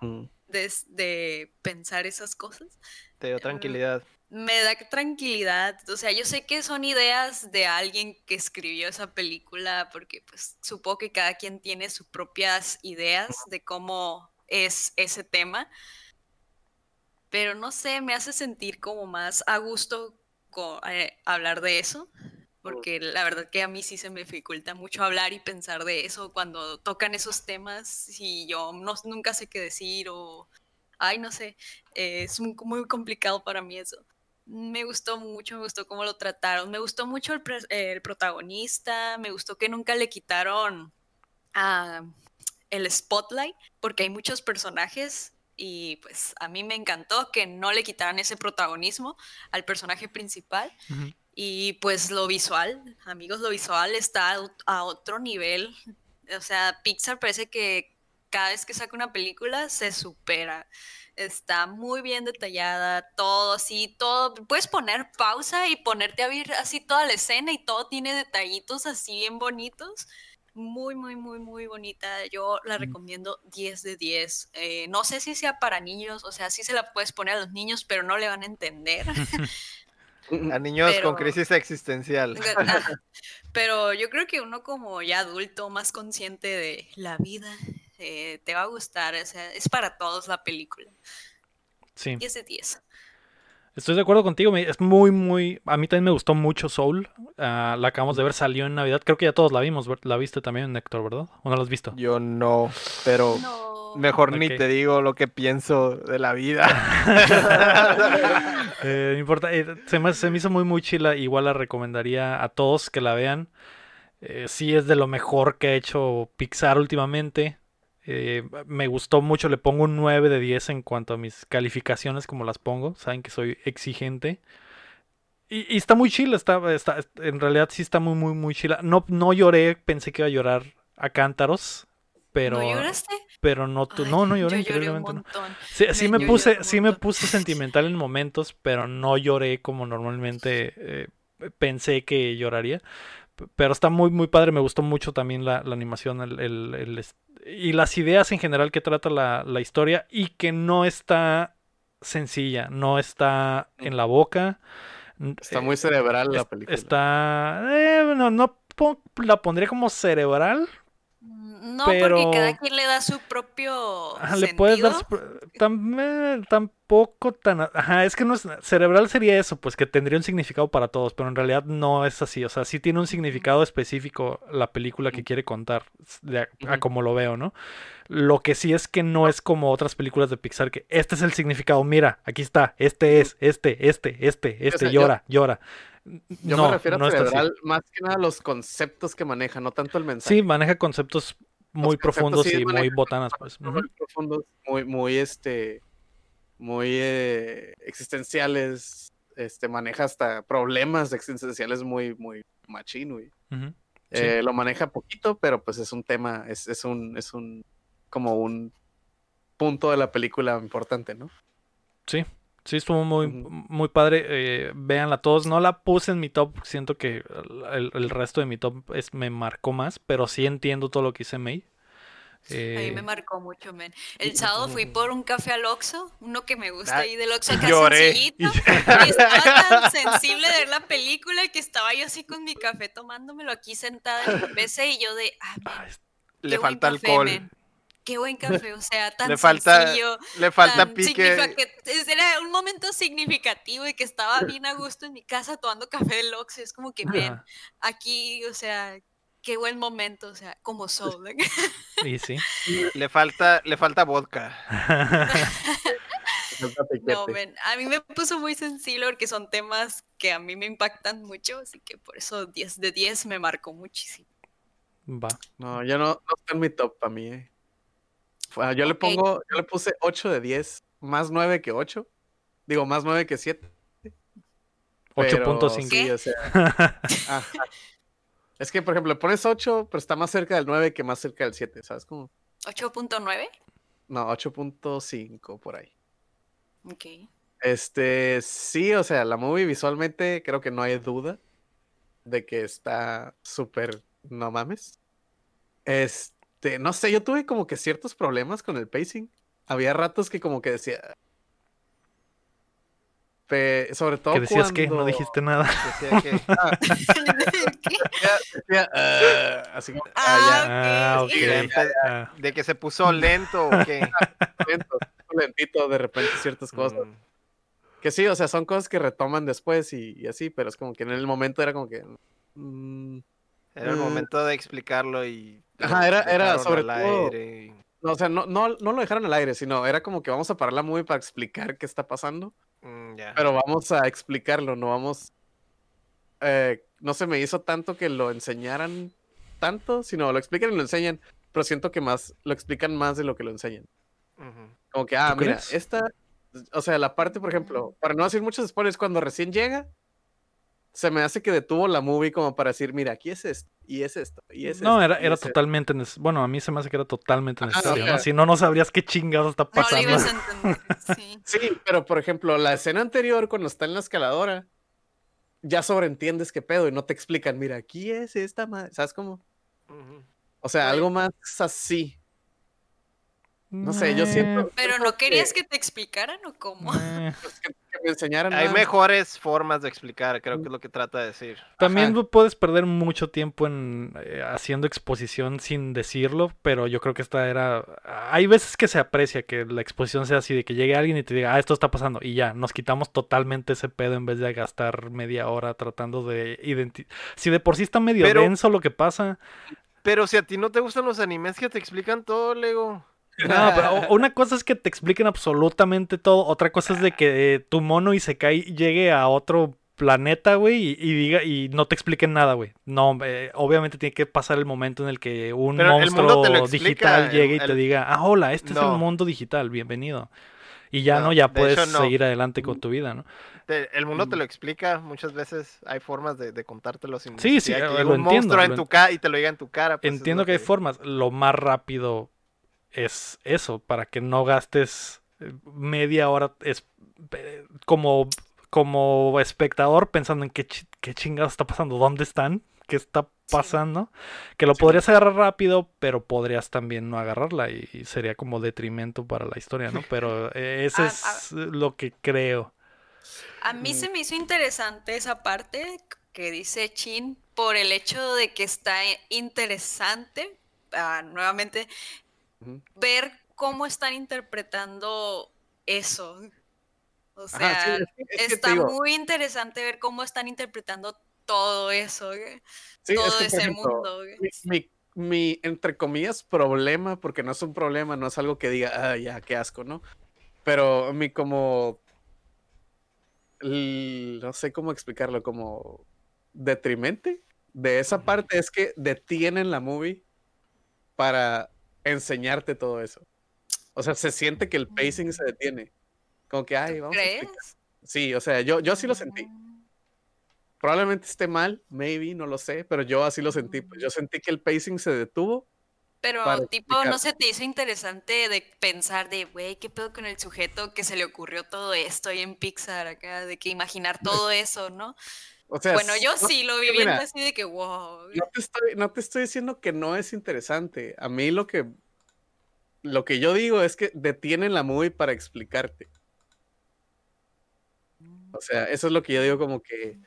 Speaker 3: Mm.
Speaker 4: de, de pensar esas cosas
Speaker 2: Te dio tranquilidad.
Speaker 4: Me da tranquilidad. O sea, yo sé que son ideas de alguien que escribió esa película, porque pues supongo que cada quien tiene sus propias ideas de cómo es ese tema. Pero no sé, me hace sentir como más a gusto eh, hablar de eso. Porque la verdad que a mí sí se me dificulta mucho hablar y pensar de eso cuando tocan esos temas y yo no, nunca sé qué decir o, ay, no sé, es muy, muy complicado para mí eso. Me gustó mucho, me gustó cómo lo trataron, me gustó mucho el, el protagonista, me gustó que nunca le quitaron ah, el spotlight, porque hay muchos personajes y pues a mí me encantó que no le quitaran ese protagonismo al personaje principal. Y pues lo visual, amigos, lo visual está a otro nivel. O sea, Pixar parece que cada vez que saca una película se supera. Está muy bien detallada, todo así, todo. Puedes poner pausa y ponerte a ver así toda la escena y todo tiene detallitos así bien bonitos. Muy, muy, muy, muy bonita. Yo la
Speaker 1: Mm.
Speaker 4: recomiendo 10 de 10. Eh, no sé si sea para niños, o sea, sí se la puedes poner a los niños, pero no le van a entender.
Speaker 2: A niños con crisis existencial.
Speaker 4: Ah, Pero yo creo que uno como ya adulto, más consciente de la vida, eh, te va a gustar. O sea, es para todos la película.
Speaker 1: Sí.
Speaker 4: 10 de 10.
Speaker 1: Estoy de acuerdo contigo, es muy, muy... A mí también me gustó mucho Soul. Ah, la acabamos de ver, salió en Navidad. Creo que ya todos la vimos. La viste también, Héctor, ¿verdad? ¿O no la has visto?
Speaker 2: Yo no, pero
Speaker 4: No.
Speaker 2: mejor ni te digo lo que pienso de la vida.
Speaker 1: Eh, no importa, eh, se, me, se me hizo muy, muy chila. Igual la recomendaría a todos que la vean. Eh, sí es de lo mejor que ha hecho Pixar últimamente. Eh, me gustó mucho, le pongo un 9 de 10 en cuanto a mis calificaciones, como las pongo. Saben que soy exigente. Y, y está muy chila, está, está, en realidad sí está muy, muy, muy chila. No, no lloré, pensé que iba a llorar a cántaros, pero
Speaker 4: ¿No lloraste?
Speaker 1: pero no, tu-
Speaker 4: Ay,
Speaker 1: no, no lloré,
Speaker 4: yo lloré un
Speaker 1: increíblemente no. Sí, sí
Speaker 4: Me
Speaker 1: me
Speaker 4: lloré
Speaker 1: puse, sí me puse sentimental en momentos, pero no lloré como normalmente eh, pensé que lloraría. Pero está muy, muy padre. Me gustó mucho también la, la animación el, el- el y las ideas en general que trata la, la historia y que no está sencilla, no está en la boca.
Speaker 3: Está
Speaker 1: eh,
Speaker 3: muy cerebral la película.
Speaker 1: Está, eh, no po- la pondría como cerebral,
Speaker 4: No,
Speaker 1: Pero-
Speaker 4: porque cada quien le da su propio
Speaker 1: Ajá, le puedes dar
Speaker 4: sentido.
Speaker 1: su pro- tam- eh, tampoco tan ajá es que no es cerebral sería eso pues que tendría un significado para todos pero en realidad no es así o sea sí tiene un significado específico la película que quiere contar de a, a como lo veo no lo que sí es que no es como otras películas de Pixar que este es el significado mira aquí está este es este este este este
Speaker 3: sea, yo-
Speaker 1: llora llora.
Speaker 3: Yo
Speaker 1: no
Speaker 3: me refiero a cerebral más que nada a los conceptos que maneja, no tanto el mensaje.
Speaker 1: sí maneja conceptos muy profundos y muy botanas pues.
Speaker 3: muy profundos, muy, muy este, muy eh, existenciales, este, maneja hasta problemas existenciales muy, muy machín, güey. Eh, lo maneja poquito, pero pues es un tema, es, es un, es un, como un punto de la película importante, ¿no?
Speaker 1: Sí, sí estuvo muy, muy padre. Eh, véanla todos. No la puse en mi top. Siento que el, el resto de mi top es, me marcó más, pero sí entiendo todo lo que hice May.
Speaker 4: A mí me
Speaker 1: Eh,
Speaker 4: marcó mucho, men. El sábado fui por un café al Oxxo, uno que me gusta
Speaker 2: Ah,
Speaker 4: ahí del Oxxo acá
Speaker 2: lloré.
Speaker 4: sencillito. Y estaba tan sensible de ver la película que estaba yo así con mi café tomándomelo aquí sentada en mi PC y yo de, ah,
Speaker 1: ay,
Speaker 2: Le falta
Speaker 4: café,
Speaker 2: alcohol.
Speaker 4: men. Qué buen café, o sea, tan
Speaker 2: Le falta,
Speaker 4: sencillo.
Speaker 2: le falta
Speaker 4: tan
Speaker 2: pique.
Speaker 4: significa- Era un momento significativo y que estaba bien a gusto en mi casa tomando café del Oxxo. Es como que, ven, aquí, o sea, qué buen momento, o sea, como soul.
Speaker 1: y sí.
Speaker 2: Le falta, le falta vodka.
Speaker 4: No, ven, a mí me puso muy sensible porque son temas que a mí me impactan mucho, así que por eso 10 de 10 me marcó muchísimo.
Speaker 1: Va.
Speaker 3: No, yo no, no está en mi top para mí, eh. Fue- Yo le
Speaker 4: Ok.
Speaker 3: pongo, yo le puse 8 de 10, más 9 que 8. Digo, más 9 que 7. pero
Speaker 1: 8.5.
Speaker 3: Sí, o sea. Es que, por ejemplo, le pones 8, pero está más cerca del 9 que más cerca del 7, ¿sabes cómo?
Speaker 4: 8.9.
Speaker 3: No, 8.5 por ahí.
Speaker 4: Ok.
Speaker 3: Este, sí, o sea, la movie visualmente creo que no hay duda de que está súper, no mames. Este, no sé, yo tuve como que ciertos problemas con el pacing. Había ratos que como que decía... Pe- sobre todo
Speaker 1: Que decías que no
Speaker 3: cuando
Speaker 1: dijiste nada.
Speaker 2: Decía que,
Speaker 3: así
Speaker 4: Ah,
Speaker 1: Ah,
Speaker 2: de, que se puso lento o qué.
Speaker 3: lento, lentito de repente ciertas cosas.
Speaker 2: Mm.
Speaker 3: Que sí, o sea, son cosas que retoman después y, y así, pero es como que en el momento era como que... mm,
Speaker 2: Era el
Speaker 3: Mm.
Speaker 2: momento de explicarlo y.
Speaker 3: Ajá, era- era sobre
Speaker 2: al
Speaker 3: todo-
Speaker 2: aire
Speaker 3: No, o sea, no, no, no lo dejaron al aire, sino era como que vamos a parar la movie para explicar qué está pasando,
Speaker 2: Mm,
Speaker 3: pero vamos a explicarlo, no vamos... eh, no se me hizo tanto que lo enseñaran tanto, sino lo explican y lo enseñan, pero siento que más, lo explican más de lo que lo enseñan. Como que, ah,
Speaker 1: ¿Tú
Speaker 3: mira,
Speaker 1: crees?
Speaker 3: esta, o sea, la parte, por ejemplo, para no decir muchos spoilers, cuando recién llega, se me hace que detuvo la movie como para decir, mira, aquí es esto, y es esto, y es
Speaker 1: No,
Speaker 3: esto,
Speaker 1: era, era
Speaker 3: es esto".
Speaker 1: totalmente necesario. Bueno, a mí se me hace que era totalmente necesario, ¿no?
Speaker 3: sea-
Speaker 1: Si no, no sabrías qué chingados está
Speaker 4: No lo
Speaker 1: pasando.
Speaker 4: entender. Sí.
Speaker 3: Sí, pero por ejemplo, la escena anterior, cuando está en la escaladora, ya sobreentiendes qué pedo y no te explican, mira, aquí es esta madre, ¿sabes cómo? O sea, algo más así. No sé, yo siento.
Speaker 4: Pero no querías que te explicaran o cómo.
Speaker 3: Pues, que, que me enseñaran.
Speaker 2: Hay mejores formas de explicar, creo que es lo que trata de decir.
Speaker 1: También
Speaker 3: Ajá.
Speaker 1: puedes perder mucho tiempo en eh, haciendo exposición sin decirlo, pero yo creo que esta era... Hay veces que se aprecia que la exposición sea así, de que llegue alguien y te diga, ah, esto está pasando, y ya, nos quitamos totalmente ese pedo en vez de gastar media hora tratando de identificar... Si de por sí está medio
Speaker 2: Pero-
Speaker 1: denso lo que pasa...
Speaker 2: Pero si a ti no te gustan los animes que te explican todo, Lego.
Speaker 1: No, pero o- una cosa es que te expliquen absolutamente todo, otra cosa es de que eh, tu mono y se cae llegue a otro planeta, güey, y, y diga y no te expliquen nada, güey. No, eh, obviamente tiene que pasar el momento en el que un
Speaker 2: Pero
Speaker 1: monstruo digital
Speaker 2: el-
Speaker 1: llegue y te
Speaker 2: el-
Speaker 1: diga, ah, hola, este es el mundo digital, bienvenido. Y ya no,
Speaker 2: No,
Speaker 1: ya
Speaker 2: de
Speaker 1: puedes
Speaker 2: hecho, no.
Speaker 1: seguir adelante con tu vida, ¿no?
Speaker 2: Te- el mundo
Speaker 3: Mm.
Speaker 2: te lo explica, muchas veces hay formas de, de contártelo sin
Speaker 1: Sí, sí,
Speaker 2: que
Speaker 1: eh, lo
Speaker 2: un
Speaker 1: entiendo,
Speaker 2: monstruo en
Speaker 1: lo
Speaker 2: tu cara y te lo diga en tu cara. pues, es
Speaker 1: Entiendo que hay formas. Lo más rápido es eso, para que no gastes eh, media hora es, eh, como, como espectador pensando en qué, qué chingados está pasando, dónde están, qué está pasando. Que lo
Speaker 3: Sí.
Speaker 1: podrías agarrar rápido, pero podrías también no agarrarla y, y sería como detrimento para la historia, ¿no? Pero eh, ese
Speaker 4: Ah,
Speaker 1: es lo que creo.
Speaker 4: A mí se me hizo interesante esa parte que dice Chin por el hecho de que está interesante, ah, nuevamente, Ver cómo están interpretando eso. O
Speaker 3: Ajá,
Speaker 4: sea,
Speaker 3: sí, es que- es
Speaker 4: está muy interesante ver cómo están interpretando todo eso,
Speaker 3: sí, es
Speaker 4: todo
Speaker 3: que, por
Speaker 4: ese
Speaker 3: ejemplo,
Speaker 4: mundo.
Speaker 3: mi, mi- entre comillas, problema, porque no es un problema, no es algo que diga, ah, ya, qué asco, ¿no? Pero mi como, no sé cómo explicarlo, como detrimente de esa parte es que detienen la movie para enseñarte todo eso. O sea, se siente que el pacing se detiene. Como que, ay, vamos a.
Speaker 4: ¿Crees?
Speaker 3: Sí, o sea, yo, yo así lo sentí.
Speaker 4: Mm,
Speaker 3: Probablemente esté mal, maybe, no lo sé, pero yo así lo sentí. Pues yo sentí que el pacing se detuvo.
Speaker 4: Pero, tipo, ¿no se te hizo interesante de pensar de, güey, qué pedo con el sujeto que se le ocurrió todo esto ahí en Pixar acá, de que imaginar todo eso, ¿no?
Speaker 3: O sea,
Speaker 4: Bueno, yo
Speaker 3: no-
Speaker 4: sí lo vi
Speaker 3: mira,
Speaker 4: viendo así de que, wow.
Speaker 3: No te, estoy, no te estoy diciendo que no es interesante. A mí lo que lo que yo digo es que detienen la movie para explicarte. O sea, eso es lo que yo digo como que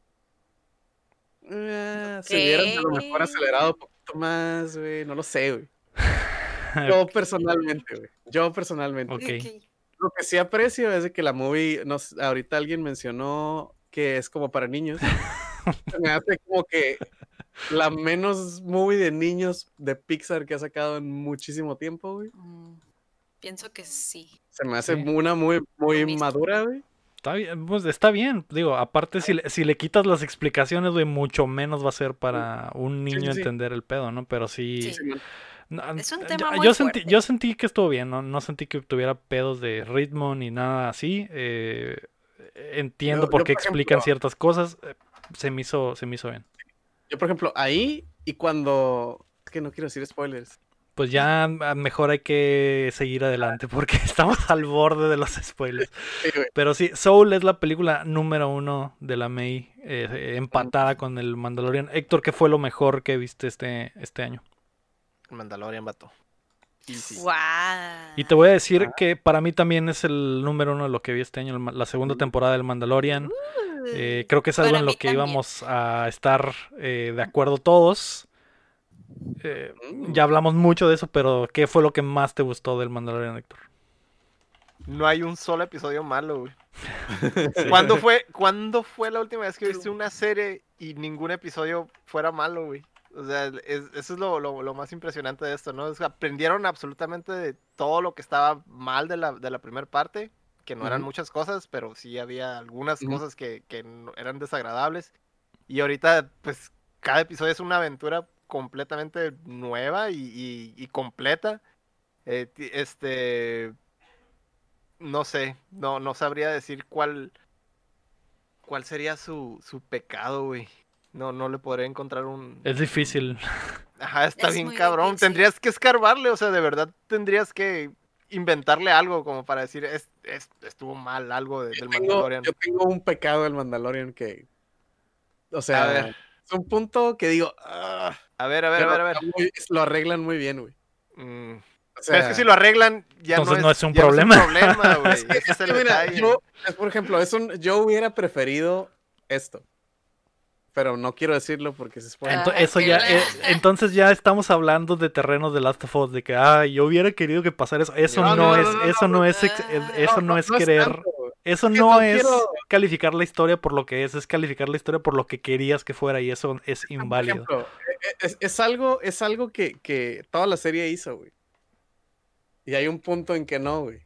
Speaker 3: eh, si hubieran a lo mejor acelerado un poquito más, güey, no lo sé, güey. Yo personalmente, güey. Yo personalmente.
Speaker 1: Ok.
Speaker 4: Ok.
Speaker 3: Lo que sí aprecio es de que la movie, ahorita alguien mencionó que es como para niños. Se me hace como que la menos movie de niños de Pixar que ha sacado en muchísimo tiempo, güey.
Speaker 4: Mm, Pienso que sí.
Speaker 3: Se me hace
Speaker 1: Sí.
Speaker 3: una muy, muy
Speaker 4: Lo mismo.
Speaker 3: madura, güey.
Speaker 1: Está bien, pues está bien. Digo, aparte, si le, si le quitas las explicaciones, güey, mucho menos va a ser para un
Speaker 3: Sí,
Speaker 1: niño
Speaker 3: sí.
Speaker 1: entender el pedo, ¿no? Pero sí.
Speaker 4: Sí.
Speaker 3: Simón.
Speaker 1: no,
Speaker 4: Es un
Speaker 1: yo-
Speaker 4: tema
Speaker 1: yo,
Speaker 4: muy
Speaker 1: sentí, yo sentí que estuvo bien, ¿no? No sentí que tuviera pedos de ritmo ni nada así. eh, entiendo
Speaker 3: Yo-
Speaker 1: por
Speaker 3: yo,
Speaker 1: qué
Speaker 3: por
Speaker 1: explican
Speaker 3: ejemplo-
Speaker 1: ciertas cosas. eh, se me hizo, se me hizo bien.
Speaker 3: Yo, por ejemplo, ahí y cuando. Es que no quiero decir spoilers.
Speaker 1: Pues ya ah, mejor hay que seguir adelante porque estamos al borde de los spoilers.
Speaker 3: Sí.
Speaker 1: Pero sí, Soul es la película número uno de la May, eh, empatada con el Mandalorian. Héctor, ¿qué fue lo mejor que viste este, este año?
Speaker 2: El Mandalorian, vato. Easy.
Speaker 1: Y te voy a decir que para mí también es el número uno de lo que vi este año, la segunda temporada del Mandalorian. Eh, creo que es algo
Speaker 4: Para
Speaker 1: en lo que
Speaker 4: también.
Speaker 1: íbamos a estar eh, de acuerdo todos. Eh,
Speaker 3: Mm.
Speaker 1: ya hablamos mucho de eso, pero ¿qué fue lo que más te gustó del Mandalorian, Héctor?
Speaker 2: No hay un solo episodio malo, güey. ¿Cuándo fue, ¿Cuándo fue la última vez que viste una serie y ningún episodio fuera malo, güey? O sea, es- eso es lo, lo- lo más impresionante de esto, ¿no? Es que aprendieron absolutamente de todo lo que estaba mal de la, de la primera parte, que no eran muchas cosas, pero sí había algunas cosas que, que eran desagradables. Y ahorita, pues, cada episodio es una aventura completamente nueva y, y- y completa. Eh, este, no sé, no, no sabría decir cuál, cuál sería su, su pecado, güey. No, no le podría encontrar un...
Speaker 1: Es difícil.
Speaker 2: Ajá, está
Speaker 4: Es
Speaker 2: bien cabrón.
Speaker 4: difícil.
Speaker 2: Tendrías que escarbarle, o sea, de verdad tendrías que inventarle algo como para decir, es, es- estuvo mal algo de- del
Speaker 3: Tengo-
Speaker 2: Mandalorian.
Speaker 3: yo tengo un pecado del Mandalorian que. O sea,
Speaker 2: A ver.
Speaker 3: es un punto que digo. "Ah",
Speaker 2: A ver, a ver, a ver, a ver.
Speaker 3: muy- lo arreglan muy bien, güey.
Speaker 2: Mm,
Speaker 3: sea,
Speaker 2: Pero es que si lo arreglan, ya
Speaker 1: Entonces
Speaker 2: no,
Speaker 1: no
Speaker 2: es,
Speaker 1: es un
Speaker 2: ya no
Speaker 1: problema.
Speaker 2: problema, güey.
Speaker 3: es que-
Speaker 2: Ese es
Speaker 3: es
Speaker 2: el
Speaker 3: que mira,
Speaker 2: detalle.
Speaker 3: yo, es, por ejemplo, es un, yo hubiera preferido esto. Pero no quiero decirlo porque se.
Speaker 1: Ento-
Speaker 4: Ay,
Speaker 1: eso ya, eh, entonces ya estamos hablando de terrenos de Last of Us, de que, ay, yo hubiera querido que pasara eso. Eso
Speaker 2: No,
Speaker 1: no,
Speaker 2: no,
Speaker 1: es, eso no, es, eh, eso no, es querer, eso no es
Speaker 3: quiero-
Speaker 1: calificar la historia por lo que es, es calificar la historia por lo que querías que fuera y eso es
Speaker 3: Por
Speaker 1: inválido.
Speaker 3: ejemplo, e- es, es algo, es algo que, que toda la serie hizo, güey. Y hay un punto en que no, güey.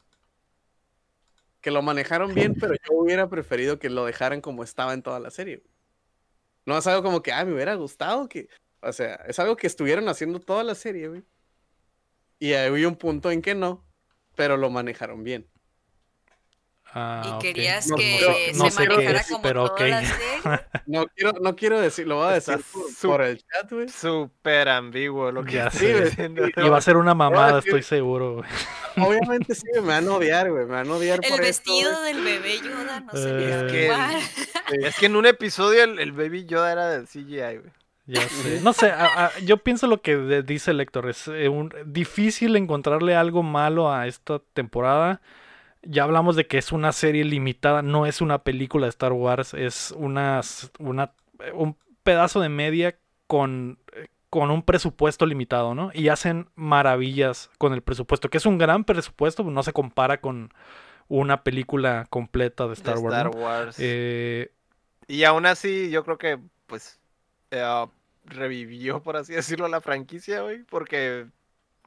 Speaker 3: Que lo manejaron bien, pero yo hubiera preferido que lo dejaran como estaba en toda la serie. güey. No es algo como que, ah, me hubiera gustado que. O sea, es algo que estuvieron haciendo toda la serie, güey. Y hay un punto en que no, pero lo manejaron bien.
Speaker 1: Ah,
Speaker 4: Y querías
Speaker 3: No-
Speaker 4: que
Speaker 1: no
Speaker 4: se
Speaker 1: qué
Speaker 4: manejara
Speaker 1: es,
Speaker 4: como
Speaker 1: pero
Speaker 4: toda la
Speaker 1: ok.
Speaker 4: serie.
Speaker 3: No quiero, no quiero decir, lo voy a decir por,
Speaker 2: su-
Speaker 3: por el chat, güey.
Speaker 2: Súper ambiguo lo que
Speaker 1: sé.
Speaker 2: diciendo.
Speaker 1: Y va a ser una mamada, estoy seguro. güey.
Speaker 3: Obviamente sí, me van a odiar, güey. Me van a odiar
Speaker 4: El
Speaker 3: por
Speaker 4: vestido
Speaker 3: esto,
Speaker 4: del bebé Yoda no se
Speaker 1: Eh,
Speaker 4: veía
Speaker 2: Es que-. Es que en un episodio el, el Baby Yoda era del CGI, güey.
Speaker 1: Ya sé. No sé, a- a- yo pienso lo que de- dice el Héctor. Es eh, un- difícil encontrarle algo malo a esta temporada. Ya hablamos de que es una serie limitada, no es una película de Star Wars, es una, una un pedazo de media con, eh, con un presupuesto limitado, ¿no? Y hacen maravillas con el presupuesto, que es un gran presupuesto, no se compara con una película completa de
Speaker 2: De
Speaker 1: Star Wars.
Speaker 2: Star
Speaker 1: ¿no?
Speaker 2: Wars.
Speaker 1: Eh,
Speaker 2: Y aún así, yo creo que, pues, eh, revivió, por así decirlo, la franquicia, güey, porque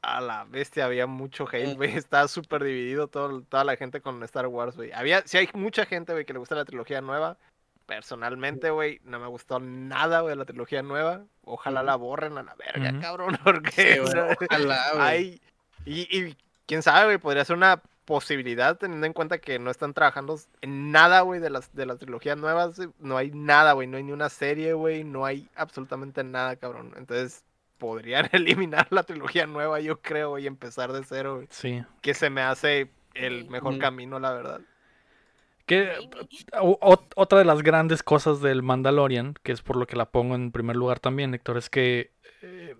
Speaker 2: a la bestia había mucho hate,
Speaker 3: Mm.
Speaker 2: güey. Estaba súper dividido todo, toda la gente con Star Wars, güey. Había, sí hay mucha gente, güey, que le gusta la trilogía nueva. Personalmente, güey, no me gustó nada, güey, de la trilogía nueva. Ojalá la borren a la verga, cabrón,
Speaker 3: Sí,
Speaker 2: porque
Speaker 3: güey,
Speaker 2: no-
Speaker 3: ojalá, güey.
Speaker 2: hay... Y, y quién sabe, güey, podría ser una posibilidad teniendo en cuenta que no están trabajando en nada, güey, de las, de las trilogías nuevas. No hay nada, güey, no hay ni una serie, güey, no hay absolutamente nada, cabrón. Entonces, podrían eliminar la trilogía nueva, yo creo, y empezar de cero,
Speaker 1: sí.
Speaker 2: Que se me hace el mejor
Speaker 3: Ujú.
Speaker 2: camino, la verdad.
Speaker 1: Que o- ot- otra de las grandes cosas del Mandalorian, que es por lo que la pongo en primer lugar también, Héctor, es que eh,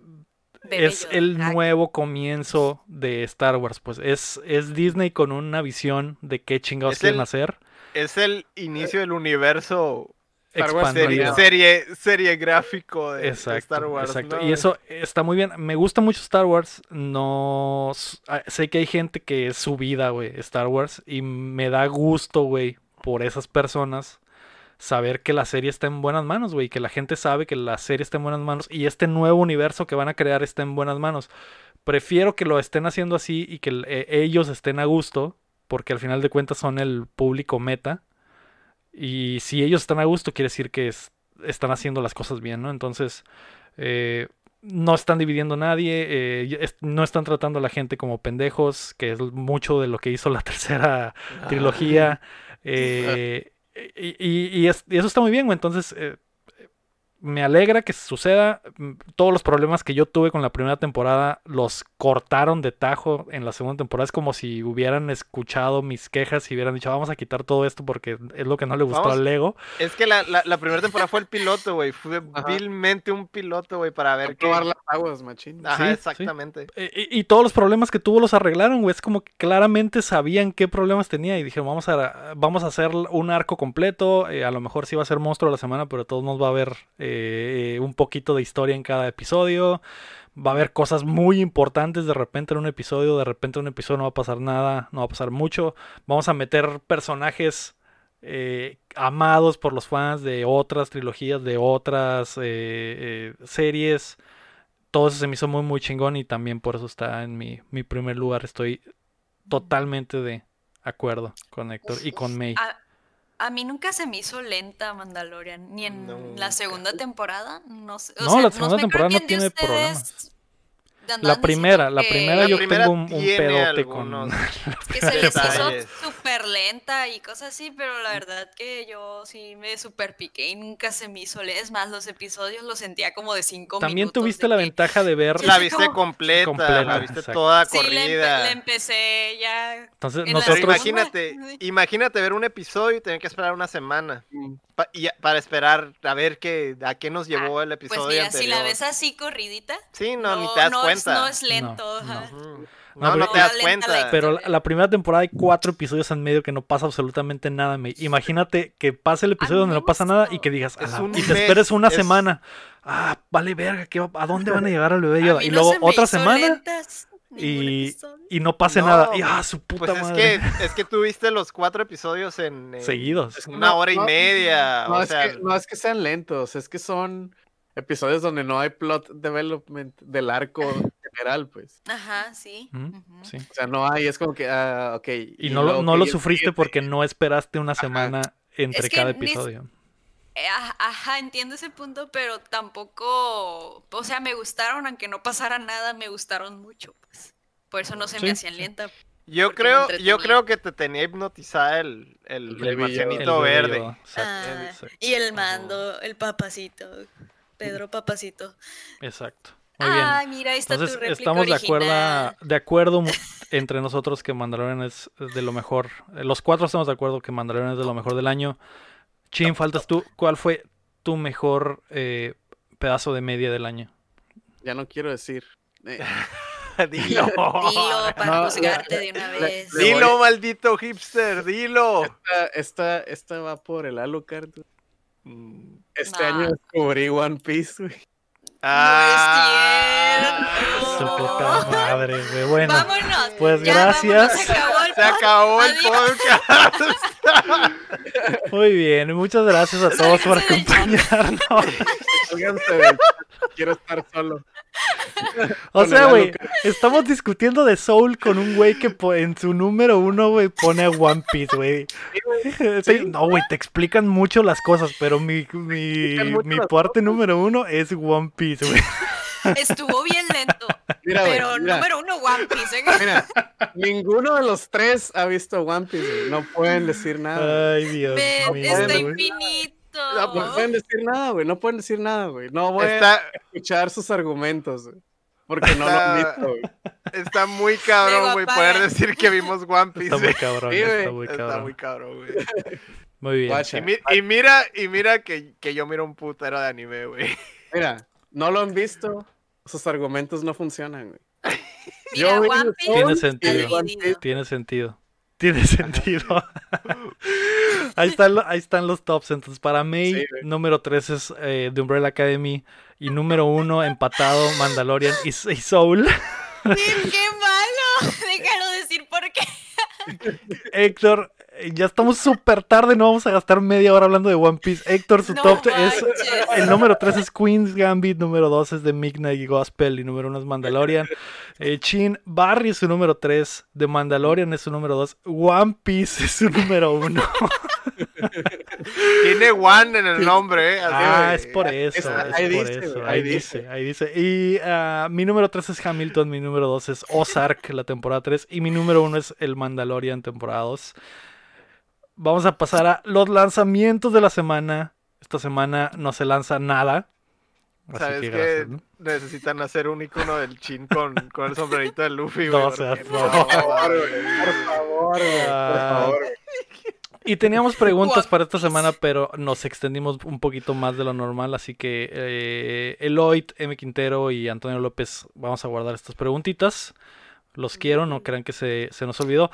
Speaker 1: es el nuevo comienzo de Star Wars. Pues es, es Disney con una visión de qué chingados
Speaker 2: Es
Speaker 1: quieren
Speaker 2: el-
Speaker 1: hacer.
Speaker 2: Es el inicio del universo
Speaker 3: Star Wars
Speaker 2: serie, serie, serie gráfico de,
Speaker 1: Exacto,
Speaker 2: Star Wars.
Speaker 1: exacto.
Speaker 2: ¿no,
Speaker 1: Y eso está muy bien. Me gusta mucho Star Wars. No ah, sé que hay gente que es su vida, güey, Star Wars. Y me da gusto, güey, por esas personas saber que la serie está en buenas manos, güey. Que la gente sabe que la serie está en buenas manos. Y este nuevo universo que van a crear está en buenas manos. Prefiero que lo estén haciendo así y que eh, ellos estén a gusto. Porque al final de cuentas son el público meta. Y si ellos están a gusto, quiere decir que es- están haciendo las cosas bien, ¿no? Entonces, eh, no están dividiendo a nadie, eh, es- no están tratando a la gente como pendejos, que es mucho de lo que hizo la tercera trilogía. eh, y, y- y es- y eso está muy bien, güey. Entonces, eh, me alegra que suceda. Mm, Todos los problemas que yo tuve con la primera temporada los cortaron de tajo en la segunda temporada. Es como si hubieran escuchado mis quejas y hubieran dicho, vamos a quitar todo esto porque es lo que no le gustó
Speaker 2: Vamos-
Speaker 1: al Lego.
Speaker 2: Es que la, la, la primera temporada fue el piloto, güey. Fue
Speaker 3: Ajá.
Speaker 2: vilmente un piloto, güey, para ver qué.
Speaker 3: probar las aguas, machín.
Speaker 2: Ajá,
Speaker 1: Sí,
Speaker 2: exactamente.
Speaker 1: Eh, Y, y todos los problemas que tuvo los arreglaron, güey. Es como que claramente sabían qué problemas tenía y dijeron, vamos a, vamos a hacer un arco completo. eh, a lo mejor sí va a ser monstruo la semana, pero todos nos va a eh, un poquito de historia en cada episodio. Va a haber cosas muy importantes de repente en un episodio, de repente en un episodio no va a pasar nada, no va a pasar mucho. Vamos a meter personajes eh, amados por los fans de otras trilogías, de otras eh, eh, series todo eso se me hizo muy muy chingón y también por eso está en mi, mi primer lugar. Estoy totalmente de acuerdo con Héctor y con May.
Speaker 4: A, a mí nunca se me hizo lenta Mandalorian, ni en
Speaker 2: Nunca.
Speaker 4: la segunda temporada. No, sé, o
Speaker 1: No,
Speaker 4: sea,
Speaker 1: la segunda temporada no tiene problema.
Speaker 4: ustedes andaban
Speaker 1: La primera, la primera
Speaker 2: La
Speaker 1: yo
Speaker 2: primera
Speaker 1: tengo un, un pedote
Speaker 2: algunos-
Speaker 1: con...
Speaker 4: que se les hizo súper lenta y cosas así, pero la verdad que yo sí me super piqué y nunca se me hizo. Es más, los episodios los sentía como de cinco
Speaker 1: También
Speaker 4: minutos.
Speaker 1: tuviste
Speaker 4: de
Speaker 1: la
Speaker 4: que-
Speaker 1: ventaja de ver...
Speaker 2: La viste
Speaker 4: como-
Speaker 2: completa,
Speaker 1: Completa,
Speaker 2: la viste
Speaker 1: exacto.
Speaker 2: toda
Speaker 4: Sí, la, empe-
Speaker 2: corrida.
Speaker 4: la empecé ya.
Speaker 1: Entonces
Speaker 4: en
Speaker 1: nosotros...
Speaker 2: imagínate, imagínate ver un episodio y tener que esperar una semana
Speaker 3: Mm.
Speaker 2: Pa- y a- para esperar a ver qué, a qué nos llevó el
Speaker 4: Pues
Speaker 2: episodio
Speaker 4: mira, si la
Speaker 2: anterior.
Speaker 4: ves así corridita,
Speaker 2: Sí, no, ni te das
Speaker 4: no
Speaker 2: cuenta.
Speaker 4: Es, no es lento.
Speaker 1: No. No,
Speaker 2: No, no,
Speaker 1: pero-
Speaker 2: te das cuenta.
Speaker 4: la-
Speaker 1: Pero la, la primera temporada hay cuatro episodios en medio que no pasa absolutamente nada. me- Imagínate que pase el episodio donde no pasa nada y que digas, "A
Speaker 2: Es
Speaker 1: la-
Speaker 2: un
Speaker 1: y te
Speaker 2: mes,
Speaker 1: esperes una
Speaker 2: es-
Speaker 1: semana. Ah, vale verga, ¿qué va- ¿a dónde van a llegar al bebé Y
Speaker 4: no
Speaker 1: luego
Speaker 4: se
Speaker 1: otra semana
Speaker 4: lentas
Speaker 1: y, y no pase
Speaker 2: No,
Speaker 1: nada. Y ah, su puta
Speaker 2: Pues es
Speaker 1: madre.
Speaker 2: que, es que tú viste los cuatro episodios en,
Speaker 1: Seguidos.
Speaker 3: Es que
Speaker 2: una
Speaker 3: no-
Speaker 2: hora y
Speaker 3: no-
Speaker 2: media.
Speaker 3: No,
Speaker 2: o
Speaker 3: es
Speaker 2: sea,
Speaker 3: que, no es que sean lentos, es que son episodios donde no hay plot development del arco general, pues.
Speaker 4: Ajá, sí.
Speaker 1: Sí.
Speaker 3: O sea, no hay, es como que, ah, ok.
Speaker 1: Y no, lo-
Speaker 3: luego
Speaker 1: no lo sufriste porque no esperaste una semana entre
Speaker 4: Es que
Speaker 1: cada episodio.
Speaker 4: Ajá, entiendo ese punto, pero tampoco, o sea, me gustaron, aunque no pasara nada, me gustaron mucho, pues. Por eso no se
Speaker 1: Sí,
Speaker 4: me hacían
Speaker 1: sí.
Speaker 4: lenta.
Speaker 2: yo creo, yo creo que te tenía hipnotizada el, el,
Speaker 3: El
Speaker 2: marcianito verde.
Speaker 1: Exacto,
Speaker 4: Ah,
Speaker 1: exacto,
Speaker 4: y el mando, el papacito, Pedro Papacito.
Speaker 1: exacto. Muy bien.
Speaker 4: Ay, mira, ahí está tu
Speaker 1: Entonces
Speaker 4: réplica
Speaker 1: estamos de acuerdo, de acuerdo entre nosotros que Mandalorian es de lo mejor. Eh, Los cuatro estamos de acuerdo que Mandalorian es de lo mejor del año. Chin, faltas tú. ¿Cuál fue tu mejor eh, pedazo de media del año?
Speaker 3: Ya no quiero decir. Eh,
Speaker 2: dilo.
Speaker 4: Dilo para
Speaker 3: No,
Speaker 4: juzgarte de una vez.
Speaker 2: Dilo, maldito hipster, dilo.
Speaker 3: esta, esta, esta va por el Alucard.
Speaker 2: Mm.
Speaker 3: Este año descubrí One Piece, güey.
Speaker 2: Ah,
Speaker 1: Su
Speaker 4: No.
Speaker 1: puta madre, güey. Bueno,
Speaker 4: Vámonos.
Speaker 1: pues
Speaker 4: ya,
Speaker 1: gracias.
Speaker 4: vámonos, se acabó el
Speaker 2: podcast.
Speaker 1: muy bien. Muchas gracias a todos por acompañarnos.
Speaker 3: Quiero estar solo.
Speaker 1: O sea, güey, estamos discutiendo de Soul con un güey que en su número uno, güey, pone a One Piece, güey. Sí, No, güey, te explican mucho las cosas, pero mi, mi, mi parte número uno es One Piece, güey.
Speaker 4: Estuvo bien lento.
Speaker 3: Mira,
Speaker 4: pero
Speaker 3: mira,
Speaker 4: número uno, One Piece. ¿eh?
Speaker 3: mira, ninguno de los tres ha visto One Piece, güey. No pueden decir nada.
Speaker 1: Ay, Dios mío.
Speaker 4: está infinito.
Speaker 3: No, no pueden decir nada, güey. No pueden decir nada, güey. No voy a
Speaker 2: Está,
Speaker 3: escuchar sus argumentos, güey. Porque no lo han
Speaker 2: Está-
Speaker 3: visto, güey.
Speaker 2: está muy cabrón, güey, poder decir que vimos One Piece.
Speaker 1: Está muy cabrón,
Speaker 3: Sí,
Speaker 1: está muy
Speaker 2: Está
Speaker 1: cabrón.
Speaker 2: muy cabrón, güey.
Speaker 1: Muy bien.
Speaker 2: Y, mi- y mira, y mira que, que yo miro un putero de anime, güey.
Speaker 3: Mira, no lo han visto. Sus argumentos no funcionan, güey.
Speaker 4: Mira,
Speaker 3: Yo
Speaker 4: One Piece
Speaker 1: Tiene sentido.
Speaker 3: y One Piece.
Speaker 1: Tiene sentido. Tiene sentido. ahí, están, lo- ahí están los tops. Entonces, para
Speaker 3: Sí, güey.
Speaker 1: número 3 es eh, The Umbrella Academy. Y número 1, empatado, Mandalorian y, y Soul.
Speaker 4: Sí, ¡Qué malo! Déjalo decir por qué.
Speaker 1: Héctor, ya estamos súper tarde, no vamos a gastar media hora hablando de One Piece. Héctor, su
Speaker 4: No
Speaker 1: top es.
Speaker 4: manches.
Speaker 1: El número 3 es Queen's Gambit, número 2 es The Midnight Gospel y número 1 es Mandalorian. Eh, Chin Barry es su número 3, The Mandalorian es su número 2, One Piece es su número 1.
Speaker 2: Tiene One en el nombre, ¿eh? Así,
Speaker 1: Ah, es por eso,
Speaker 3: Está-
Speaker 1: es
Speaker 3: ahí
Speaker 1: por
Speaker 3: dice,
Speaker 1: eso. Ahí
Speaker 3: ahí
Speaker 1: dice, ahí dice. Y ah, mi número 3 es Hamilton, mi número 2 es Ozark, la temporada 3, y mi número 1 es El Mandalorian, temporada 2. Vamos a pasar a los lanzamientos de la semana. Esta semana no se lanza nada. Así
Speaker 2: ¿Sabes
Speaker 1: que
Speaker 2: que
Speaker 1: gracias, ¿no?
Speaker 2: Necesitan hacer un icono del chin con, con el sombrerito de Luffy, güey.
Speaker 1: No
Speaker 2: porque
Speaker 1: seas
Speaker 2: no,
Speaker 1: mamón.
Speaker 3: Por favor,
Speaker 2: güey.
Speaker 3: Por favor, güey. Por
Speaker 1: Ah.
Speaker 3: favor.
Speaker 1: Y teníamos preguntas para esta semana, pero nos extendimos un poquito más de lo normal, así que eh, Eloy, M. Quintero y Antonio López vamos a guardar estas preguntitas. Los quiero, no crean que se, se nos olvidó.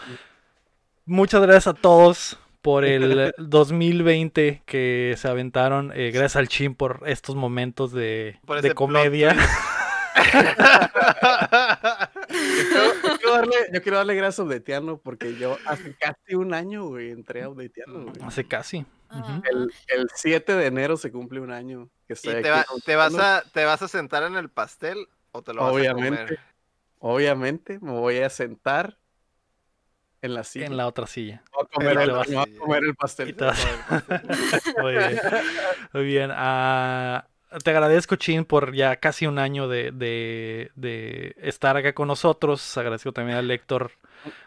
Speaker 1: Muchas gracias a todos por el 2020 que se aventaron. eh, gracias al Chin por estos momentos de,
Speaker 2: Por
Speaker 1: de comedia.
Speaker 3: Yo, quiero darle, yo quiero darle gracias a Updateando porque yo hace casi un año, güey, entré a güey.
Speaker 1: Hace casi.
Speaker 4: Ah.
Speaker 3: El, el 7 de enero se cumple un año que
Speaker 2: ¿Y
Speaker 3: estoy
Speaker 2: te,
Speaker 3: aquí
Speaker 2: va- te, vas a, te vas a sentar en el pastel o te lo vas a
Speaker 3: Obviamente.
Speaker 2: comer?
Speaker 3: Obviamente me voy a sentar en la silla.
Speaker 1: En la otra silla.
Speaker 3: A comer, el, a
Speaker 2: silla.
Speaker 3: comer el pastel.
Speaker 1: te vas- Muy bien. Muy bien. ah, te agradezco, Chin, por ya casi un año de, de- de estar acá con nosotros. Agradezco también al Héctor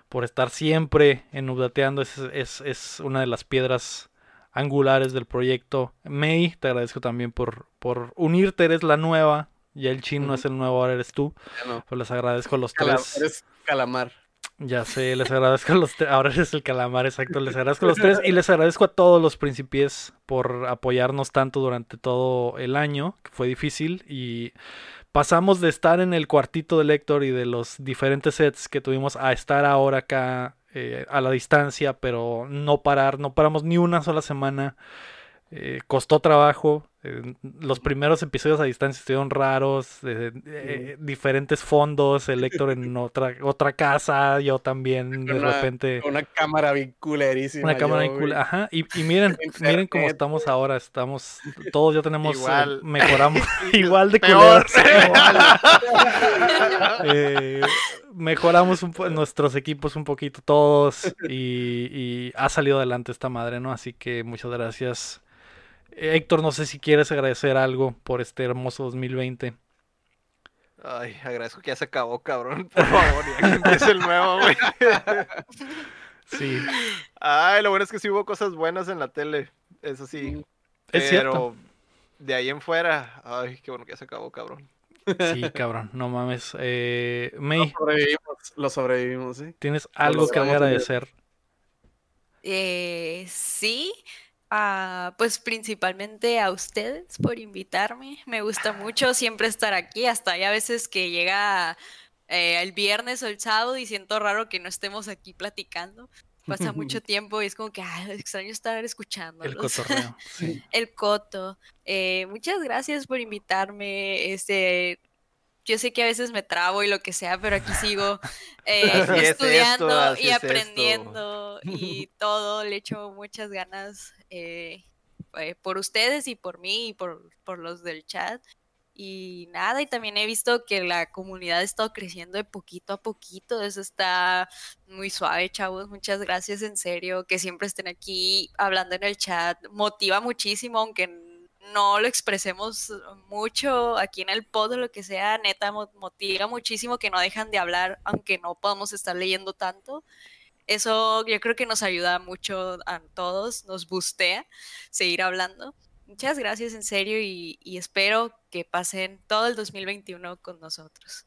Speaker 1: por estar siempre en Updateando. Es, es, es una de las piedras angulares del proyecto. May, te agradezco también por, por unirte. Eres la nueva. Ya el Chin no es el nuevo, ahora eres tú.
Speaker 3: No.
Speaker 1: Pues les agradezco a los tres.
Speaker 3: eres calamar.
Speaker 1: Ya sé, les agradezco a los tres. Ahora eres el calamar, exacto. Les agradezco a los tres y les agradezco a todos los principies por apoyarnos tanto durante todo el año, que fue difícil. Y pasamos de estar en el cuartito de Héctor y de los diferentes sets que tuvimos a estar ahora acá eh, a la distancia, pero no parar, no paramos ni una sola semana. Eh, costó trabajo. eh, los primeros episodios a distancia estuvieron raros. eh, eh, diferentes fondos. El Héctor en otra, otra casa. Yo también de
Speaker 3: Una-
Speaker 1: repente.
Speaker 3: Una cámara bien culerísima.
Speaker 1: Una cámara
Speaker 3: güey.
Speaker 1: Ajá. Y, y miren, miren cómo estamos ahora. Estamos. Todos ya tenemos.
Speaker 2: Igual.
Speaker 1: mejoramos. igual de
Speaker 2: Peor.
Speaker 1: culeros. Mejoramos un po- nuestros equipos un poquito todos y, y ha salido adelante esta madre, ¿no? Así que muchas gracias. Eh, Héctor, no sé si quieres agradecer algo por este hermoso 2020.
Speaker 2: Ay, agradezco que ya se acabó, cabrón. Por favor, ya que empiece el nuevo, güey.
Speaker 1: Sí,
Speaker 2: Ay, lo bueno es que sí hubo cosas buenas en la tele. Eso sí.
Speaker 1: es
Speaker 2: pero
Speaker 1: cierto.
Speaker 2: de ahí en fuera, ay, qué bueno que ya se acabó, cabrón.
Speaker 1: Sí, cabrón, no mames. Eh,
Speaker 3: Lo
Speaker 1: May,
Speaker 3: sobrevivimos, lo sobrevivimos, ¿eh?
Speaker 1: ¿tienes algo que agradecer?
Speaker 4: Eh, sí, ah, pues principalmente a ustedes por invitarme. Me gusta mucho siempre estar aquí, hasta hay a veces que llega eh, el viernes o el sábado y siento raro que no estemos aquí platicando. Pasa mucho tiempo y es como que "Ay, extraño estar escuchando.
Speaker 1: El cotorreo. Sí.
Speaker 4: El coto. Eh, muchas gracias por invitarme. Este, yo sé que a veces me trabo y lo que sea, pero aquí sigo eh,
Speaker 2: Así es esto,
Speaker 4: estudiando y
Speaker 2: es esto.
Speaker 4: aprendiendo y todo. Le echo muchas ganas eh, eh, por ustedes y por mí y por, por los del chat. Y nada, y también he visto que la comunidad ha estado creciendo de poquito a poquito. Eso está muy suave, chavos. Muchas gracias, en serio, que siempre estén aquí hablando en el chat. Motiva muchísimo, aunque no lo expresemos mucho aquí en el pod o lo que sea. Neta, mo- motiva muchísimo que no dejan de hablar, aunque no podamos estar leyendo tanto. Eso yo creo que nos ayuda mucho a todos, nos bustea seguir hablando. Muchas gracias, en serio, y, y espero que pasen todo el 2021 con nosotros.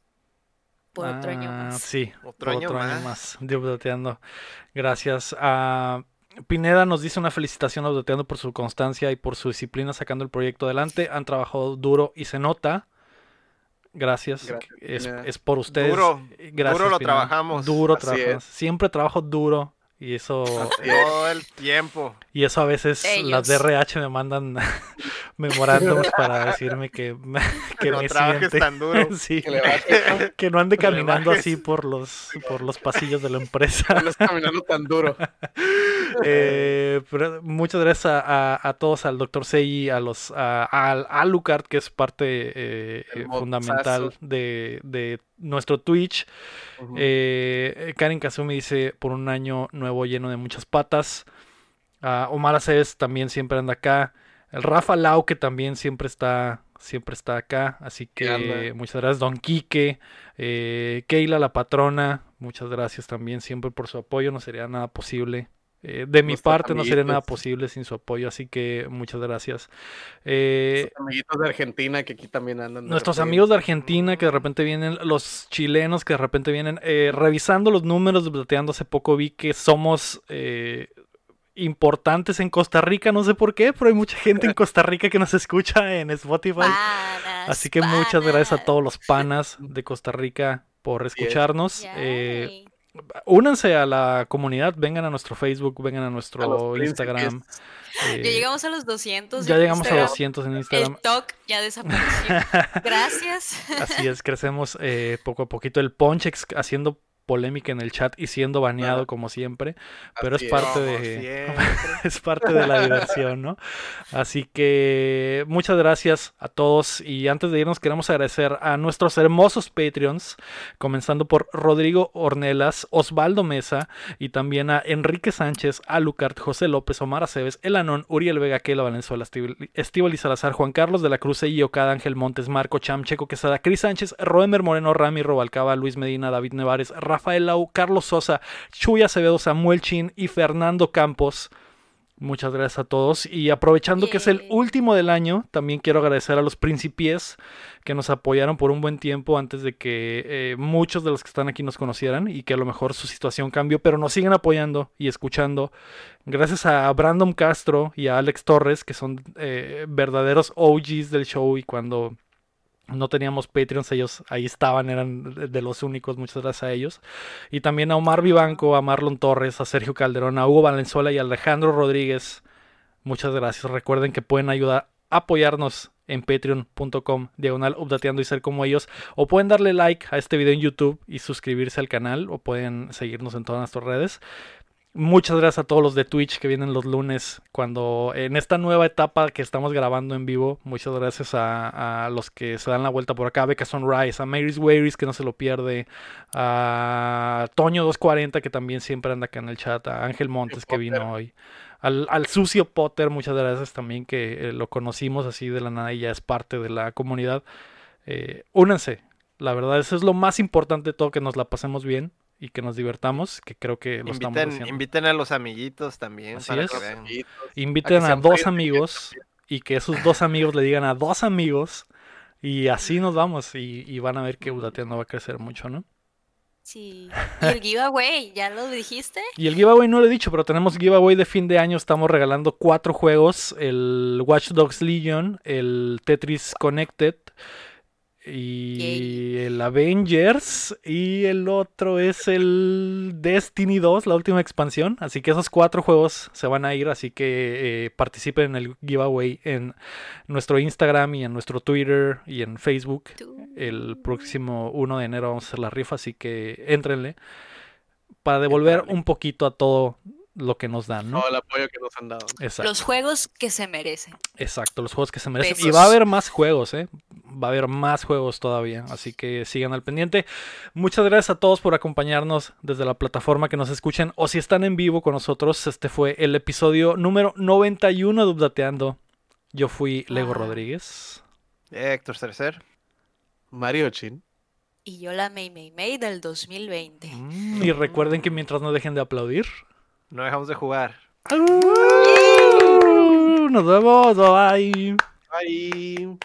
Speaker 4: Por otro año
Speaker 1: Ah,
Speaker 4: más.
Speaker 1: Sí,
Speaker 2: Otro
Speaker 1: por
Speaker 2: año
Speaker 1: otro año
Speaker 2: más.
Speaker 1: más. Gracias. a Pineda nos dice una felicitación a por su constancia y por su disciplina sacando el proyecto adelante. Han trabajado duro y se nota. Gracias.
Speaker 3: Gracias,
Speaker 1: es, es por ustedes.
Speaker 2: Duro,
Speaker 1: Gracias,
Speaker 2: duro lo
Speaker 1: Pineda.
Speaker 2: trabajamos.
Speaker 1: Duro trabajamos. Siempre trabajo duro. Y eso.
Speaker 2: Todo el tiempo.
Speaker 1: y eso a veces las de
Speaker 4: Ellos.
Speaker 1: RH me mandan memorándums para decirme que, me- que
Speaker 2: no
Speaker 1: me
Speaker 2: trabajes
Speaker 1: siente.
Speaker 2: tan duro.
Speaker 1: Sí.
Speaker 3: Que le bajes,
Speaker 1: Que no ande caminando así por los, por los pasillos de la empresa.
Speaker 3: no caminando tan duro.
Speaker 1: Eh, pero muchas gracias a, a- a todos, al doctor Sei, a los a, al- a Alucard, que es parte eh, fundamental de, de nuestro Twitch. Eh, Karen Kazumi dice, por un año nuevo lleno de muchas patas. Ah, Omar Aceves también siempre anda acá. El Rafa Lau, que también siempre está, siempre está acá. Así que muchas gracias, Don Quique. Eh, Keila, la patrona, muchas gracias también siempre por su apoyo. No sería nada posible. Eh, de mi parte no sería nada posible sin su apoyo, así que muchas gracias. Eh,
Speaker 3: Nuestros amiguitos de Argentina que aquí también andan.
Speaker 1: Nuestros
Speaker 3: repente.
Speaker 1: amigos de Argentina que de repente vienen, los chilenos que de repente vienen, eh, revisando los números de Plateando hace poco vi que somos eh, importantes en Costa Rica, no sé por qué, pero hay mucha gente en Costa Rica que nos escucha en Spotify.
Speaker 4: Panas,
Speaker 1: Así que muchas gracias a todos los panas de Costa Rica por
Speaker 3: es.
Speaker 1: escucharnos. Eh,
Speaker 4: Yay.
Speaker 1: Únanse a la comunidad, vengan a nuestro Facebook, vengan a nuestro Instagram.
Speaker 3: príncipes.
Speaker 1: eh,
Speaker 4: Ya llegamos a los 200.
Speaker 1: ya llegamos a
Speaker 4: Instagram.
Speaker 1: 200 en Instagram.
Speaker 4: El TOC ya desapareció. Gracias.
Speaker 1: Así es, crecemos eh, poco a poquito. El Ponchex haciendo polémica en el chat y siendo baneado
Speaker 3: Ah.
Speaker 1: como siempre, pero es parte de es parte de la diversión, ¿no? Así que muchas gracias a todos y antes de irnos queremos agradecer a nuestros hermosos Patreons, comenzando por Rodrigo Ornelas, Osvaldo Mesa y también a Enrique Sánchez, Alucard, José López, Omar Aceves, Elanón, Uriel Vega, Kela Valenzuela, Estíbal y Salazar, Juan Carlos de la Cruz y Ocada, Ángel Montes, Marco Cham, Checo Quesada, Cris Sánchez, Roemer Moreno, Rami Robalcaba, Luis Medina, David Nevares, Rafael Lau, Carlos Sosa, Chuy Acevedo, Samuel Chin y Fernando Campos. Muchas gracias a todos. Y aprovechando que es el último del año, también quiero agradecer a los principies que nos apoyaron por un buen tiempo antes de que eh, muchos de los que están aquí nos conocieran y que a lo mejor su situación cambió, pero nos siguen apoyando y escuchando. Gracias a Brandon Castro y a Alex Torres, que son eh, verdaderos OGs del show y cuando no teníamos Patreons, ellos ahí estaban, eran de- los únicos, muchas gracias a ellos. Y también a Omar Vivanco, a Marlon Torres, a Sergio Calderón, a Hugo Valenzuela y a Alejandro Rodríguez. Muchas gracias. Recuerden que pueden ayudar, apoyarnos en patreon.com, diagonal updateando y ser como ellos. O pueden darle like a este video en YouTube y suscribirse al canal. O pueden seguirnos en todas nuestras redes. Muchas gracias a todos los de Twitch que vienen los lunes cuando en esta nueva etapa que estamos grabando en vivo. Muchas gracias a, a los que se dan la vuelta por acá. Becca Sunrise, a Mary's Waries que no se lo pierde, a Toño240 que también siempre anda acá en el chat, a Ángel Montes que vino hoy. Al, al Sucio Potter, muchas gracias también que eh, lo conocimos así de la nada y ya es parte de la comunidad. Eh, únanse, la verdad eso es lo más importante de todo, que nos la pasemos bien y que nos divertamos, que creo que lo estamos
Speaker 2: Inviten,
Speaker 1: haciendo.
Speaker 2: inviten a los amiguitos también.
Speaker 1: Así
Speaker 2: para
Speaker 1: es.
Speaker 2: que vean.
Speaker 1: Inviten a, dos amigos y que esos dos amigos le digan a dos amigos y así nos vamos y, y van a ver que Udateando va a crecer mucho, ¿no?
Speaker 4: Sí. Y el giveaway, ¿ya lo dijiste?
Speaker 1: Y el giveaway no lo he dicho, pero tenemos giveaway de fin de año. Estamos regalando cuatro juegos: el Watch Dogs Legion, el Tetris Connected y
Speaker 4: Yay.
Speaker 1: el Avengers. Y el otro es el Destiny 2, la última expansión. Así que esos cuatro juegos se van a ir. Así que eh, participen en el giveaway en nuestro Instagram y en nuestro Twitter y en Facebook. El próximo 1 de enero vamos a hacer la rifa, así que éntrenle para devolver un poquito a todo lo que nos dan, ¿no?
Speaker 3: Todo el apoyo que nos han dado.
Speaker 1: Exacto,
Speaker 4: Los juegos que se merecen.
Speaker 1: exacto, los juegos que se merecen. Y va a haber más juegos, ¿eh? Va a haber más juegos todavía, así que sigan al pendiente. Muchas gracias a todos por acompañarnos desde la plataforma que nos escuchen o si están en vivo con nosotros. Este fue el episodio número 91 de Updateando. Yo fui Lego
Speaker 4: Wow.
Speaker 1: Rodríguez.
Speaker 2: Héctor Tercer.
Speaker 3: Mario Chin.
Speaker 4: Y yo la May May May del 2020.
Speaker 1: Mm, y recuerden que mientras no dejen de aplaudir,
Speaker 2: No dejamos de jugar.
Speaker 1: Nos vemos, bye.
Speaker 3: Bye.